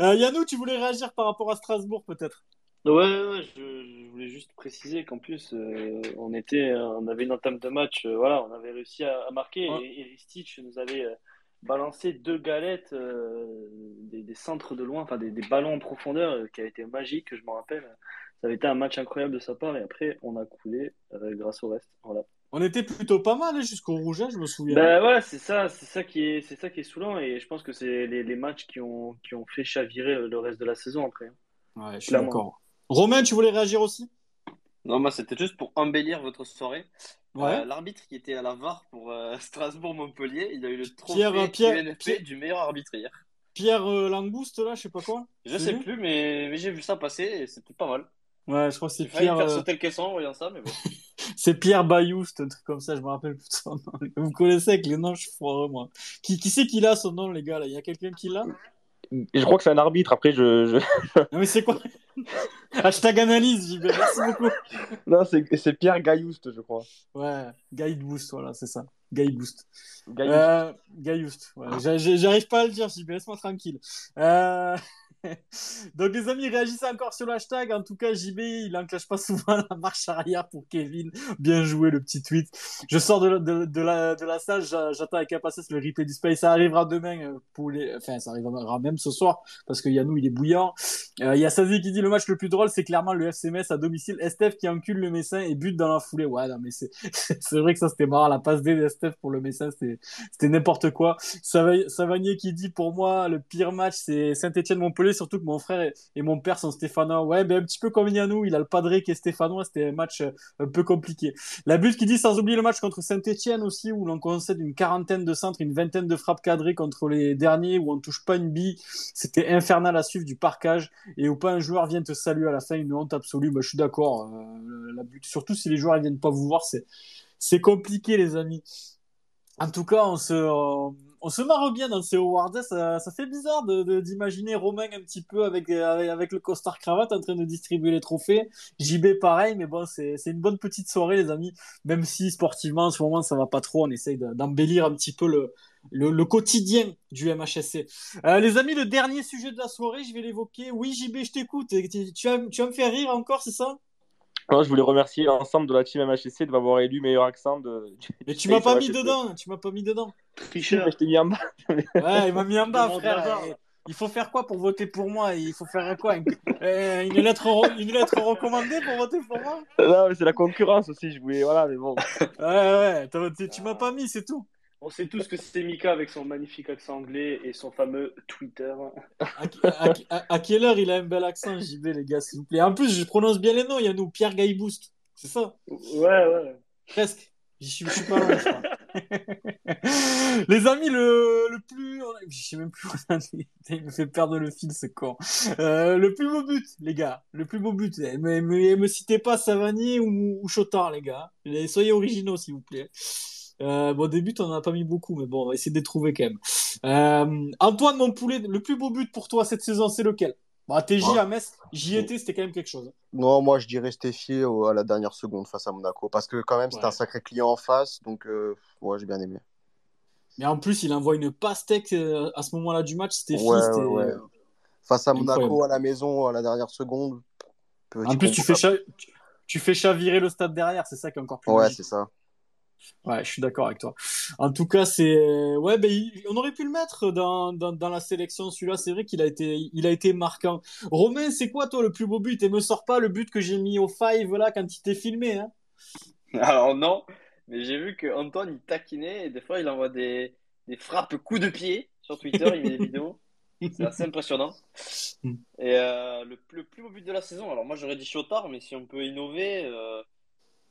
euh, Yannou, tu voulais réagir par rapport à Strasbourg, peut-être? Ouais, ouais, je, je voulais juste préciser qu'en plus, euh, on était, on avait une entame de match, euh, voilà, on avait réussi à, à marquer Ouais. et, et Ristich nous avait euh, balancé deux galettes, euh, des, des centres de loin, enfin des, des ballons en profondeur euh, qui a été magique, je m'en rappelle. Ça avait été un match incroyable de sa part et après, on a coulé euh, grâce au reste. Voilà. On était plutôt pas mal hein, jusqu'au rouge, je me souviens. Ben voilà, c'est ça, c'est ça qui est, c'est ça qui est saoulant et je pense que c'est les, les matchs qui ont, qui ont fait chavirer le reste de la saison après. ouais, je suis d'accord. Romain, tu voulais réagir aussi? Non, moi, c'était juste pour embellir votre soirée. Ouais. Euh, L'arbitre qui était à la VAR pour euh, Strasbourg-Montpellier, il a eu le trophée Pierre, euh, Pierre- Pierre- du meilleur arbitre hier. Pierre euh, Langouste, là, je sais pas quoi. Je sais plus, mais, mais j'ai vu ça passer et c'était pas mal. Ouais, je crois que c'est Pierre. faire sauter le caisson en voyant ça, mais bon. C'est Pierre Bayouste, un truc comme ça, je me rappelle plus de son nom. Vous connaissez avec les noms, je suis foireux, moi. Qui, qui c'est qui l'a son nom, les gars là? Il y a quelqu'un qui l'a? Je crois que c'est un arbitre. Après, je. je- Non, mais c'est quoi Hashtag analyse, JB, merci beaucoup. Non, c'est Pierre Gaillouste, je crois. Ouais, Guide Boost, voilà, c'est ça. Guide Boost. Gaillouste. Euh, ouais. J'arrive pas à le dire, JB, laisse-moi tranquille. Euh... Donc, les amis, réagissez encore sur le hashtag. En tout cas, JB, il enclenche pas souvent la marche arrière pour Kevin. Bien joué, le petit tweet. Je sors de la, salle, j'a- j'attends avec impatience le replay du space. Ça arrivera demain euh, pour les, enfin, ça arrivera même ce soir parce que Yannou, il est bouillant. Euh, Il y a Sazi qui dit le match le plus drôle, c'est clairement le FCMS à domicile. Estef qui encule le Messin et bute dans la foulée. Ouais, non, mais c'est, vrai que ça, c'était marrant. La passe D d'Estef pour le Messin, c'était, n'importe quoi. Sava- Savanier qui dit pour moi, le pire match, c'est Saint-Etienne-Montpellier, surtout que mon frère et, mon père sont stéphanois. Ouais, ben, un petit peu comme Yannou, il a le padré qui est stéphanois. C'était un match euh, un peu compliqué. La butte qui dit sans oublier le match contre Saint-Etienne aussi, où l'on concède une quarantaine de centres, une vingtaine de frappes cadrées contre les derniers, où on touche pas une bille. C'était infernal à suivre du parquage et où pas un joueur vient te saluer à la fin, une honte absolue. Bah, je suis d'accord. euh, la butte, surtout si les joueurs ils viennent pas vous voir, c'est c'est compliqué, les amis. En tout cas, on se on se marre bien dans ces awards. Ça, ça fait bizarre de de- d'imaginer Romain un petit peu avec, avec avec le costard cravate en train de distribuer les trophées. JB pareil, mais bon, c'est une bonne petite soirée, les amis. Même si sportivement en ce moment ça va pas trop, on essaye de- d'embellir un petit peu le le, le quotidien du MHSC. Euh, les amis, le dernier sujet de la soirée, je vais l'évoquer. Oui, JB, je t'écoute. Tu, tu vas me faire rire encore, c'est ça? Non, je voulais remercier l'ensemble de la team MHSC de m'avoir élu meilleur accent de. Mais tu m'as pas mis dedans. Tu m'as pas mis dedans. Tricheur. Je t'ai mis en bas. Ouais, il m'a mis en bas, frère. Il faut faire quoi pour voter pour moi? Il faut faire quoi? Une, euh, une lettre, re- une lettre recommandée pour voter pour moi? Non, mais c'est la concurrence aussi. Je voulais. Voilà, mais bon. Ouais, ouais. tu m'as pas mis, c'est tout. On sait tous que c'est Mika avec son magnifique accent anglais et son fameux Twitter. À, à- à- à quelle heure il a un bel accent, JB, les gars, s'il vous plaît? En plus, je prononce bien les noms. Il y a nous, Pierre Gailleboost. C'est ça? Ouais, ouais. Presque. Suis, je suis pas loin, je crois. Les amis, le, le plus. Je sais même plus où on est. Il me fait perdre le fil, ce con. Euh, le plus beau but, les gars. Le plus beau but. Eh, Me, me, me citez pas Savanier ou, ou Chotard, les gars. Soyez originaux, s'il vous plaît. Euh, bon, des buts, on en a pas mis beaucoup, mais bon, on va essayer de les trouver quand même. Euh, Antoine, mon poulet, le plus beau but pour toi cette saison, c'est lequel? Bah, TJ à Metz, j'y étais, c'était quand même quelque chose. Non, moi, je dirais Stéphie au- à la dernière seconde face à Monaco. Parce que, quand même, c'était Ouais. un sacré client en face. Donc, euh, ouais, j'ai bien aimé. Mais en plus, il envoie une pastèque euh, à ce moment-là du match, Ouais, ouais, ouais. Face à Monaco Incroyable. à la maison à la dernière seconde. En plus, tu fais, tu, fais chavirer le stade derrière, c'est ça qui est encore plus Ouais, c'est ça. Ouais, je suis d'accord avec toi. En tout cas, c'est ouais, ben il- on aurait pu le mettre dans, dans, dans la sélection. Celui-là, c'est vrai qu'il a été il a été marquant. Romain, c'est quoi toi le plus beau but? Et me sors pas le but que j'ai mis au five là quand il t'est filmé. Hein Alors non, mais j'ai vu que Antoine il taquinait et des fois il envoie des, des frappes coups de pied sur Twitter, il met des vidéos. C'est assez impressionnant. Mm. Et euh, le, le plus beau but de la saison, alors moi j'aurais dit Chotard, mais si on peut innover, euh,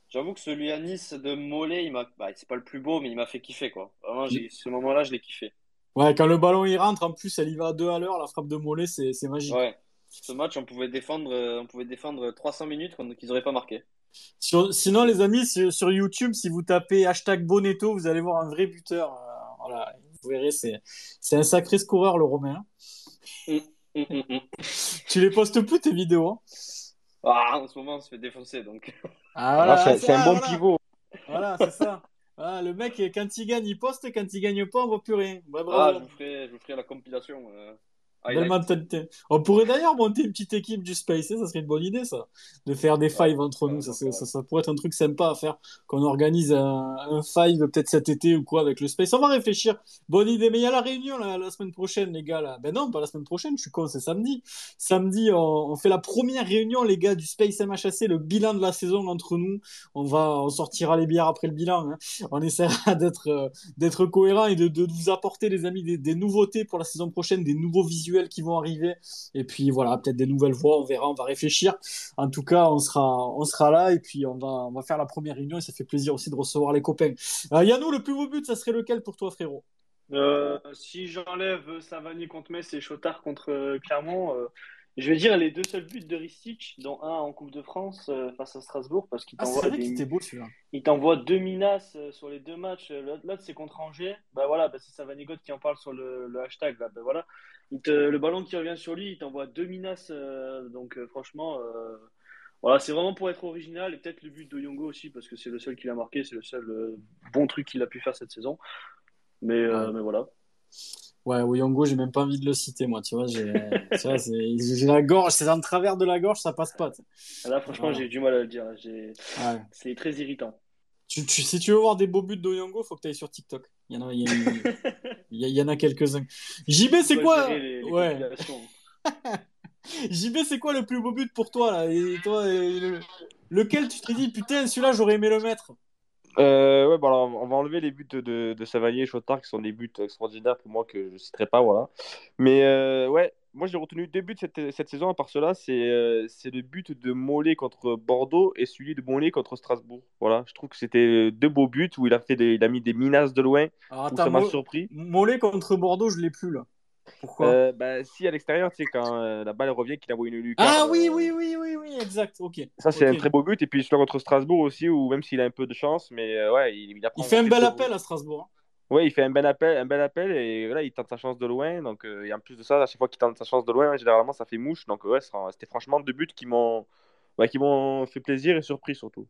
j'avoue que celui à Nice de Mollet, il m'a, bah, c'est pas le plus beau, mais il m'a fait kiffer quoi. Vraiment, j'ai, ce moment-là, je l'ai kiffé. Ouais, quand le ballon il rentre, en plus, elle y va à deux à l'heure, la frappe de Mollet, c'est c'est magique. Ouais. Ce match, on pouvait défendre, euh, on pouvait défendre 300 minutes qu'ils auraient pas marqué. Sur- sinon, les amis, sur, YouTube, si vous tapez hashtag Bonetto, vous allez voir un vrai buteur. Euh, voilà, vous verrez, c'est c'est un sacré scoreur, le Romain. Hum, hum, hum. Tu les postes plus, tes vidéos. hein Ah, en ce moment, on se fait défoncer donc. Ah, ah, c'est un ah, bon voilà. pivot. Voilà, c'est ça. Voilà, le mec, quand il gagne, il poste, quand il gagne pas, on voit plus rien. Ouais, Ah, bravo. je vous ferai, je vous ferai la compilation. euh, Belle mentalité. On pourrait d'ailleurs monter une petite équipe du Space, ça serait une bonne idée, ça. De faire des fives entre nous, ça, ouais. ça, ça pourrait être un truc sympa à faire. Qu'on organise un, un five peut-être cet été ou quoi avec le Space. On va réfléchir. Bonne idée. Mais il y a la réunion la, la semaine prochaine, les gars. Là. Ben non, pas la semaine prochaine, je suis con, c'est samedi. Samedi, on, on fait la première réunion, les gars, du Space MHAC, le bilan de la saison entre nous. On va, on sortira les bières après le bilan. hein. On essaiera d'être euh, d'être cohérent et de, de vous apporter, les amis, des, des nouveautés pour la saison prochaine, des nouveaux visuels qui vont arriver. Et puis voilà, peut-être des nouvelles voix, on verra, on va réfléchir. En tout cas, on sera, on sera là et puis on va, on va faire la première réunion et ça fait plaisir aussi de recevoir les copains. Euh, Yannou, le plus beau but, ça serait lequel pour toi, frérot? Euh, si j'enlève Savani contre Metz et Chotard contre euh, Clermont, euh, je vais dire les deux seuls buts de Ristich, dont un en Coupe de France euh, face à Strasbourg, parce qu'il Ah, t'envoie des, il t'envoie deux euh, sur les deux matchs. L'autre, l'autre, c'est contre Angers. Bah voilà, bah c'est Savanigot qui en parle sur le, le hashtag. Là. Bah voilà. Il te- le ballon qui revient sur lui, il t'envoie deux menaces. euh, donc euh, franchement, euh, voilà, c'est vraiment pour être original. Et peut-être le but de Yongo aussi, parce que c'est le seul qu'il a marqué. C'est le seul bon truc qu'il a pu faire cette saison. Mais, Ouais. mais voilà. Ouais, Oyongo, j'ai même pas envie de le citer, moi, tu vois. J'ai la gorge, c'est en travers de la gorge, ça passe pas. Là, franchement, j'ai du mal à le dire. Ouais. C'est très irritant. Tu, tu- si tu veux voir des beaux buts d'Oyongo, faut que tu ailles sur TikTok. Il y en a, il y, a- il y en a quelques-uns. JB, c'est quoi gérer les- les Ouais. JB, c'est quoi le plus beau but pour toi là? Et toi, et le- lequel tu te dis putain, celui-là, j'aurais aimé le mettre? Euh, ouais, bon, alors, on va enlever les buts de, de Savanier et Chotard, qui sont des buts extraordinaires pour moi que je ne citerai pas. Voilà. Mais euh, ouais, moi j'ai retenu deux buts cette, cette saison, à part cela, c'est euh, c'est le but de Mollet contre Bordeaux et celui de Mollet contre Strasbourg. Voilà, je trouve que c'était deux beaux buts où il a, fait des- il a mis des menaces de loin, Alors où ça m'a Mo- surpris. Mollet contre Bordeaux, je l'ai plus là. Pourquoi Euh, bah, si à l'extérieur, tu sais, quand euh, la balle revient, qu'il envoie une lucarne. Ah oui, oui, oui, oui, oui, exact, ok. Ça, c'est un très beau but. Et puis celui contre Strasbourg aussi, où même s'il a un peu de chance, mais ouais, il, il apprend Il fait un bel appel à Strasbourg. Ouais, il fait un bel appel, un bel appel et voilà, il tente sa chance de loin. Donc, euh, et en plus de ça, à chaque fois qu'il tente sa chance de loin, généralement, ça fait mouche. Donc, ouais, c'était franchement deux buts qui m'ont ouais, qui m'ont fait plaisir et surpris surtout.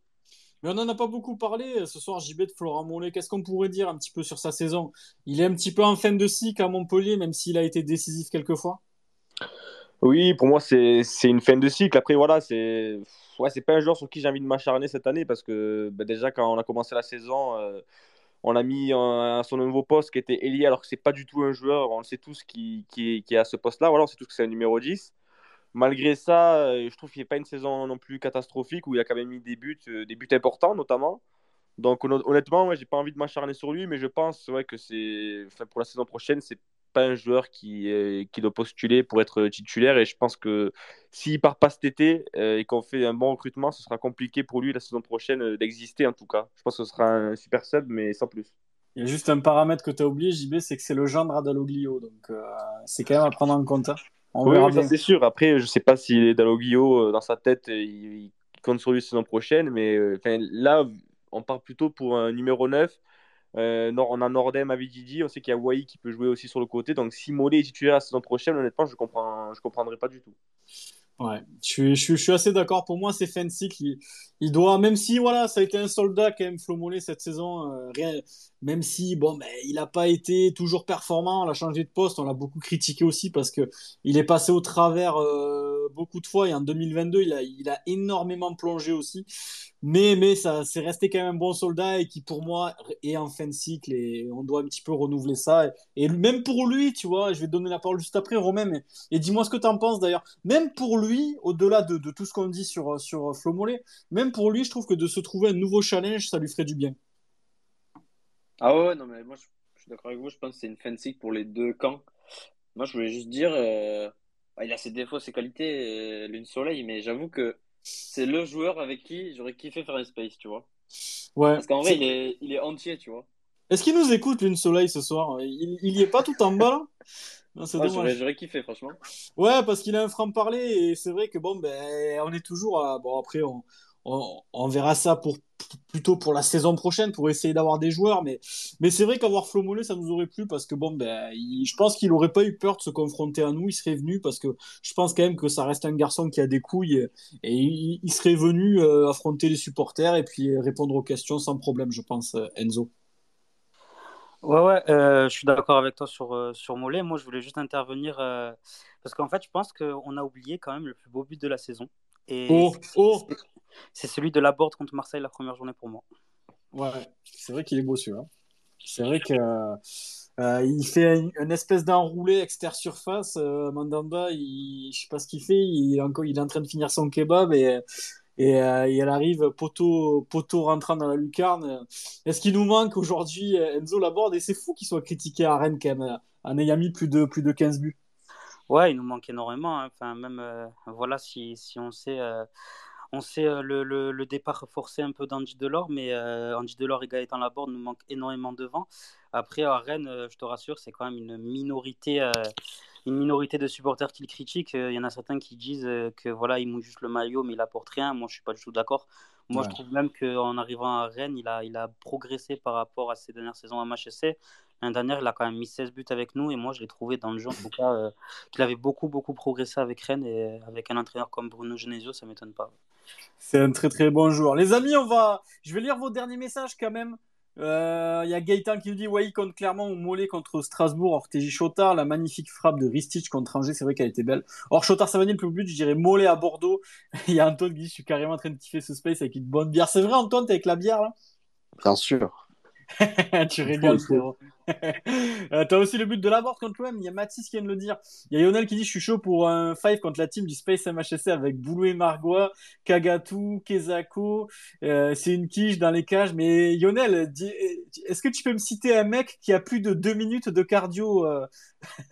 Mais on n'en a pas beaucoup parlé euh, ce soir, JB de Florent Mollet. Qu'est-ce qu'on pourrait dire un petit peu sur sa saison? Il est un petit peu en fin de cycle à Montpellier, même s'il a été décisif quelquefois. Oui, pour moi, c'est une fin de cycle. Après, voilà, c'est ouais, pas un joueur sur qui j'ai envie de m'acharner cette année parce que bah, déjà, quand on a commencé la saison, euh, on l'a mis son nouveau poste qui était ailier, alors que c'est pas du tout un joueur, on le sait tous, qui, est à ce poste-là. Voilà, on sait tous que c'est un numéro 10. Malgré ça, euh, je trouve qu'il n'y a pas une saison non plus catastrophique où il a quand même mis des buts, euh, des buts importants notamment. Donc honn- honnêtement, ouais, j'ai pas envie de m'acharner sur lui, mais je pense que c'est, pour la saison prochaine, c'est pas un joueur qui, euh, qui doit postuler pour être titulaire. Et je pense que s'il part pas cet été euh, et qu'on fait un bon recrutement, ce sera compliqué pour lui la saison prochaine euh, d'exister en tout cas. Je pense que ce sera un super sub, mais sans plus. Il y a juste un paramètre que tu as oublié, JB, c'est que c'est le gendre Adaloglio. Donc c'est quand même à prendre en compte. hein. On Oui, verra oui, ça, bien. c'est sûr. Après, je sais pas si Daloglio, dans sa tête, il, il compte sur lui la saison prochaine, mais là, on part plutôt pour un numéro 9. Euh, on a Nordem, Avididi, on sait qu'il y a Wai qui peut jouer aussi sur le côté. Donc, si Mollet est titulaire la saison prochaine, honnêtement, je comprends, je comprendrai pas du tout. Ouais, je suis, je je suis assez d'accord. Pour moi, c'est cycle. Il, il doit, même si voilà, ça a été un soldat quand même, Flo Mollet cette saison. euh, rien, même si bon, ben, il n'a pas été toujours performant. On l'a changé de poste. On l'a beaucoup critiqué aussi parce que il est passé au travers euh, beaucoup de fois et en 2022, il a, il a énormément plongé aussi. Mais, mais ça, c'est resté quand même un bon soldat et qui, pour moi, est en fin de cycle et on doit un petit peu renouveler ça. Et, même pour lui, tu vois, je vais te donner la parole juste après, Romain, et dis-moi ce que tu en penses d'ailleurs. Même pour lui, au-delà de, tout ce qu'on dit sur, sur Flo Mollet, même pour lui, je trouve que de se trouver un nouveau challenge, ça lui ferait du bien. Ah ouais, non, mais moi, je, suis d'accord avec vous. Je pense que c'est une fin de cycle pour les deux camps. Moi, je voulais juste dire, euh, il a ses défauts, ses qualités, euh, Lune Soleil, mais j'avoue que c'est le joueur avec qui j'aurais kiffé faire un space, tu vois. Ouais. Parce qu'en vrai, il est, il est entier, tu vois. Est-ce qu'il nous écoute, Lune Soleil, ce soir? Il, il y est pas tout en bas, là? J'aurais kiffé, franchement. Ouais, parce qu'il a un franc-parler, et c'est vrai que, bon, ben, on est toujours à... Bon, après, on, on, verra ça pour plutôt pour la saison prochaine pour essayer d'avoir des joueurs mais mais c'est vrai qu'avoir Flo Mollet ça nous aurait plu parce que bon ben je pense qu'il aurait pas eu peur de se confronter à nous il serait venu parce que je pense quand même que ça reste un garçon qui a des couilles et, il, serait venu euh, affronter les supporters et puis répondre aux questions sans problème je pense euh, Enzo Ouais, ouais, euh, je suis d'accord avec toi sur, sur Mollet. Moi, je voulais juste intervenir parce qu'en fait, je pense qu'on a oublié quand même le plus beau but de la saison. Et oh, oh. C'est celui de la board contre Marseille la première journée pour moi. Ouais, c'est vrai qu'il est beau celui-là. C'est vrai que euh, il fait une, espèce d'enroulé extérieur surface. Euh, Mandanda, il, je sais pas ce qu'il fait. Il est, encore, il est en train de finir son kebab et, et, euh, elle arrive poteau, poteau rentrant dans la lucarne. Est-ce qu'il nous manque aujourd'hui Enzo Laborde Et c'est fou qu'il soit critiqué à Rennes quand même, en ayant mis plus de, plus de 15 buts. Ouais, il nous manque énormément. Hein. Enfin, même, voilà, si, si on sait on sait euh, le, le, départ forcé un peu d'Andy Delors, mais euh, Andy Delors et Gaëtan Laborde nous manquent énormément devant. Après, à Rennes, euh, je te rassure, c'est quand même une minorité, une minorité de supporters qui le critiquent. Il y en a certains qui disent que voilà, il mouille juste le maillot, mais il apporte rien. Moi, je suis pas du tout d'accord. Moi, je trouve même qu'en arrivant à Rennes, il a, il a progressé par rapport à ses dernières saisons à MHSC. L'année dernière, il a quand même mis 16 buts avec nous et moi, je l'ai trouvé dans le jeu, en tout cas, qu'il avait beaucoup, beaucoup progressé avec Rennes et avec un entraîneur comme Bruno Genesio, ça m'étonne pas. C'est un très très bon joueur. Les amis, on va. Je vais lire vos derniers messages quand même. Il euh, y a Gaëtan qui nous dit Wai contre Clermont ou Mollet contre Strasbourg. Ortégie Chotard, la magnifique frappe de Ristich contre Angers, c'est vrai qu'elle était belle. Or, Chotard Savanier, le plus but, je dirais Mollet à Bordeaux. Il y a Antoine qui dit Je suis carrément en train de kiffer ce space avec une bonne bière. C'est vrai, Antoine, t'es avec la bière là? Bien sûr. tu rigoles, frérot. euh, T'as aussi le but de la board contre l'OM. Il y a Mathis qui vient de le dire. Il y a Lionel qui dit Je suis chaud pour un 5 contre la team du Space MHSC avec Boulou et Margois, Kagatu, Kezako. Euh, c'est une quiche dans les cages. Mais Lionel, est-ce que tu peux me citer un mec qui a plus de 2 minutes de cardio euh,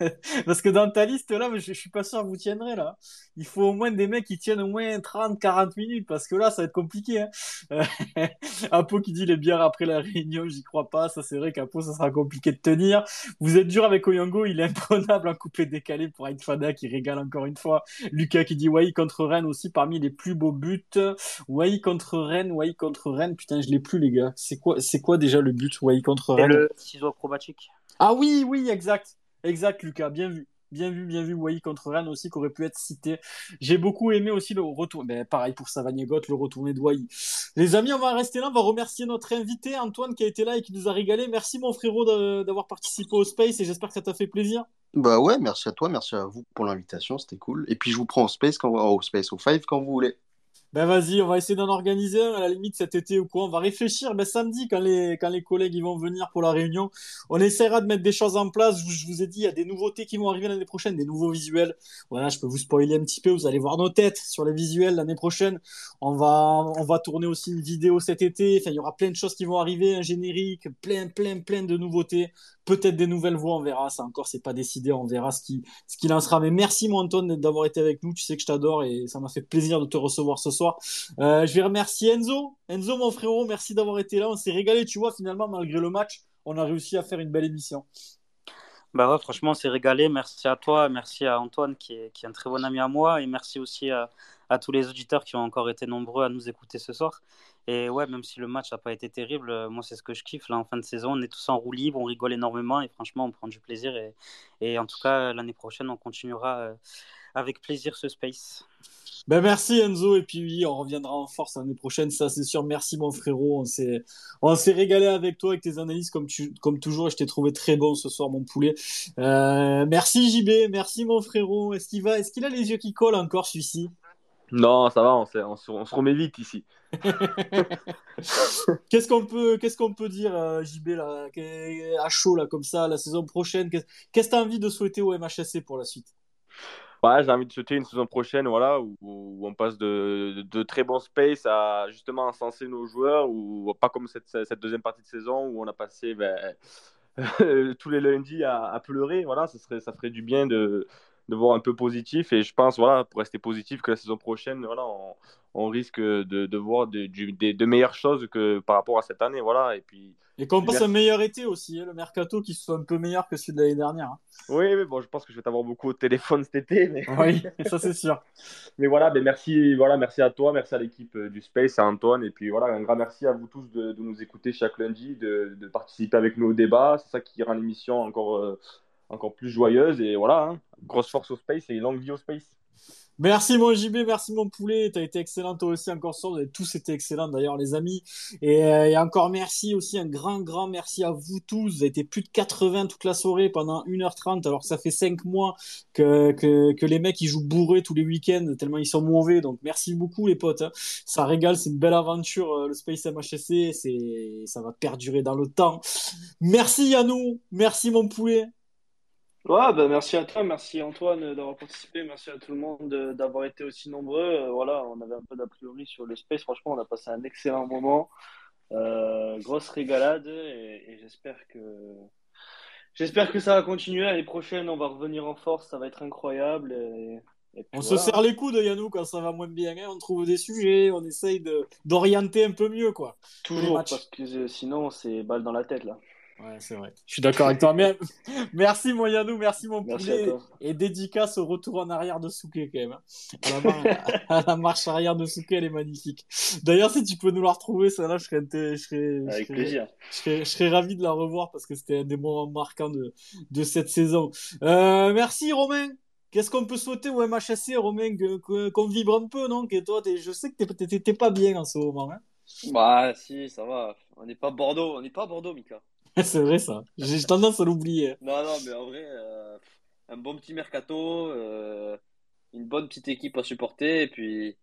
Parce que dans ta liste là, je, je suis pas sûr que vous tiendrez là. Il faut au moins des mecs qui tiennent au moins 30-40 minutes parce que là, ça va être compliqué. Hein. Apo qui dit les bières après la réunion, j'y crois pas. Ça, c'est vrai qu'Apo, ça sera compliqué de tenir. Vous êtes dur avec Oyongo, il est imprenable en coupé décalé pour Fada qui régale encore une fois. Lucas qui dit Wai contre Rennes aussi parmi les plus beaux buts. Wai contre Rennes, Wai contre Rennes. Putain, je l'ai plus les gars. C'est quoi, c'est quoi déjà le but? Wai contre Rennes Le ciseau acrobatique. Ah oui, oui, exact. Exact, Lucas, bien vu. Bien vu, bien vu, Wai contre Rennes aussi, qui aurait pu être cité. J'ai beaucoup aimé aussi le retour, mais pareil pour Savagné le retourné de Wai. Les amis, on va rester là, on va remercier notre invité, Antoine, qui a été là et qui nous a régalé. Merci, mon frérot, d'avoir participé au Space et j'espère que ça t'a fait plaisir. Bah ouais, merci à toi, merci à vous pour l'invitation, c'était cool. Et puis je vous prends au Space, quand, au Space, au Five quand vous voulez. Ben vas-y, on va essayer d'en organiser un à la limite cet été ou quoi. On va réfléchir ben, samedi quand les, quand les collègues ils vont venir pour la réunion. On essaiera de mettre des choses en place. Je, vous ai dit, il y a des nouveautés qui vont arriver l'année prochaine, des nouveaux visuels. Voilà, je peux vous spoiler un petit peu. Vous allez voir nos têtes sur les visuels l'année prochaine. On va, on va tourner aussi une vidéo cet été. Enfin, il y aura plein de choses qui vont arriver, un générique, plein, plein, plein de nouveautés peut-être des nouvelles voix, on verra. Ça encore, c'est pas décidé, on verra ce qui, ce qui lancera. Mais merci, mon Antoine, d'avoir été avec nous. Tu sais que je t'adore et ça m'a fait plaisir de te recevoir ce soir. Euh, je vais remercier Enzo. Enzo, mon frérot, merci d'avoir été là. On s'est régalé, tu vois, finalement, malgré le match, on a réussi à faire une belle émission. Bah ouais, franchement, on s'est régalé. Merci à toi, merci à Antoine qui est, qui est un très bon ami à moi et merci aussi à, à tous les auditeurs qui ont encore été nombreux à nous écouter ce soir. Et ouais, même si le match n'a pas été terrible, euh, moi c'est ce que je kiffe. Là, en fin de saison, on est tous en roue libre, on rigole énormément et franchement, on prend du plaisir. Et, et en tout cas, l'année prochaine, on continuera euh, avec plaisir ce space. Ben merci Enzo. Et puis oui, on reviendra en force l'année prochaine, ça c'est sûr. Merci mon frérot, on s'est on s'est régalé avec toi avec tes analyses. Comme tu comme toujours et je t'ai trouvé très bon ce soir mon poulet. Euh, merci JB, merci mon frérot. Est-ce qu'il va est-ce qu'il a les yeux qui collent encore celui-ci? Non, ça va, on, on, se, on se remet vite ici. qu'est-ce qu'on peut qu'est-ce qu'on peut dire euh, JB là à chaud là comme ça la saison prochaine? Qu'est-ce que tu as envie de souhaiter au MHSC pour la suite? Ouais, j'ai envie de souhaiter une saison prochaine voilà, où, on passe de, de, très bons space à justement encenser nos joueurs, ou pas comme cette, cette, deuxième partie de saison où on a passé ben, tous les lundis à, à, pleurer. Voilà, ça, serait, ça ferait du bien de, de voir un peu positif. Et je pense, voilà, pour rester positif, que la saison prochaine, voilà, on, on risque de, de voir de, de, de, meilleures choses que par rapport à cette année. Voilà. Et puis. Et qu'on passe un meilleur été aussi, hein, le mercato qui soit un peu meilleur que celui de l'année dernière. Hein. Oui, mais bon, je pense que je vais t'avoir beaucoup au téléphone cet été. Mais... Oui, ça c'est sûr. mais voilà, ben merci, voilà, merci à toi, merci à l'équipe euh, du Space, à Antoine, et puis voilà, un grand merci à vous tous de, nous écouter chaque lundi, de, participer avec nous au débat. C'est ça qui rend l'émission encore. Euh, encore plus joyeuse. Et voilà, hein. grosse force au space et longue vie au space. Merci mon JB, merci mon poulet, tu as été excellent toi aussi encore sur, vous avez tous été excellents d'ailleurs les amis. Euh, et, encore merci aussi, un grand grand merci à vous tous, vous avez été plus de 80 toute la soirée pendant 1h30 alors que ça fait 5 mois que, que, les mecs ils jouent bourrés tous les week-ends tellement ils sont mauvais, donc merci beaucoup les potes, hein. ça régale, c'est une belle aventure euh, le Space MHSC, ça va perdurer dans le temps. Merci Yannou, merci mon poulet. Ouais, bah merci à toi, merci Antoine d'avoir participé, merci à tout le monde d'avoir été aussi nombreux. Euh, voilà, on avait un peu d'a priori sur le space. Franchement, on a passé un excellent moment. Euh, grosse régalade et, j'espère que j'espère que ça va continuer. L'année prochaine, on va revenir en force, ça va être incroyable. on se serre les coudes, Yannou, quand ça va moins bien. Hein. On trouve des sujets, on essaye d'orienter un peu mieux, quoi. Toujours, parce que sinon, c'est balle dans la tête, là. Ouais, c'est vrai. Je suis d'accord avec toi. merci mon Yannou, merci mon poulet. Et dédicace au retour en arrière de Souké quand même. Hein. À la, marche arrière de Souké, elle est magnifique. D'ailleurs, si tu peux nous la retrouver, ça là, je serais, je serais, avec plaisir. Je serais, je serais, ravi de la revoir parce que c'était un des moments marquants de, de cette saison. Euh, merci Romain. Qu'est-ce qu'on peut souhaiter au MHSC, Romain, qu'on vibre un peu, non? Que toi, je sais que t'es pas bien en ce moment. Hein bah si, ça va. On n'est pas Bordeaux, on n'est pas Bordeaux, Mika. c'est vrai ça. J'ai tendance à l'oublier. Non, non, mais en vrai, euh, un bon petit mercato, euh, une bonne petite équipe à supporter. Et puis,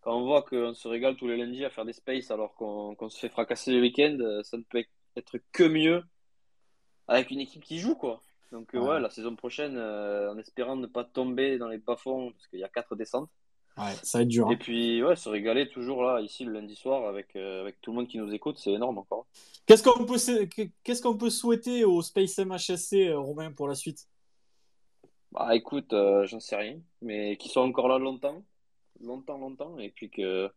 quand on voit qu'on se régale tous les lundis à faire des spaces alors qu'on se fait fracasser le week-end, euh, ça ne peut être que mieux avec une équipe qui joue, quoi. Donc, ouais, la saison prochaine, en espérant ne pas tomber dans les bas-fonds, parce qu'il y a quatre descentes. Ouais, ça va être dur. Et hein. puis, ouais, se régaler toujours là, ici, le lundi soir, avec, avec tout le monde qui nous écoute, c'est énorme encore. Qu'est-ce qu'on peut, qu'est-ce qu'on peut souhaiter au Space MHSC, euh, Romain, pour la suite? Bah écoute, euh, j'en sais rien, mais qu'ils soient encore là longtemps, longtemps, longtemps, et puis que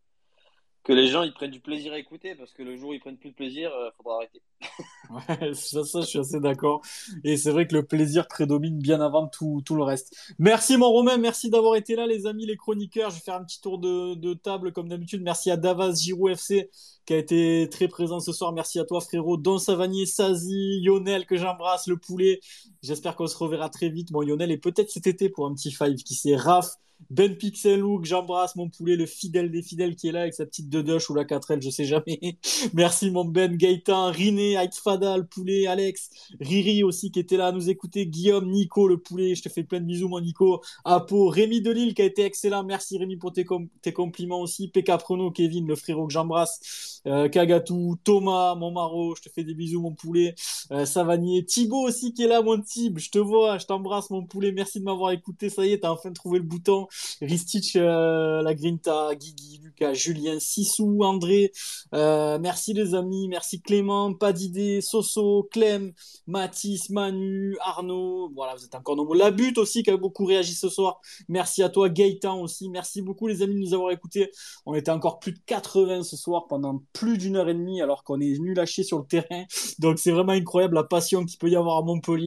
que les gens ils prennent du plaisir à écouter parce que le jour où ils prennent plus de plaisir, il euh, faudra arrêter. ouais, ça, ça, je suis assez d'accord. Et c'est vrai que le plaisir prédomine bien avant tout, tout le reste. Merci mon Romain, merci d'avoir été là les amis, les chroniqueurs. Je vais faire un petit tour de, table comme d'habitude. Merci à Davas Giroud FC qui a été très présent ce soir. Merci à toi frérot, Don Savanier, Sazi, Lionel que j'embrasse, le poulet. J'espère qu'on se reverra très vite. Bon Lionel et peut-être cet été pour un petit five qui sait. Raph, ben Pixelou, que j'embrasse, mon poulet, le fidèle des fidèles qui est là avec sa petite Dedoche ou la 4L, je sais jamais. Merci mon Ben, Gaëtan, Riné, Fada, le poulet, Alex, Riri aussi qui était là à nous écouter, Guillaume, Nico, le poulet, je te fais plein de bisous mon Nico, Apo, Rémi Delille qui a été excellent, merci Rémi pour tes, compliments aussi, PK Prono, Kevin, le frérot que j'embrasse, euh, Kagatou, Thomas, mon maro, je te fais des bisous mon poulet, euh, Savanier, Thibaut aussi qui est là mon Thib, je te vois, je t'embrasse mon poulet, merci de m'avoir écouté, ça y est, t'as enfin trouvé le bouton, Ristich, euh, la Guigui, Lucas, Julien, Sissou, André. Euh, merci les amis, merci Clément, pas d'idée, Soso, Clem, Mathis, Manu, Arnaud. Voilà, vous êtes encore nombreux. La butte aussi qui a beaucoup réagi ce soir. Merci à toi, Gaëtan aussi. Merci beaucoup les amis de nous avoir écoutés. On était encore plus de 80 ce soir pendant plus d'une heure et demie alors qu'on est venu lâcher sur le terrain. Donc c'est vraiment incroyable la passion qu'il peut y avoir à Montpellier.